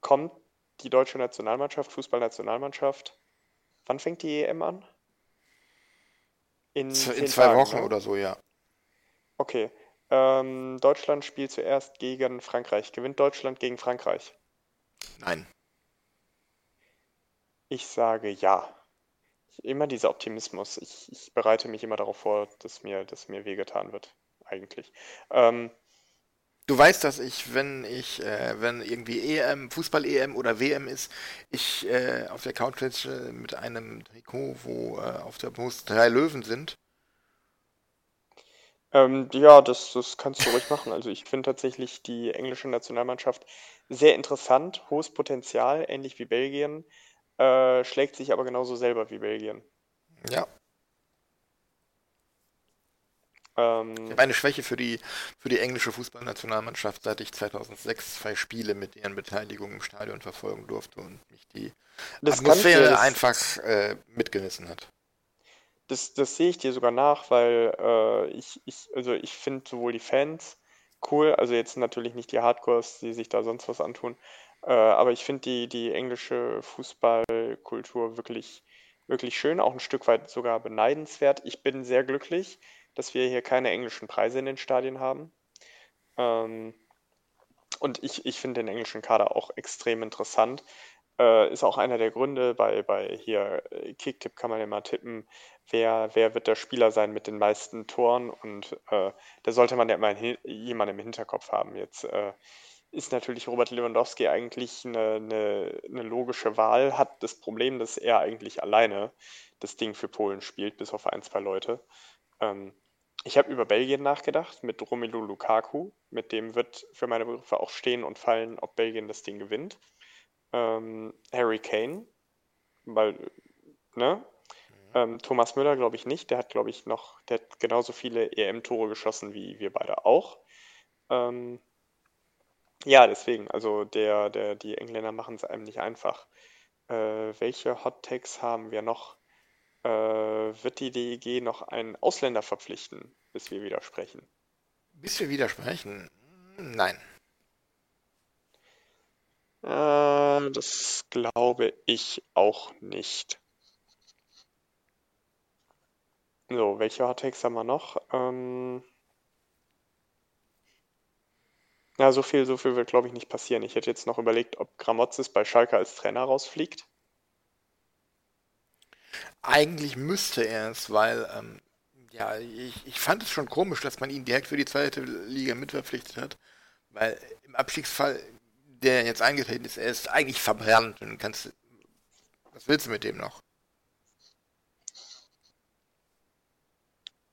Speaker 2: kommt die deutsche Nationalmannschaft, Fußballnationalmannschaft. Wann fängt die EM an?
Speaker 1: In, in zwei Tagen, Wochen ne? oder so, ja.
Speaker 2: Okay. Ähm, Deutschland spielt zuerst gegen Frankreich. Gewinnt Deutschland gegen Frankreich?
Speaker 1: Nein.
Speaker 2: Ich sage ja. Immer dieser Optimismus. Ich, ich bereite mich immer darauf vor, dass mir, dass mir wehgetan wird, eigentlich. Ähm,
Speaker 1: Du weißt, dass ich, wenn ich, äh, wenn irgendwie EM, Fußball-EM oder WM ist, ich äh, auf der Couch sitze mit einem Trikot, wo äh, auf der Brust drei Löwen sind.
Speaker 2: Ähm, ja, das, das kannst du ruhig machen. Also ich finde tatsächlich die englische Nationalmannschaft sehr interessant, hohes Potenzial, ähnlich wie Belgien, äh, schlägt sich aber genauso selber wie Belgien.
Speaker 1: Ja, ähm, ich habe eine Schwäche für die, für die englische Fußballnationalmannschaft, seit ich 2006 zwei Spiele mit deren Beteiligung im Stadion verfolgen durfte und mich die Atmosphäre einfach äh, mitgerissen hat.
Speaker 2: Das, das sehe ich dir sogar nach, weil äh, ich, ich, also ich finde sowohl die Fans cool, also jetzt natürlich nicht die Hardcores, die sich da sonst was antun, äh, aber ich finde die, die englische Fußballkultur wirklich, wirklich schön, auch ein Stück weit sogar beneidenswert. Ich bin sehr glücklich, dass wir hier keine englischen Preise in den Stadien haben. Ähm, und ich, ich finde den englischen Kader auch extrem interessant. Äh, ist auch einer der Gründe, bei, bei hier äh, Kicktip kann man mal tippen, wer, wer wird der Spieler sein mit den meisten Toren und äh, da sollte man ja immer jemanden im Hinterkopf haben. Jetzt äh, ist natürlich Robert Lewandowski eigentlich eine, eine, eine, logische Wahl, hat das Problem, dass er eigentlich alleine das Ding für Polen spielt, bis auf ein, zwei Leute. Ähm, ich habe über Belgien nachgedacht mit Romelu Lukaku. Mit dem wird für meine Begriffe auch stehen und fallen, ob Belgien das Ding gewinnt. Ähm, Harry Kane, weil, ne? Ähm, Thomas Müller glaube ich nicht. Der hat, glaube ich, noch, der hat genauso viele EM-Tore geschossen wie wir beide auch. Ähm, ja, deswegen, also der, der, die Engländer machen es einem nicht einfach. Äh, welche Hot Takes haben wir noch? äh, wird die DEG noch einen Ausländer verpflichten, bis wir widersprechen?
Speaker 1: Bis wir widersprechen? Nein.
Speaker 2: Äh, das glaube ich auch nicht. So, welche Hottakes haben wir noch? Ähm, ja, so viel, so viel wird, glaube ich, nicht passieren. Ich hätte jetzt noch überlegt, ob Gramozis bei Schalke als Trainer rausfliegt.
Speaker 1: Eigentlich müsste er es, weil ähm, ja, ich, ich fand es schon komisch, dass man ihn direkt für die zweite Liga mitverpflichtet hat, weil im Abstiegsfall, der jetzt eingetreten ist, er ist eigentlich verbrannt und kannst was willst du mit dem noch?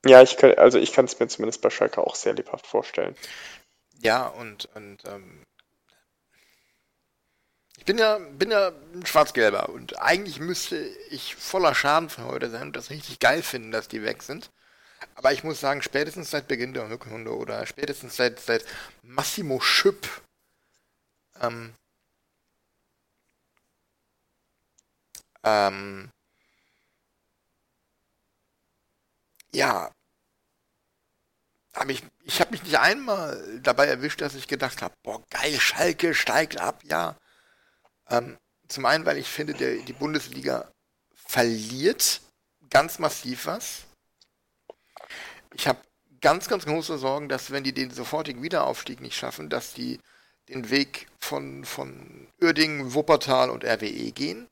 Speaker 2: Ja, ich kann, also ich kann es mir zumindest bei Schalke auch sehr lebhaft vorstellen.
Speaker 1: Ja, und, und ähm, ich bin ja, bin ja ein Schwarz-Gelber und eigentlich müsste ich voller Schadenfreude sein und das richtig geil finden, dass die weg sind. Aber ich muss sagen, spätestens seit Beginn der Rückrunde oder spätestens seit, seit Massimo Schüpp ähm, ähm, ja, aber ich, ich habe mich nicht einmal dabei erwischt, dass ich gedacht habe, boah, geil, Schalke steigt ab, ja. Ähm, zum einen, weil ich finde, der, die Bundesliga verliert ganz massiv was. Ich habe ganz, ganz große Sorgen, dass wenn die den sofortigen Wiederaufstieg nicht schaffen, dass die den Weg von, von Uerdingen, Wuppertal und RWE gehen.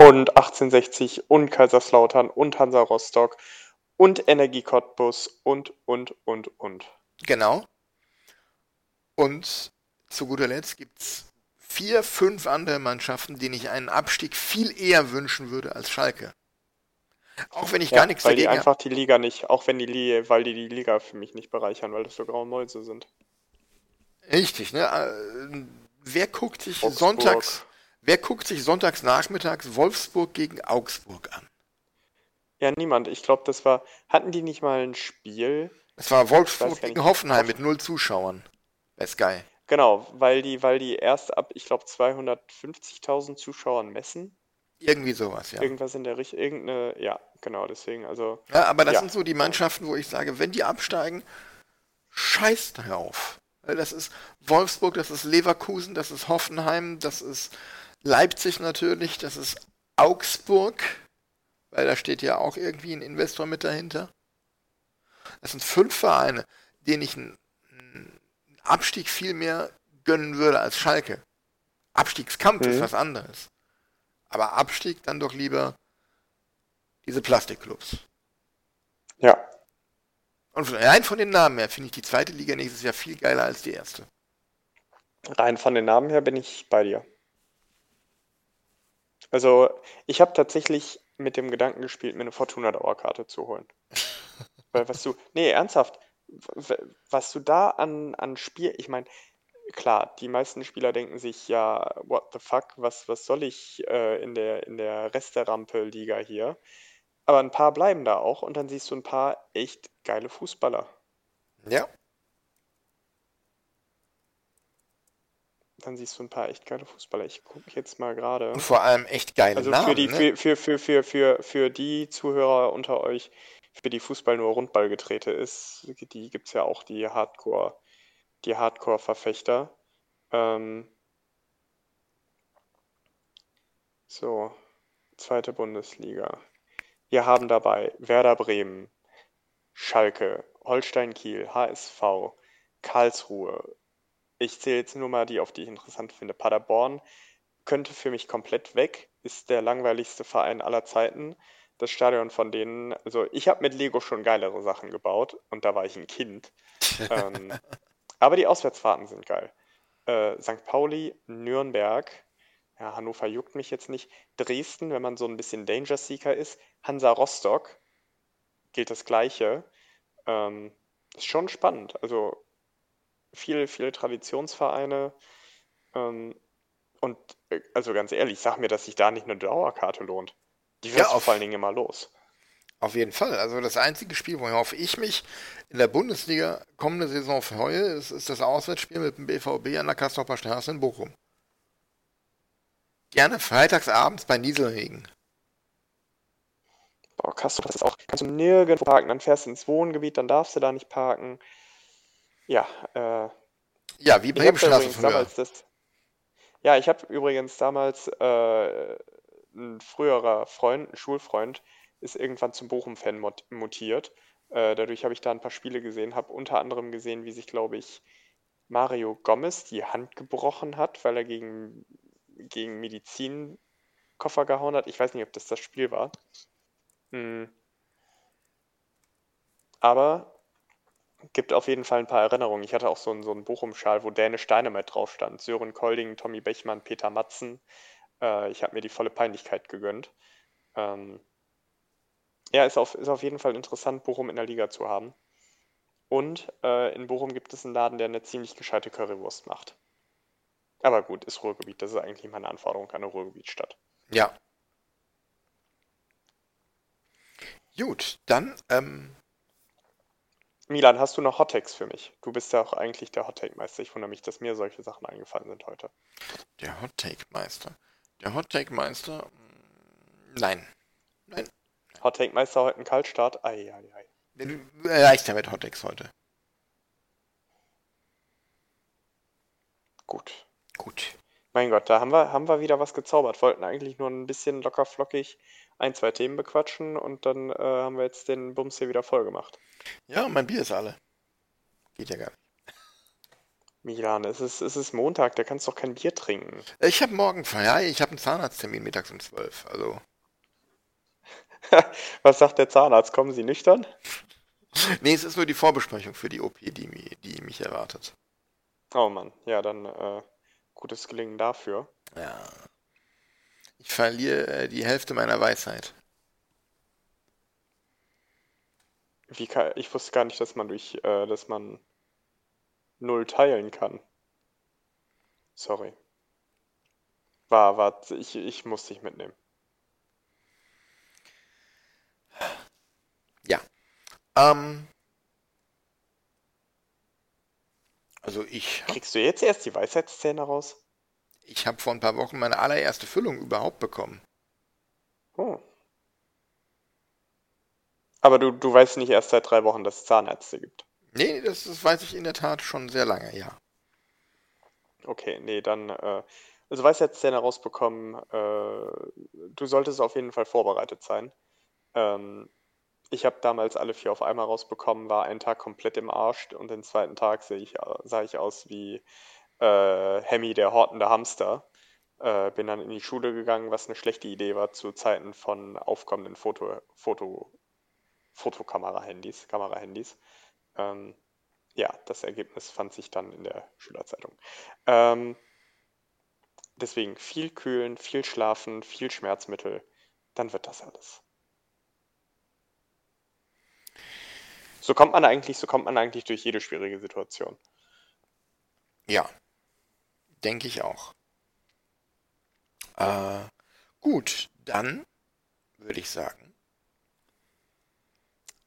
Speaker 2: Und 1860 und Kaiserslautern und Hansa Rostock und Energie Cottbus und, und, und, und.
Speaker 1: Genau. Und zu guter Letzt gibt es vier, fünf andere Mannschaften, denen ich einen Abstieg viel eher wünschen würde als Schalke. Auch wenn ich ja, gar nichts
Speaker 2: weil dagegen die einfach die Liga nicht, auch wenn die Liga, weil die die Liga für mich nicht bereichern, weil das so graue Mäuse sind.
Speaker 1: Richtig, ne? Äh, wer guckt sich Augsburg. sonntags, wer guckt sich sonntags nachmittags Wolfsburg gegen Augsburg an?
Speaker 2: Ja, niemand. Ich glaube, das war, hatten die nicht mal ein Spiel?
Speaker 1: Das war Wolfsburg gegen Hoffenheim mit null Zuschauern. Bei Sky.
Speaker 2: Genau, weil die, weil die erst ab, ich glaube, 250.000 Zuschauern messen.
Speaker 1: Irgendwie sowas, ja.
Speaker 2: Irgendwas in der Richtung, irgendeine, ja, genau, deswegen, also.
Speaker 1: Ja, aber das ja. sind so die Mannschaften, wo ich sage, wenn die absteigen, scheiß drauf. Das ist Wolfsburg, das ist Leverkusen, das ist Hoffenheim, das ist Leipzig natürlich, das ist Augsburg, weil da steht ja auch irgendwie ein Investor mit dahinter. Das sind fünf Vereine, denen ich einen Abstieg viel mehr gönnen würde als Schalke. Abstiegskampf mhm. ist was anderes. Aber Abstieg dann doch lieber diese Plastikclubs.
Speaker 2: Ja.
Speaker 1: Und rein von den Namen her finde ich die zweite Liga nächstes Jahr viel geiler als die erste.
Speaker 2: Rein von den Namen her bin ich bei dir. Also, ich habe tatsächlich mit dem Gedanken gespielt, mir eine Fortuna-Dauerkarte zu holen. Weil was du, nee, ernsthaft, was du da an, an Spiel, ich meine, klar, die meisten Spieler denken sich ja, what the fuck, was, was soll ich äh, in der, in der Rest der Rampel-Liga hier? Aber ein paar bleiben da auch und dann siehst du ein paar echt geile Fußballer.
Speaker 1: Ja.
Speaker 2: Dann siehst du ein paar echt geile Fußballer. Ich gucke jetzt mal gerade.
Speaker 1: Und vor allem echt geile
Speaker 2: also
Speaker 1: Namen.
Speaker 2: Für die, ne? für, für, für, für, für die Zuhörer unter euch, für die Fußball nur Rundballgetrete ist, die gibt es ja auch, die Hardcore, die Hardcore-Verfechter. Ähm, so, zweite Bundesliga. Wir haben dabei Werder Bremen, Schalke, Holstein Kiel, HSV, Karlsruhe. Ich zähle jetzt nur mal die, auf die ich interessant finde. Paderborn könnte für mich komplett weg, ist der langweiligste Verein aller Zeiten das Stadion von denen, also ich habe mit Lego schon geilere Sachen gebaut und da war ich ein Kind. ähm, aber die Auswärtsfahrten sind geil. Äh, St. Pauli, Nürnberg, ja, Hannover juckt mich jetzt nicht. Dresden, wenn man so ein bisschen Danger Seeker ist. Hansa Rostock gilt das Gleiche. Ähm, ist schon spannend. Also viele, viele Traditionsvereine. Ähm, und äh, also ganz ehrlich, sag mir, dass sich da nicht eine Dauerkarte lohnt. Die wirst ja, auf, vor allen Dingen immer los.
Speaker 1: Auf jeden Fall. Also das einzige Spiel, worauf ich mich in der Bundesliga kommende Saison freue, ist, ist das Auswärtsspiel mit dem BVB an der Kastropper Straße in Bochum. Gerne freitagsabends bei Nieselregen.
Speaker 2: Boah, Kastrop ist auch, kannst du nirgendwo parken, dann fährst du ins Wohngebiet, dann darfst du da nicht parken. Ja, äh.
Speaker 1: Ja, wie Bremenstraße früher.
Speaker 2: Das, ja, ich habe übrigens damals äh, ein früherer Freund, ein Schulfreund, ist irgendwann zum Bochum-Fan mutiert. Äh, dadurch habe ich da ein paar Spiele gesehen, habe unter anderem gesehen, wie sich, glaube ich, Mario Gomez die Hand gebrochen hat, weil er gegen, gegen Medizinkoffer gehauen hat. Ich weiß nicht, ob das das Spiel war. Hm. Aber gibt auf jeden Fall ein paar Erinnerungen. Ich hatte auch so einen, so einen Bochum-Schal, wo Däne Steinemeit drauf stand. Sören Kolding, Tommy Bechmann, Peter Matzen. Äh, ich habe mir die volle Peinlichkeit gegönnt. Ähm, ja, ist auf, ist auf jeden Fall interessant, Bochum in der Liga zu haben. Und äh, in Bochum gibt es einen Laden, der eine ziemlich gescheite Currywurst macht. Aber gut, ist Ruhrgebiet. Das ist eigentlich meine Anforderung an eine Ruhrgebietstadt.
Speaker 1: Ja. Gut, dann. Ähm...
Speaker 2: Milan, hast du noch Hottakes für mich? Du bist ja auch eigentlich der Hottake-Meister. Ich wundere mich, dass mir solche Sachen eingefallen sind heute.
Speaker 1: Der Hottake-Meister. Der Hot Take Meister? Nein. Nein.
Speaker 2: Hot Take Meister heute ein Kaltstart? Ei, ei,
Speaker 1: ja mit Hot Takes heute.
Speaker 2: Gut.
Speaker 1: Gut.
Speaker 2: Mein Gott, da haben wir, haben wir wieder was gezaubert. Wollten eigentlich nur ein bisschen locker flockig ein, zwei Themen bequatschen und dann äh, haben wir jetzt den Bums hier wieder voll gemacht.
Speaker 1: Ja, mein Bier ist alle. Geht ja gar nicht.
Speaker 2: Milan, es ist, es ist Montag, da kannst du doch kein Bier trinken.
Speaker 1: Ich habe morgen frei, ich habe einen Zahnarzttermin mittags um 12, also.
Speaker 2: Was sagt der Zahnarzt? Kommen Sie nüchtern?
Speaker 1: nee, es ist nur die Vorbesprechung für die OP, die, die mich erwartet.
Speaker 2: Oh Mann, ja, dann äh, gutes Gelingen dafür.
Speaker 1: Ja. Ich verliere äh, die Hälfte meiner Weisheit.
Speaker 2: Kann, ich wusste gar nicht, dass man durch, äh, dass man null teilen kann. Sorry. War, war, ich, ich muss dich mitnehmen.
Speaker 1: Ja. Ähm. Also ich.
Speaker 2: Kriegst du jetzt erst die Weisheitszähne raus?
Speaker 1: Ich habe vor ein paar Wochen meine allererste Füllung überhaupt bekommen.
Speaker 2: Oh. Aber du, du weißt nicht erst seit drei Wochen, dass es Zahnärzte gibt.
Speaker 1: Nee, das, das weiß ich in der Tat schon sehr lange, ja.
Speaker 2: Okay, nee, dann, äh, also Szene rausbekommen, äh, du solltest auf jeden Fall vorbereitet sein. Ähm, ich habe damals alle vier auf einmal rausbekommen, war einen Tag komplett im Arsch und den zweiten Tag seh ich, sah ich aus wie äh, Hemmy, der hortende Hamster. Äh, bin dann in die Schule gegangen, was eine schlechte Idee war zu Zeiten von aufkommenden Foto, Foto, Fotokamera-Handys, Kamera-Handys. Ähm, ja, das Ergebnis fand sich dann in der Schülerzeitung. Ähm, deswegen viel kühlen, viel schlafen, viel Schmerzmittel, dann wird das alles. So kommt man eigentlich, so kommt man eigentlich durch jede schwierige Situation.
Speaker 1: Ja, denke ich auch. Äh, gut, dann würde ich sagen,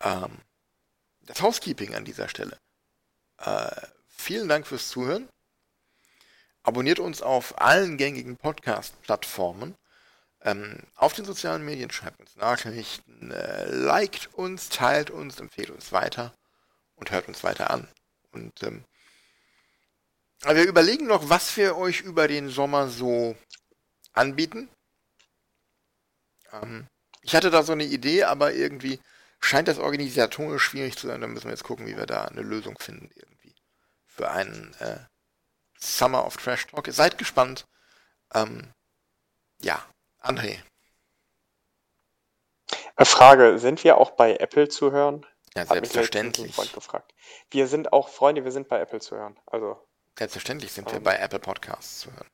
Speaker 1: ähm, das Housekeeping an dieser Stelle. Äh, vielen Dank fürs Zuhören. Abonniert uns auf allen gängigen Podcast-Plattformen. Ähm, auf den sozialen Medien schreibt uns Nachrichten, äh, liked uns, teilt uns, empfehlt uns weiter und hört uns weiter an. Und ähm, wir überlegen noch, was wir euch über den Sommer so anbieten. Ähm, ich hatte da so eine Idee, aber irgendwie scheint das organisatorisch schwierig zu sein. Da müssen wir jetzt gucken, wie wir da eine Lösung finden irgendwie. Für einen äh, Summer of Trash Talk. Seid gespannt. Ähm, ja, André.
Speaker 2: Frage, sind wir auch bei Apple zu hören?
Speaker 1: Ja, selbstverständlich.
Speaker 2: Freund gefragt. Wir sind auch Freunde, wir sind bei Apple zu hören. Also.
Speaker 1: Selbstverständlich sind wir bei Apple Podcasts zu hören.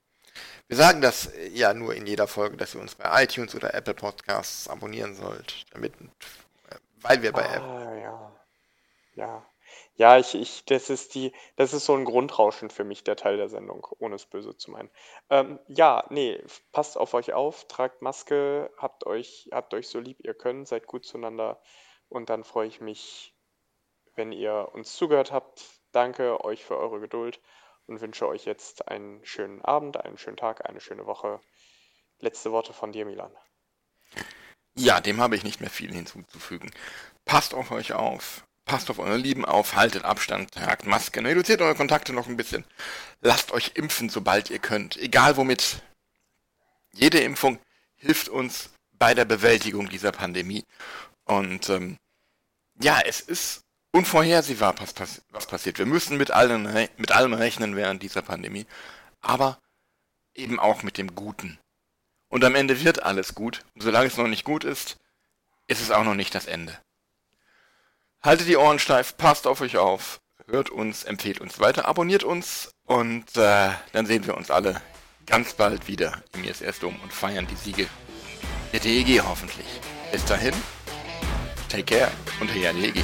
Speaker 1: Wir sagen das äh, ja nur in jeder Folge, dass ihr uns bei iTunes oder Apple Podcasts abonnieren sollt, damit, äh, weil wir bei
Speaker 2: ah,
Speaker 1: Apple.
Speaker 2: Ja, ja. Ja, ich, ich, das ist die, das ist so ein Grundrauschen für mich, der Teil der Sendung, ohne es böse zu meinen. Ähm, ja, nee, passt auf euch auf, tragt Maske, habt euch, habt euch so lieb ihr könnt, seid gut zueinander und dann freue ich mich, wenn ihr uns zugehört habt. Danke euch für eure Geduld und wünsche euch jetzt einen schönen Abend, einen schönen Tag, eine schöne Woche. Letzte Worte von dir, Milan.
Speaker 3: Ja, dem habe ich nicht mehr viel hinzuzufügen. Passt auf euch auf. Passt auf eure Lieben auf, haltet Abstand, tragt Masken, reduziert eure Kontakte noch ein bisschen. Lasst euch impfen, sobald ihr könnt. Egal womit. Jede Impfung hilft uns bei der Bewältigung dieser Pandemie. Und ähm, ja, es ist unvorhersehbar, was, was passiert. Wir müssen mit, allen, mit allem rechnen während dieser Pandemie, aber eben auch mit dem Guten. Und am Ende wird alles gut. Und solange es noch nicht gut ist, ist es auch noch nicht das Ende. Haltet die Ohren steif, passt auf euch auf, hört uns, empfehlt uns weiter, abonniert uns und äh, dann sehen wir uns alle ganz bald wieder im ISS-Dom und feiern die Siege der DEG hoffentlich. Bis dahin, take care und hey DEG.